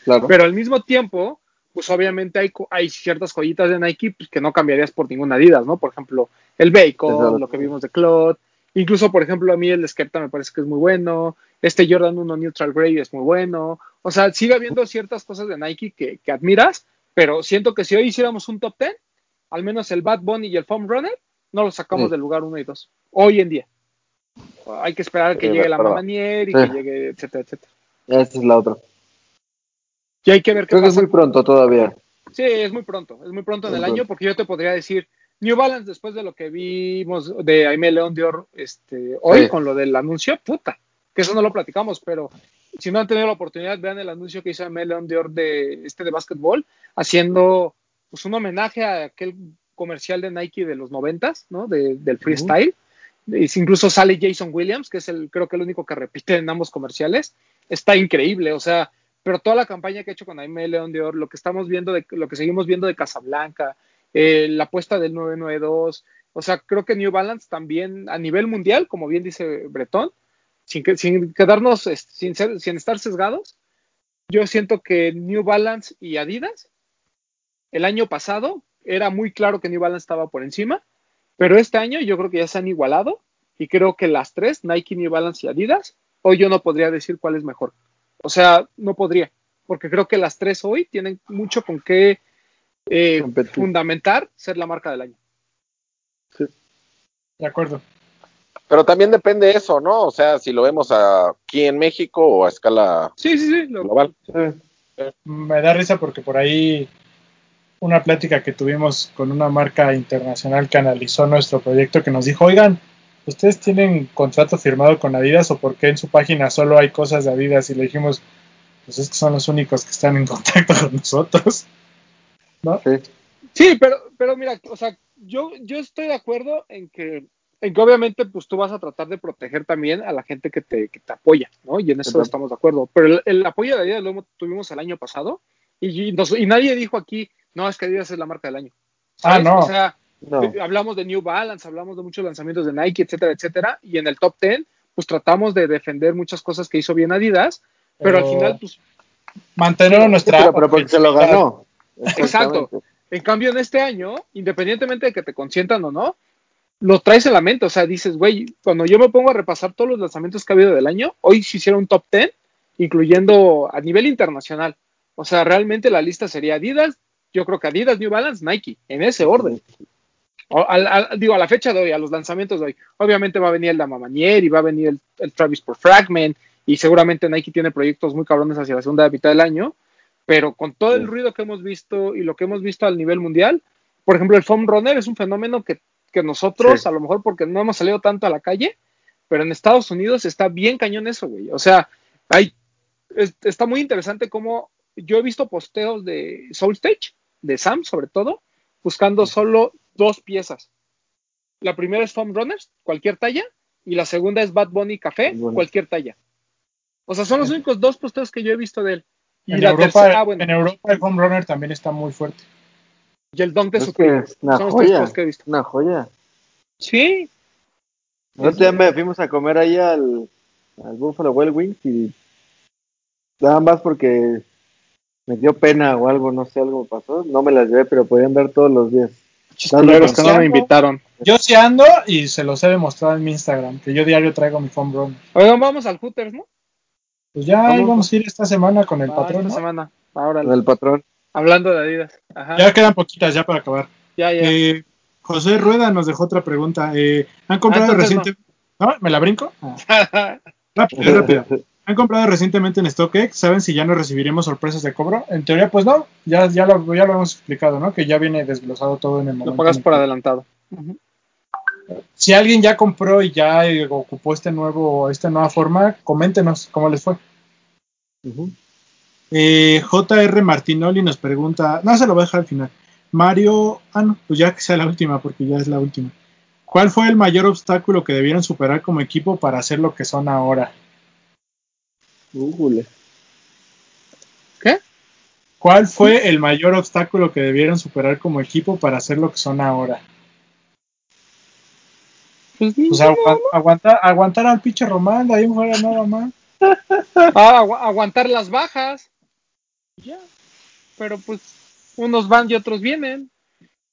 claro. pero al mismo tiempo pues obviamente hay, ciertas joyitas de Nike pues, que no cambiarías por ninguna Adidas, ¿no? Por ejemplo, el Bacon, Exacto. lo que vimos de Claude, incluso por ejemplo a mí el Skepta me parece que es muy bueno, este Jordan 1 Neutral Grey es muy bueno, o sea, sigue habiendo ciertas cosas de Nike que, que admiras, pero siento que si hoy hiciéramos un top 10, al menos el Bad Bunny y el Foam Runner, no los sacamos Sí. del lugar 1 y 2. Hoy en día. Hay que esperar a que Sí, llegue la. Mamanier y Sí. que llegue, etcétera, etcétera. Esa es la otra. Y hay que ver qué Creo que es pasa. muy pronto todavía. Sí, es muy pronto, es muy pronto en el año porque yo te podría decir New Balance después de lo que vimos de Aimé León Dior este, hoy Sí. con lo del anuncio, puta, que eso no lo platicamos, pero si no han tenido la oportunidad, vean el anuncio que hizo Aimé León Dior de este de básquetbol, haciendo pues un homenaje a aquel comercial de Nike de los noventas, ¿no? De- del freestyle. Y incluso sale Jason Williams, que es el, creo que el único que repite en ambos comerciales. Está increíble, o sea, pero toda la campaña que ha hecho con Aimé León de Oro, lo que estamos viendo, de, lo que seguimos viendo de Casablanca, eh, la apuesta del 992, o sea, creo que New Balance también a nivel mundial, como bien dice Bretón, sin, que, sin quedarnos, eh, sin, ser, sin estar sesgados, yo siento que New Balance y Adidas, el año pasado era muy claro que New Balance estaba por encima, pero este año yo creo que ya se han igualado y creo que las tres, Nike, New Balance y Adidas, hoy yo no podría decir cuál es mejor. O sea, no podría, porque creo que las tres hoy tienen mucho con qué eh, fundamentar ser la marca del año. De acuerdo. Pero también depende de eso, ¿no? O sea, si lo vemos aquí en México o a escala Sí, sí, sí. lo- global. Sí. Me da risa porque por ahí una plática que tuvimos con una marca internacional que analizó nuestro proyecto que nos dijo, oigan, ¿ustedes tienen contrato firmado con Adidas o por qué en su página solo hay cosas de Adidas? Y le dijimos, pues es que son los únicos que están en contacto con nosotros. ¿No? Sí. Sí, pero, pero mira, o sea, yo, yo estoy de acuerdo en que, en que obviamente pues tú vas a tratar de proteger también a la gente que te, que te apoya, ¿no? Y en eso Exacto. estamos de acuerdo. Pero el, el apoyo de Adidas lo tuvimos el año pasado y, y nos- y nadie dijo aquí, no, es que Adidas es la marca del año. Ah, no. O sea, No. Eh, hablamos de New Balance, hablamos de muchos lanzamientos de Nike, etcétera, etcétera, y en el top 10, pues tratamos de defender muchas cosas que hizo bien Adidas, pero, al final, pues, mantener nuestra. pero, pero porque se lo ganó. Exacto. En cambio, en este año, independientemente de que te consientan o no, lo traes en la mente, o sea, dices, güey, cuando yo me pongo a repasar todos los lanzamientos que ha habido del año, hoy se hicieron un top 10, incluyendo a nivel internacional, o sea, realmente la lista sería Adidas, yo creo que Adidas, New Balance, Nike, en ese orden. O- al- al- digo, a la fecha de hoy, a los lanzamientos de hoy, obviamente va a venir el Damamanier y va a venir el, el Travis por Fragment y seguramente Nike tiene proyectos muy cabrones hacia la segunda mitad del año, pero con todo el ruido que hemos visto y lo que hemos visto al nivel mundial, por ejemplo, el foam runner es un fenómeno que, que nosotros, Sí. a lo mejor porque no hemos salido tanto a la calle, pero en Estados Unidos está bien cañón eso, güey. O sea, hay, es- está muy interesante cómo yo he visto posteos de Soul Stage, de Sam sobre todo, buscando solo dos piezas. La primera es Foam Runners, cualquier talla, y la segunda es Bad Bunny Café, cualquier talla. O sea, son los únicos dos posteos que yo he visto de él. Y En la Europa, tercera, ah, bueno, en Europa el home runner también está muy fuerte. y el Dunk de Es que es una Son los joya. posts que he visto. Una joya. Sí, día me fuimos a comer ahí al, al Buffalo Wild Wings y nada más porque me dio pena o algo, no sé, algo pasó. No me las llevé, pero podían ver todos los días. Culeros que no me invitaron. Yo sí ando y se los he demostrado en mi Instagram, que yo diario traigo mi home runner. Oigan, vamos al Hooters, ¿no? Pues ya Vamos. íbamos a ir esta semana con el Ah, patrón, esta ¿no? semana. Ahora, El patrón. hablando de Adidas. Ajá. Ya quedan poquitas ya para acabar. Ya, ya. Eh, José Rueda nos dejó otra pregunta. Eh, ¿Han comprado Ah, recientemente... ¿No? ¿Me la brinco? Ah, <laughs> rápido, es rápido. ¿Han comprado recientemente en StockX? ¿Saben si ya no recibiremos sorpresas de cobro? En teoría, pues no. Ya, ya, lo, ya lo hemos explicado, ¿no? Que ya viene desglosado todo en el momento. Lo pagas por adelantado. Si alguien ya compró y ya eh, ocupó este nuevo, esta nueva forma, coméntenos cómo les fue. Ujú. Eh, JR Martinoli nos pregunta, no se lo voy a dejar al final. Mario, ah, no, pues ya que sea la última, porque ya es la última. ¿Cuál fue el mayor obstáculo que debieron superar como equipo para ser lo que son ahora? Újule. ¿Qué? ¿Cuál fue el mayor obstáculo que debieron superar como equipo para ser lo que son ahora? Pues, Pues agua- aguantar, aguantar al pinche Román, de ahí fuera nada más. <laughs> ah, agu- aguantar las bajas. Ya. Pero pues unos van y otros vienen.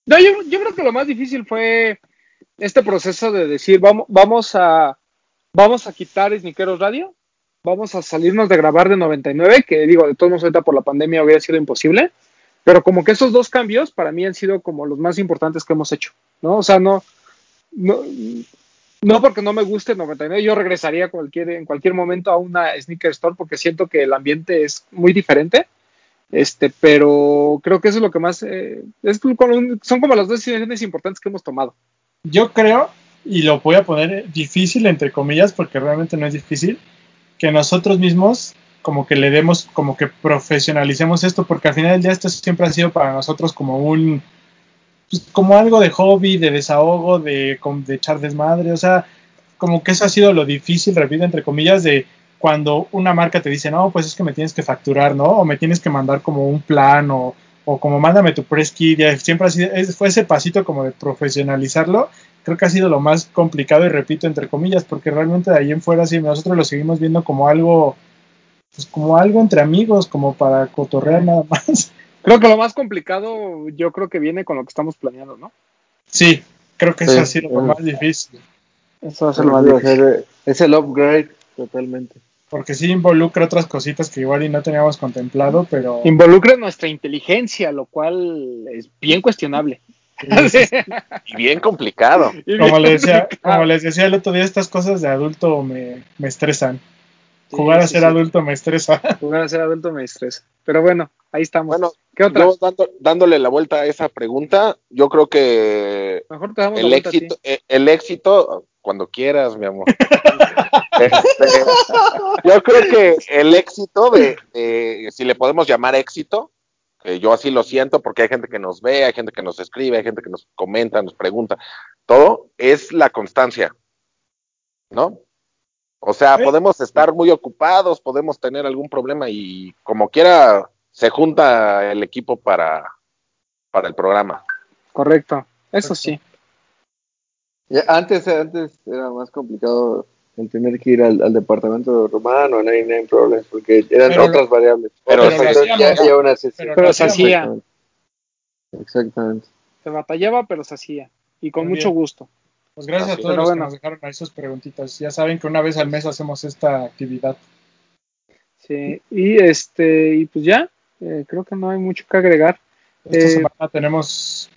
No, yo, yo creo que lo más difícil fue este proceso de decir, vamos, vamos a vamos a quitar Sniqueros Radio, vamos a salirnos de grabar de 99, que digo, de todos modos ahorita por la pandemia hubiera sido imposible, pero como que esos dos cambios para mí han sido como los más importantes que hemos hecho, ¿no? O sea, no, no, no porque no me guste 99, yo regresaría cualquier, en cualquier momento a una sneaker store porque siento que el ambiente es muy diferente. Este, pero creo que eso es lo que más eh, es como- son como las dos decisiones importantes que hemos tomado. Yo creo, y lo voy a poner difícil entre comillas, porque realmente no es difícil, que nosotros mismos como que le demos, como que profesionalicemos esto, porque al final del día esto siempre ha sido para nosotros como un, pues, como algo de hobby, de desahogo, de, de echar desmadre, o sea, como que eso ha sido lo difícil, repito, entre comillas, de cuando una marca te dice, no, pues es que me tienes que facturar, ¿no? O me tienes que mandar como un plan, o, o como mándame tu press kit, siempre fue ese pasito como de profesionalizarlo, creo que ha sido lo más complicado y repito entre comillas, porque realmente de ahí en fuera sí, nosotros lo seguimos viendo como algo, pues como algo entre amigos, como para cotorrear nada más. <laughs> Creo que lo más complicado yo creo que viene con lo que estamos planeando, ¿no? Sí, creo que eso ha sido lo más difícil, Eso va a Sí, va a ser- Es el upgrade totalmente. porque sí involucra otras cositas que igual y no teníamos contemplado, pero Involucra nuestra inteligencia, lo cual es bien cuestionable. <laughs> Y bien complicado. Y como les, decía, complicado. como les decía el otro día, estas cosas de adulto me, me estresan. Sí, Jugar a sí, ser sí. adulto me estresa. <laughs> Jugar a ser adulto me estresa. Pero bueno, ahí estamos. Bueno, ¿Qué otra? Yo dando- dándole la vuelta a esa pregunta, yo creo que Mejor te damos la el vuelta a ti. éxito, eh, el éxito, cuando quieras, mi amor. <laughs> Este, yo creo que el éxito de, de- si le podemos llamar éxito, que yo así lo siento, porque hay gente que nos ve, hay gente que nos escribe, hay gente que nos comenta, nos pregunta, todo es la constancia, ¿no? O sea, Sí. podemos estar muy ocupados, podemos tener algún problema y como quiera se junta el equipo para, para el programa. Correcto. Eso sí. Ya, antes, antes era más complicado tener que ir al, al departamento romano, no hay, no hay problemas, porque eran Pero- otras variables. pero hacíamos. ya- ya sí. Pero se hacía. Exactamente. Exactamente. Se batallaba, pero se hacía. Y con Muy mucho bien. gusto. Pues gracias a todos Pero los bueno. que nos dejaron ahí sus preguntitas. Ya saben que una vez al mes hacemos esta actividad. Sí. Y este, y pues ya, eh, creo que no hay mucho que agregar. Esta Eh, semana tenemos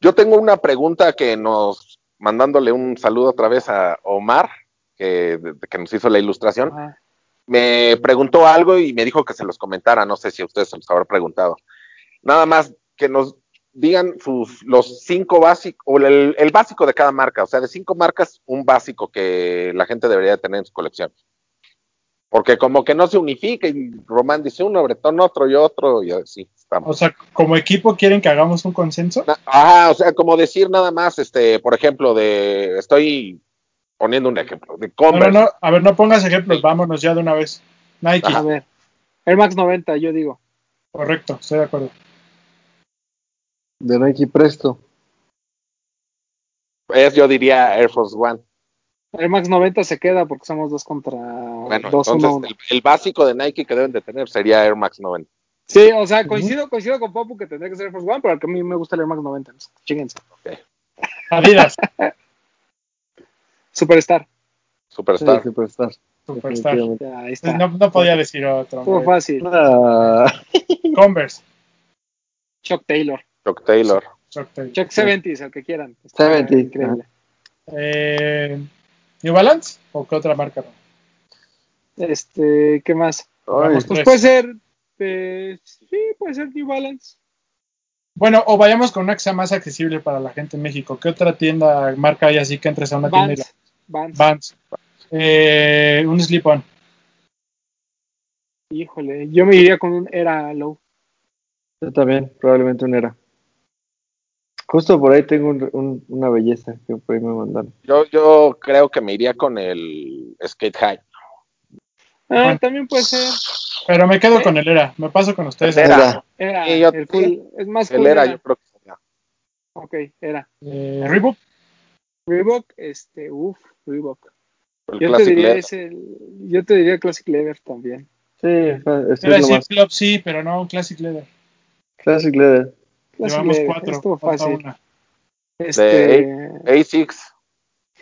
Yo tengo una pregunta que nos, mandándole un saludo otra vez a Omar, que, de- que nos hizo la ilustración, Ajá. me preguntó algo y me dijo que se los comentara, no sé si a ustedes se los habrá preguntado. Nada más que nos digan sus, los cinco básicos, o el, el básico de cada marca, o sea, de cinco marcas, un básico que la gente debería tener en su colección. Porque como que no se unifica y Román dice uno, Bretón otro y otro y así. Vamos. O sea, como equipo quieren que hagamos un consenso. Ajá, o sea, como decir nada más, este, por ejemplo, de, estoy poniendo un ejemplo, de Converse. no, no, a ver, no pongas ejemplos, vámonos ya de una vez. Nike, A ver. Air Max 90, yo digo. correcto, estoy de acuerdo. De Nike Presto. Es, yo diría Air Force One. Air Max 90 se queda porque somos dos contra Bueno, dos, entonces uno, uno. el, el básico de Nike que deben de tener sería Air Max 90. Sí, o sea, coincido, coincido con Popu que tendría que ser Air Force One, pero que a mí me gusta el Air Max 90. entonces, Chíguense. Adidas, <laughs> Superstar. Superstar. Sí, Superstar. Superstar. ahí está. No, no podía decir otro. Hombre. fácil. Ah, <laughs> Converse. Chuck Taylor. Chuck Taylor. Chuck Taylor. Chuck 70, el que quieran. Está 70, Increíble. Eh, ¿New Balance o qué otra marca? Este, ¿qué más? ay. Pues Tres. puede ser. Eh, sí, puede ser New Balance. Bueno, o vayamos con una que sea más accesible para la gente en México. ¿Qué otra tienda, marca hay así que entres a una tienda y la Vans. Vans. Vans. Eh, un slip-on. Híjole, yo me iría con un Era Low. yo también, probablemente un era. Justo por ahí tengo un- un- una belleza que por ahí me mandaron. Yo, yo creo que me iría con el Skate High. Ah, Bueno. también puede ser. Pero me quedo con el ERA. Me paso con ustedes. El ERA. Era. Era. Sí, yo- el cool- es más El cool. era, era. yo creo que sería. Ok, era. Eh, Reebok. Reebok, este, uff, Reebok. El Yo te diría ese, el- yo te diría Classic Leather también. Sí, fa- es, lo más. Club sí, pero no Classic Leather. Classic Leather. Classic Llevamos Leather, cuatro. Fácil. una. Este, A6.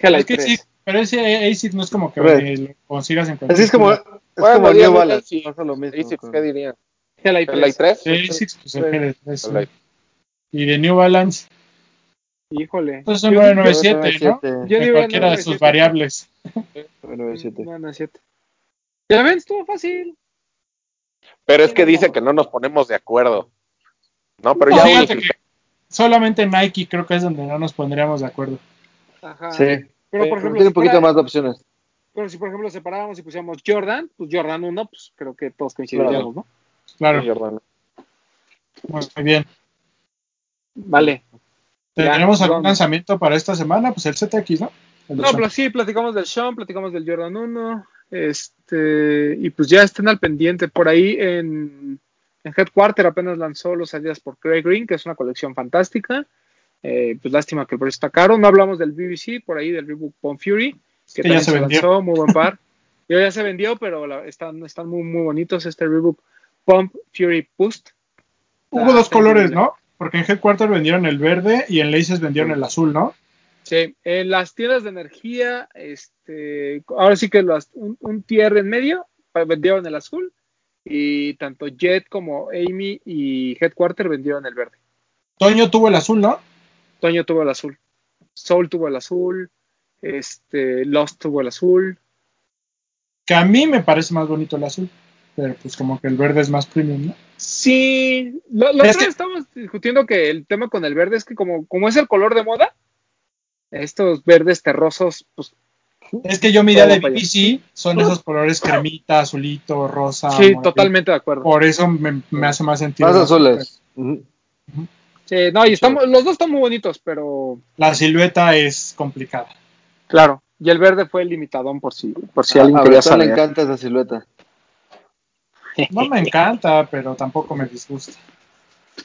Hellite Es que 3. sí, pero ese ASIC no es como que lo consigas en cualquier Así es como. Bueno, como New Balance. Asics. Pasa lo mismo. A6, con- ¿qué dirían? ¿El 3. i3? De ASICS, pues el Sí. Hellite, eso. El i3. Y de New Balance, Híjole. pues un Yo- 997, ¿no? 997, Yo diría cualquiera de 997. sus variables. 997. No, no es cierto. Ya ven, estuvo fácil. Pero es que dice que no nos ponemos de acuerdo. No, pero No, ya fíjate unifica- que solamente Nike creo que es donde no nos pondríamos de acuerdo. Ajá. Sí, Pero por ejemplo, tiene un poquito más de opciones. Pero si por ejemplo separábamos y pusiéramos Jordan, pues Jordan 1, pues creo que todos coincidiríamos, ¿no? Claro, Jordan. muy bien. Vale. Ya, ¿Tenemos algún vamos. lanzamiento para esta semana? Pues el ZX, ¿no? El No, pero sí, platicamos del Sean, platicamos del Jordan 1, este, y pues ya estén al pendiente. Por ahí en, en Headquarter apenas lanzó los Adidas por Craig Green, que es una colección fantástica. Eh, pues lástima que el precio está caro. No hablamos del BBC, por ahí del Reebok Pump Fury, que, también se lanzó, muy buen par. <laughs> Yo ya se vendió, pero la- están, están muy, muy bonitos este Reebok Pump Fury Boost. Hubo Ah, dos colores. ¿no? Porque en Headquarter vendieron el verde y en Laces vendieron el azul, ¿no? Sí, en las tiendas de energía, este, ahora sí que las- un, un tier en medio eh, vendieron el azul y tanto Jet como Amy y Headquarter vendieron el verde. Toño tuvo el azul, ¿no? Toño tuvo el azul, Soul tuvo el azul, este, Lost tuvo el azul. Que a mí me parece más bonito el azul. Pero pues como que el verde es más premium, ¿no? Sí, lo, lo Es que- estamos discutiendo que el tema con el verde es que como, como es el color de moda, estos verdes terrosos, pues Es que yo mi idea de. BBC son esos colores cremita, azulito, rosa. sí, totalmente de acuerdo. Por eso me, me hace más sentido. Más azules. Ujú. Sí, no, y estamos, los dos están muy bonitos, pero La silueta es complicada. Claro, y el verde fue el limitadón por si, por si A- alguien a quería Bretón le saber. encanta esa silueta. No me encanta, pero tampoco me disgusta.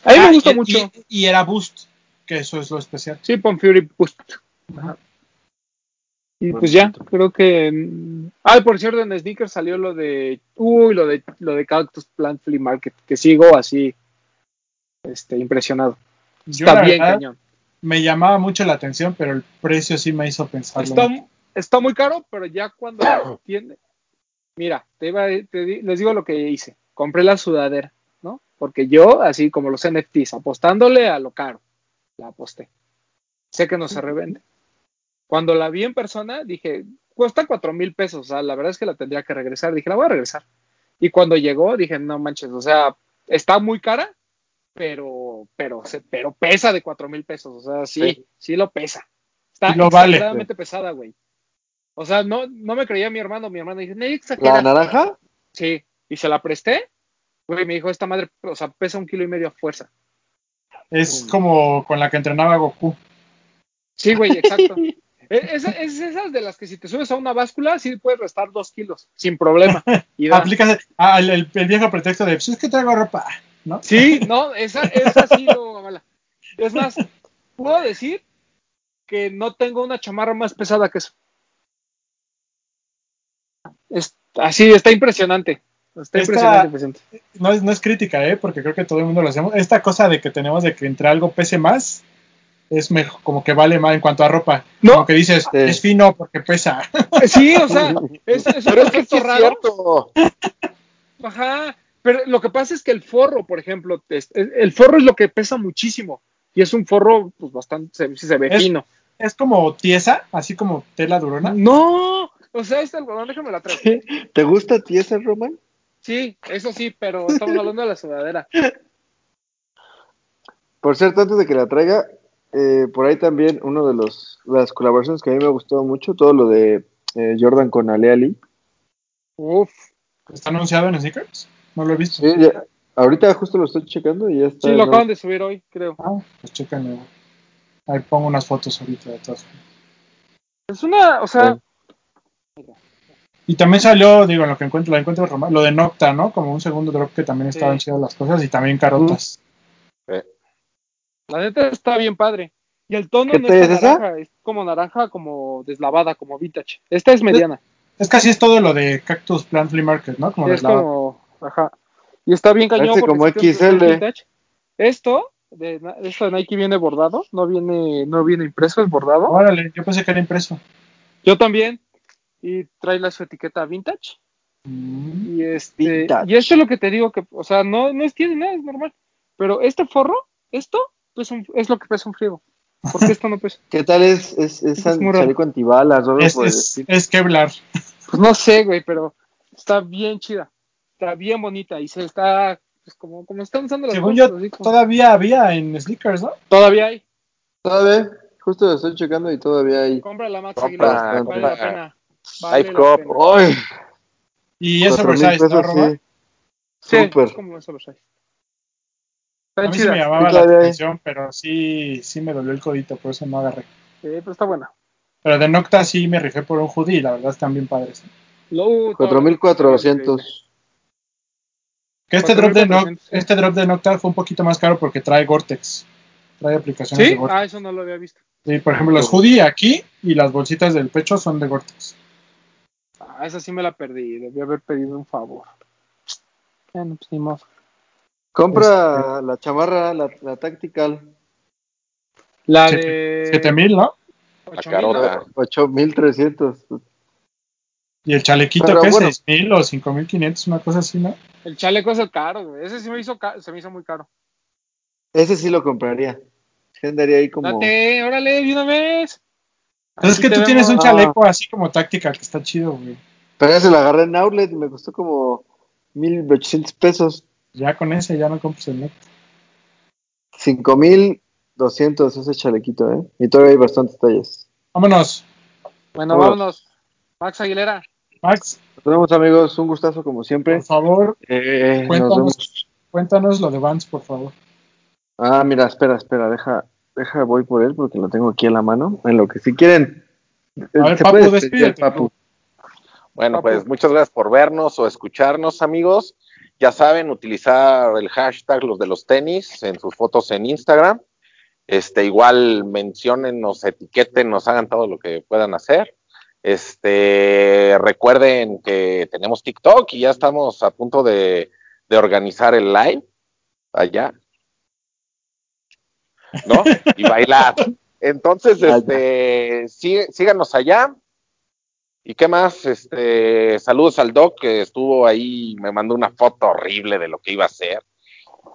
A mí me Ah, gusta y- mucho. Y, y era Boost, que eso es lo especial. Sí, Pon Fury Boost. Ajá. Y pues ya, creo que. mm, Ah, por cierto, en Sneakers salió lo de. Uy, lo de lo de Cactus Plant Flea Market, que sigo así. Este, impresionado. Yo, Está bien verdad, cañón. Me llamaba mucho la atención, pero el precio sí me hizo pensarlo. Está, está muy caro, pero ya cuando <coughs> tiene. Mira, te iba, te les digo lo que hice. Compré la sudadera, ¿no? Porque yo, así como los NFTs, apostándole a lo caro, la aposté. Sé que no se revende. Cuando la vi en persona, dije, cuesta cuatro mil pesos. O sea, la verdad es que la tendría que regresar. Dije, la voy a regresar. Y cuando llegó, dije, no manches, o sea, está muy cara, pero, pero, se- pero pesa de cuatro mil pesos. O sea, sí, sí, Sí. lo pesa. Está vale. exageradamente pesada, güey. O sea, no, no me creía mi hermano. Mi hermano dice, no, ¿La naranja? Sí, y se la presté Güey, me dijo, esta madre, o sea, pesa un kilo y medio a fuerza. Es como con la que entrenaba Goku. Sí, güey, exacto. <laughs> es, es, esas de las que si te subes a una báscula, sí puedes restar dos kilos, sin problema. Y. <laughs> Aplicas ah, el, el- el viejo pretexto de, pues es que traigo ropa, ¿no? Sí, <laughs> no, esa, esa sí lo mala. Es más, puedo decir que no tengo una chamarra más pesada que eso. Es, así, está impresionante. Está Esta- impresionante, impresionante. No es, no es crítica, ¿eh? Porque creo que todo el mundo lo hacemos. Esta cosa de que tenemos de que entre algo pese más, es mejor, como que vale más en cuanto a ropa. No. Como que dices, Sí. es fino porque pesa. Sí, o sea, es, es un Pero es que es raro. cierto. Ajá, pero lo que pasa es que el forro, por ejemplo, es- el forro es lo que pesa muchísimo. Y es un forro, pues bastante, se, se ve Es- fino. es como tiesa, así como tela durona. No, o sea, este algodón, déjame la traigo. ¿Te gusta a ti ese, Roman? Sí, eso sí, pero estamos hablando de la sudadera. Por cierto, antes de que la traiga, eh, por ahí también uno de los las colaboraciones que a mí me gustó mucho, todo lo de eh, Jordan con Ale Ali. Uf, ¿Está anunciado en sneakers? No lo he visto. Sí, ya- ahorita justo lo estoy checando y ya está. sí, lo acaban de subir hoy, creo. Ah, pues chécame. Ahí pongo unas fotos ahorita de todas. Es una, o sea, Y también salió, digo, lo que encuentro, la encuentro Roma- lo de Nocta, ¿no? Como un segundo drop que también estaban Sí. chidas las cosas y también carotas. la neta está bien padre. Y el tono ¿Qué no es naranja, es como naranja, como deslavada, como vintage. Esta es mediana. Es casi es todo lo de Cactus Plant Flea Market, ¿no? Como es deslavado. como, ajá. Y está bien cañón Parece porque como XL. Esto, de, esto de Nike viene bordado, no viene, no viene impreso, es bordado. Órale, yo pensé que era impreso. Yo también. Y trae la su etiqueta vintage. Mm. Y este, Vintage. y esto es lo que te digo que, o sea, no, no es tiene nada, es normal. Pero este forro, esto, pues un- es lo que pesa un friego. Porque esto no pesa. <laughs> ¿Qué tal es, es, es, Es chaleco antibalas? o algo Es, es Kevlar. Pues no sé, güey, pero está bien chida. Está bien bonita y se está, pues como, como están usando las Según cosas, yo, así como- todavía había en sneakers, ¿no? Todavía hay. Todavía, justo lo estoy checando y todavía hay. Compra la Max Compra, Aguilar, vale la compra. pena. Vale. ¡Ay! Y es oversize, ¿no, sí. Sí, Súper. es como sé. A mí sí me llamaba la atención, pero sí, sí me dolió el codito, por eso no agarré. Sí, pero está buena. Pero de Nocta sí me rifé por un hoodie y la verdad están bien padres. Uh, 4400. Que este drop, de 4400, Noc- sí. este drop de Nocta fue un poquito más caro porque trae Gore-Tex. Trae aplicaciones ¿Sí? de Gore-Tex. Ah, eso no lo había visto. Sí, por ejemplo, los hoodie aquí y las bolsitas del pecho son de Gore-Tex. Ah, esa sí me la perdí. Debí haber pedido un favor. Ya no, pues ni modo. Compra la chamarra, la, la Tactical. La Siete- de. 7000, ¿no? La 8000, carota. ¿no? 8300. Y el chalequito Pero que bueno. es 6000 o 5500, una cosa así, ¿no? El chaleco es el caro, güey. Ese sí me hizo, se me hizo muy caro. Ese sí lo compraría. Andaría ahí como. Date, órale, de una vez. Entonces es que tú tienes un chaleco así como táctica que está chido, güey. Pero ya se lo agarré en Outlet y me costó como 1800 pesos. Ya con ese ya no compras el Nocta. 5200 ese chalequito, ¿eh? Y todavía hay bastantes tallas. Vámonos, Bueno, Vámonos. vámonos. Max Aguilera. Max, Nos vemos, amigos. Un gustazo como siempre. por favor, Eh, nos Cuéntanos. cuéntanos lo de Vans, por favor. Ah, mira, espera, espera. Deja, deja, voy por él porque lo tengo aquí en la mano. En lo que si quieren. eh, A ver, se Papu, puede despídete. Papu. Bueno, Papu. pues muchas gracias por vernos o escucharnos, amigos. Ya saben, utilizar el hashtag los de los tenis en sus fotos en Instagram. Este, igual mencionen, nos etiqueten, nos hagan todo lo que puedan hacer. Este, recuerden que tenemos TikTok y ya estamos a punto de, de organizar el live allá. ¿No? Y bailar. Entonces, este, sí- síganos allá. ¿Y qué más? Este, saludos al Doc que estuvo ahí, me mandó una foto horrible de lo que iba a hacer.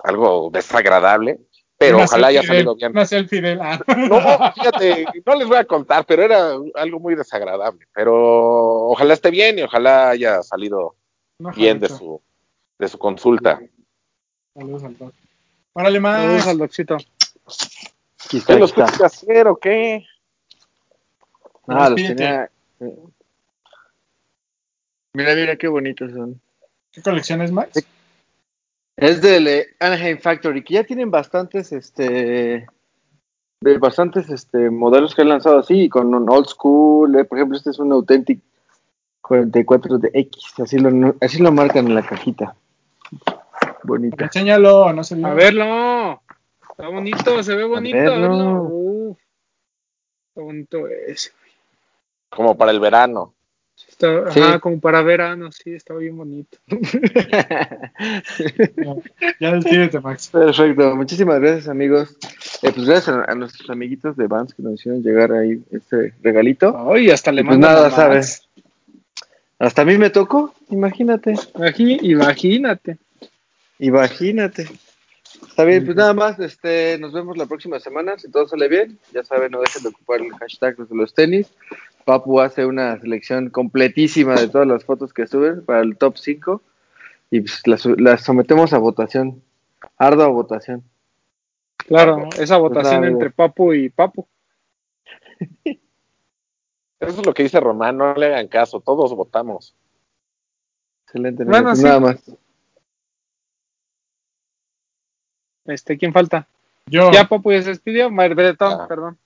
Algo desagradable, pero Una ojalá haya salido bien. Una selfie de él. Ah. <laughs> No, fíjate, no les voy a contar, pero era algo muy desagradable. Pero ojalá esté bien y ojalá haya salido Una bien de su, de su consulta. Saludos al doc. Órale, Max. Saludos al está, ¿Qué los fuiste a hacer o qué? Ah, los tenía. Mira, mira qué bonitos son. ¿Qué colección es, Max? Es del eh, Anaheim Factory, que ya tienen bastantes, este, de bastantes, este, modelos que han lanzado así, con un old school, eh, por ejemplo, este es un Authentic 44 de X, así lo, así lo marcan en la cajita. Bonita. Enséñalo, no se. A verlo. Está bonito, se ve bonito. A verlo. verlo. Uf. Está bonito ese. Como para el verano. Está, Sí. Ajá, como para verano, sí, está bien bonito. <laughs> Ya, ya despídete, Max. Perfecto, muchísimas gracias amigos. Eh, pues gracias a, a nuestros amiguitos de Vans que nos hicieron llegar ahí este regalito. Ay, hasta le pues nada, sabes. Hasta a mí me tocó, imagínate, Imagínate. imagínate. Está bien, pues nada más, este, nos vemos la próxima semana, si todo sale bien, ya saben, no dejen de ocupar el hashtag de los tenis. Papu hace una selección completísima de todas las fotos que suben para el top 5 y pues las, las sometemos a votación, ardua votación. Claro, esa votación nada, entre Papu y Papu. <laughs> Eso es lo que dice Román, no le hagan caso, todos votamos. Excelente, amigo, Bueno, pues sí. nada más. Este, ¿quién falta? Yo. Ya Papu ya se despidió. Bretón, Ah. perdón.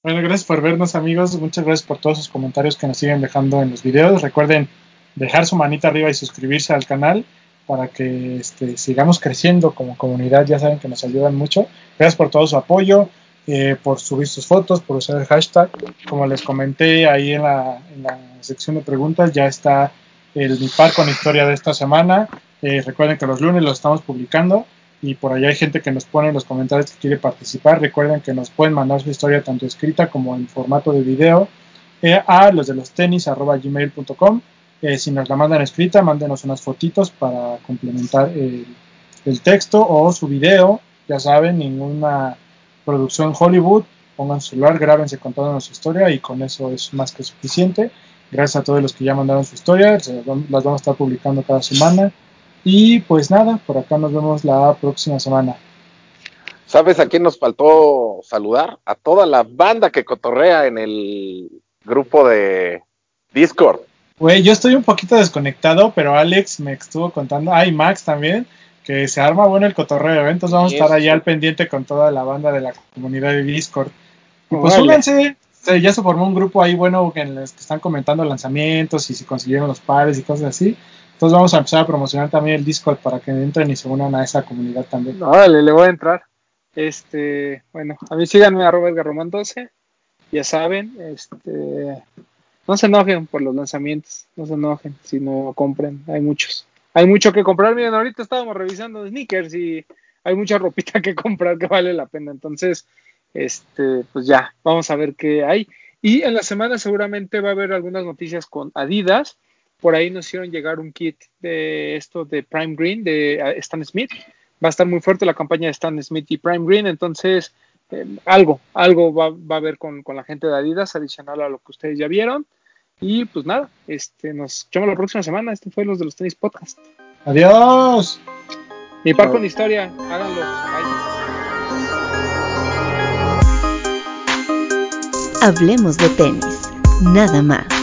Bueno, gracias por vernos, amigos. Muchas gracias por todos sus comentarios que nos siguen dejando en los videos. Recuerden dejar su manita arriba y suscribirse al canal para que este, sigamos creciendo como comunidad. Ya saben que nos ayudan mucho. Gracias por todo su apoyo, eh, por subir sus fotos, por usar el hashtag. Como les comenté ahí en la, sección de preguntas, ya está el par con historia de esta semana. Eh, recuerden que los lunes lo estamos publicando y por allá hay gente que nos pone en los comentarios que quiere participar. Recuerden que nos pueden mandar su historia tanto escrita como en formato de video eh, a los de los tenis gmail.com. Eh, si nos la mandan escrita, mándenos unas fotitos para complementar el, el texto o su video. Ya saben, ninguna producción Hollywood. Pongan su celular, grábense contándonos su historia y con eso es más que suficiente. Gracias a todos los que ya mandaron su historia, las vamos a estar publicando cada semana. Y pues nada, por acá nos vemos la próxima semana. ¿Sabes a quién nos faltó saludar? A toda la banda que cotorrea en el grupo de Discord. Güey, yo estoy un poquito desconectado, pero Alex me estuvo contando, ay, Max también, que se arma bueno el cotorreo, entonces vamos a estar allá al pendiente con toda la banda de la comunidad de Discord. Pues Órale. únanse, se- ya se formó un grupo ahí bueno en los que están comentando lanzamientos y si consiguieron los pares y cosas así. Entonces vamos a empezar a promocionar también el Discord para que entren y se unan a esa comunidad también. Órale, le voy a entrar. Este, bueno, a mí síganme arroba Edgar Román 12. Ya saben, este, no se enojen por los lanzamientos, no se enojen si no compren, hay muchos. Hay mucho que comprar, miren, ahorita estábamos revisando sneakers y hay mucha ropita que comprar que vale la pena. Entonces, este, pues ya, vamos a ver qué hay. Y en la semana seguramente va a haber algunas noticias con Adidas. Por ahí nos hicieron llegar un kit de esto de Prime Green de eh, Stan Smith. Va a estar muy fuerte la campaña de Stan Smith y Prime Green, entonces eh, algo, algo va, va a haber con, con la gente de Adidas adicional a lo que ustedes ya vieron. Y pues nada, este, nos escuchamos la próxima semana. Este fue los de los tenis podcast. Adiós. Mi par con historia, háganlo. Bye. Hablemos de tenis, nada más.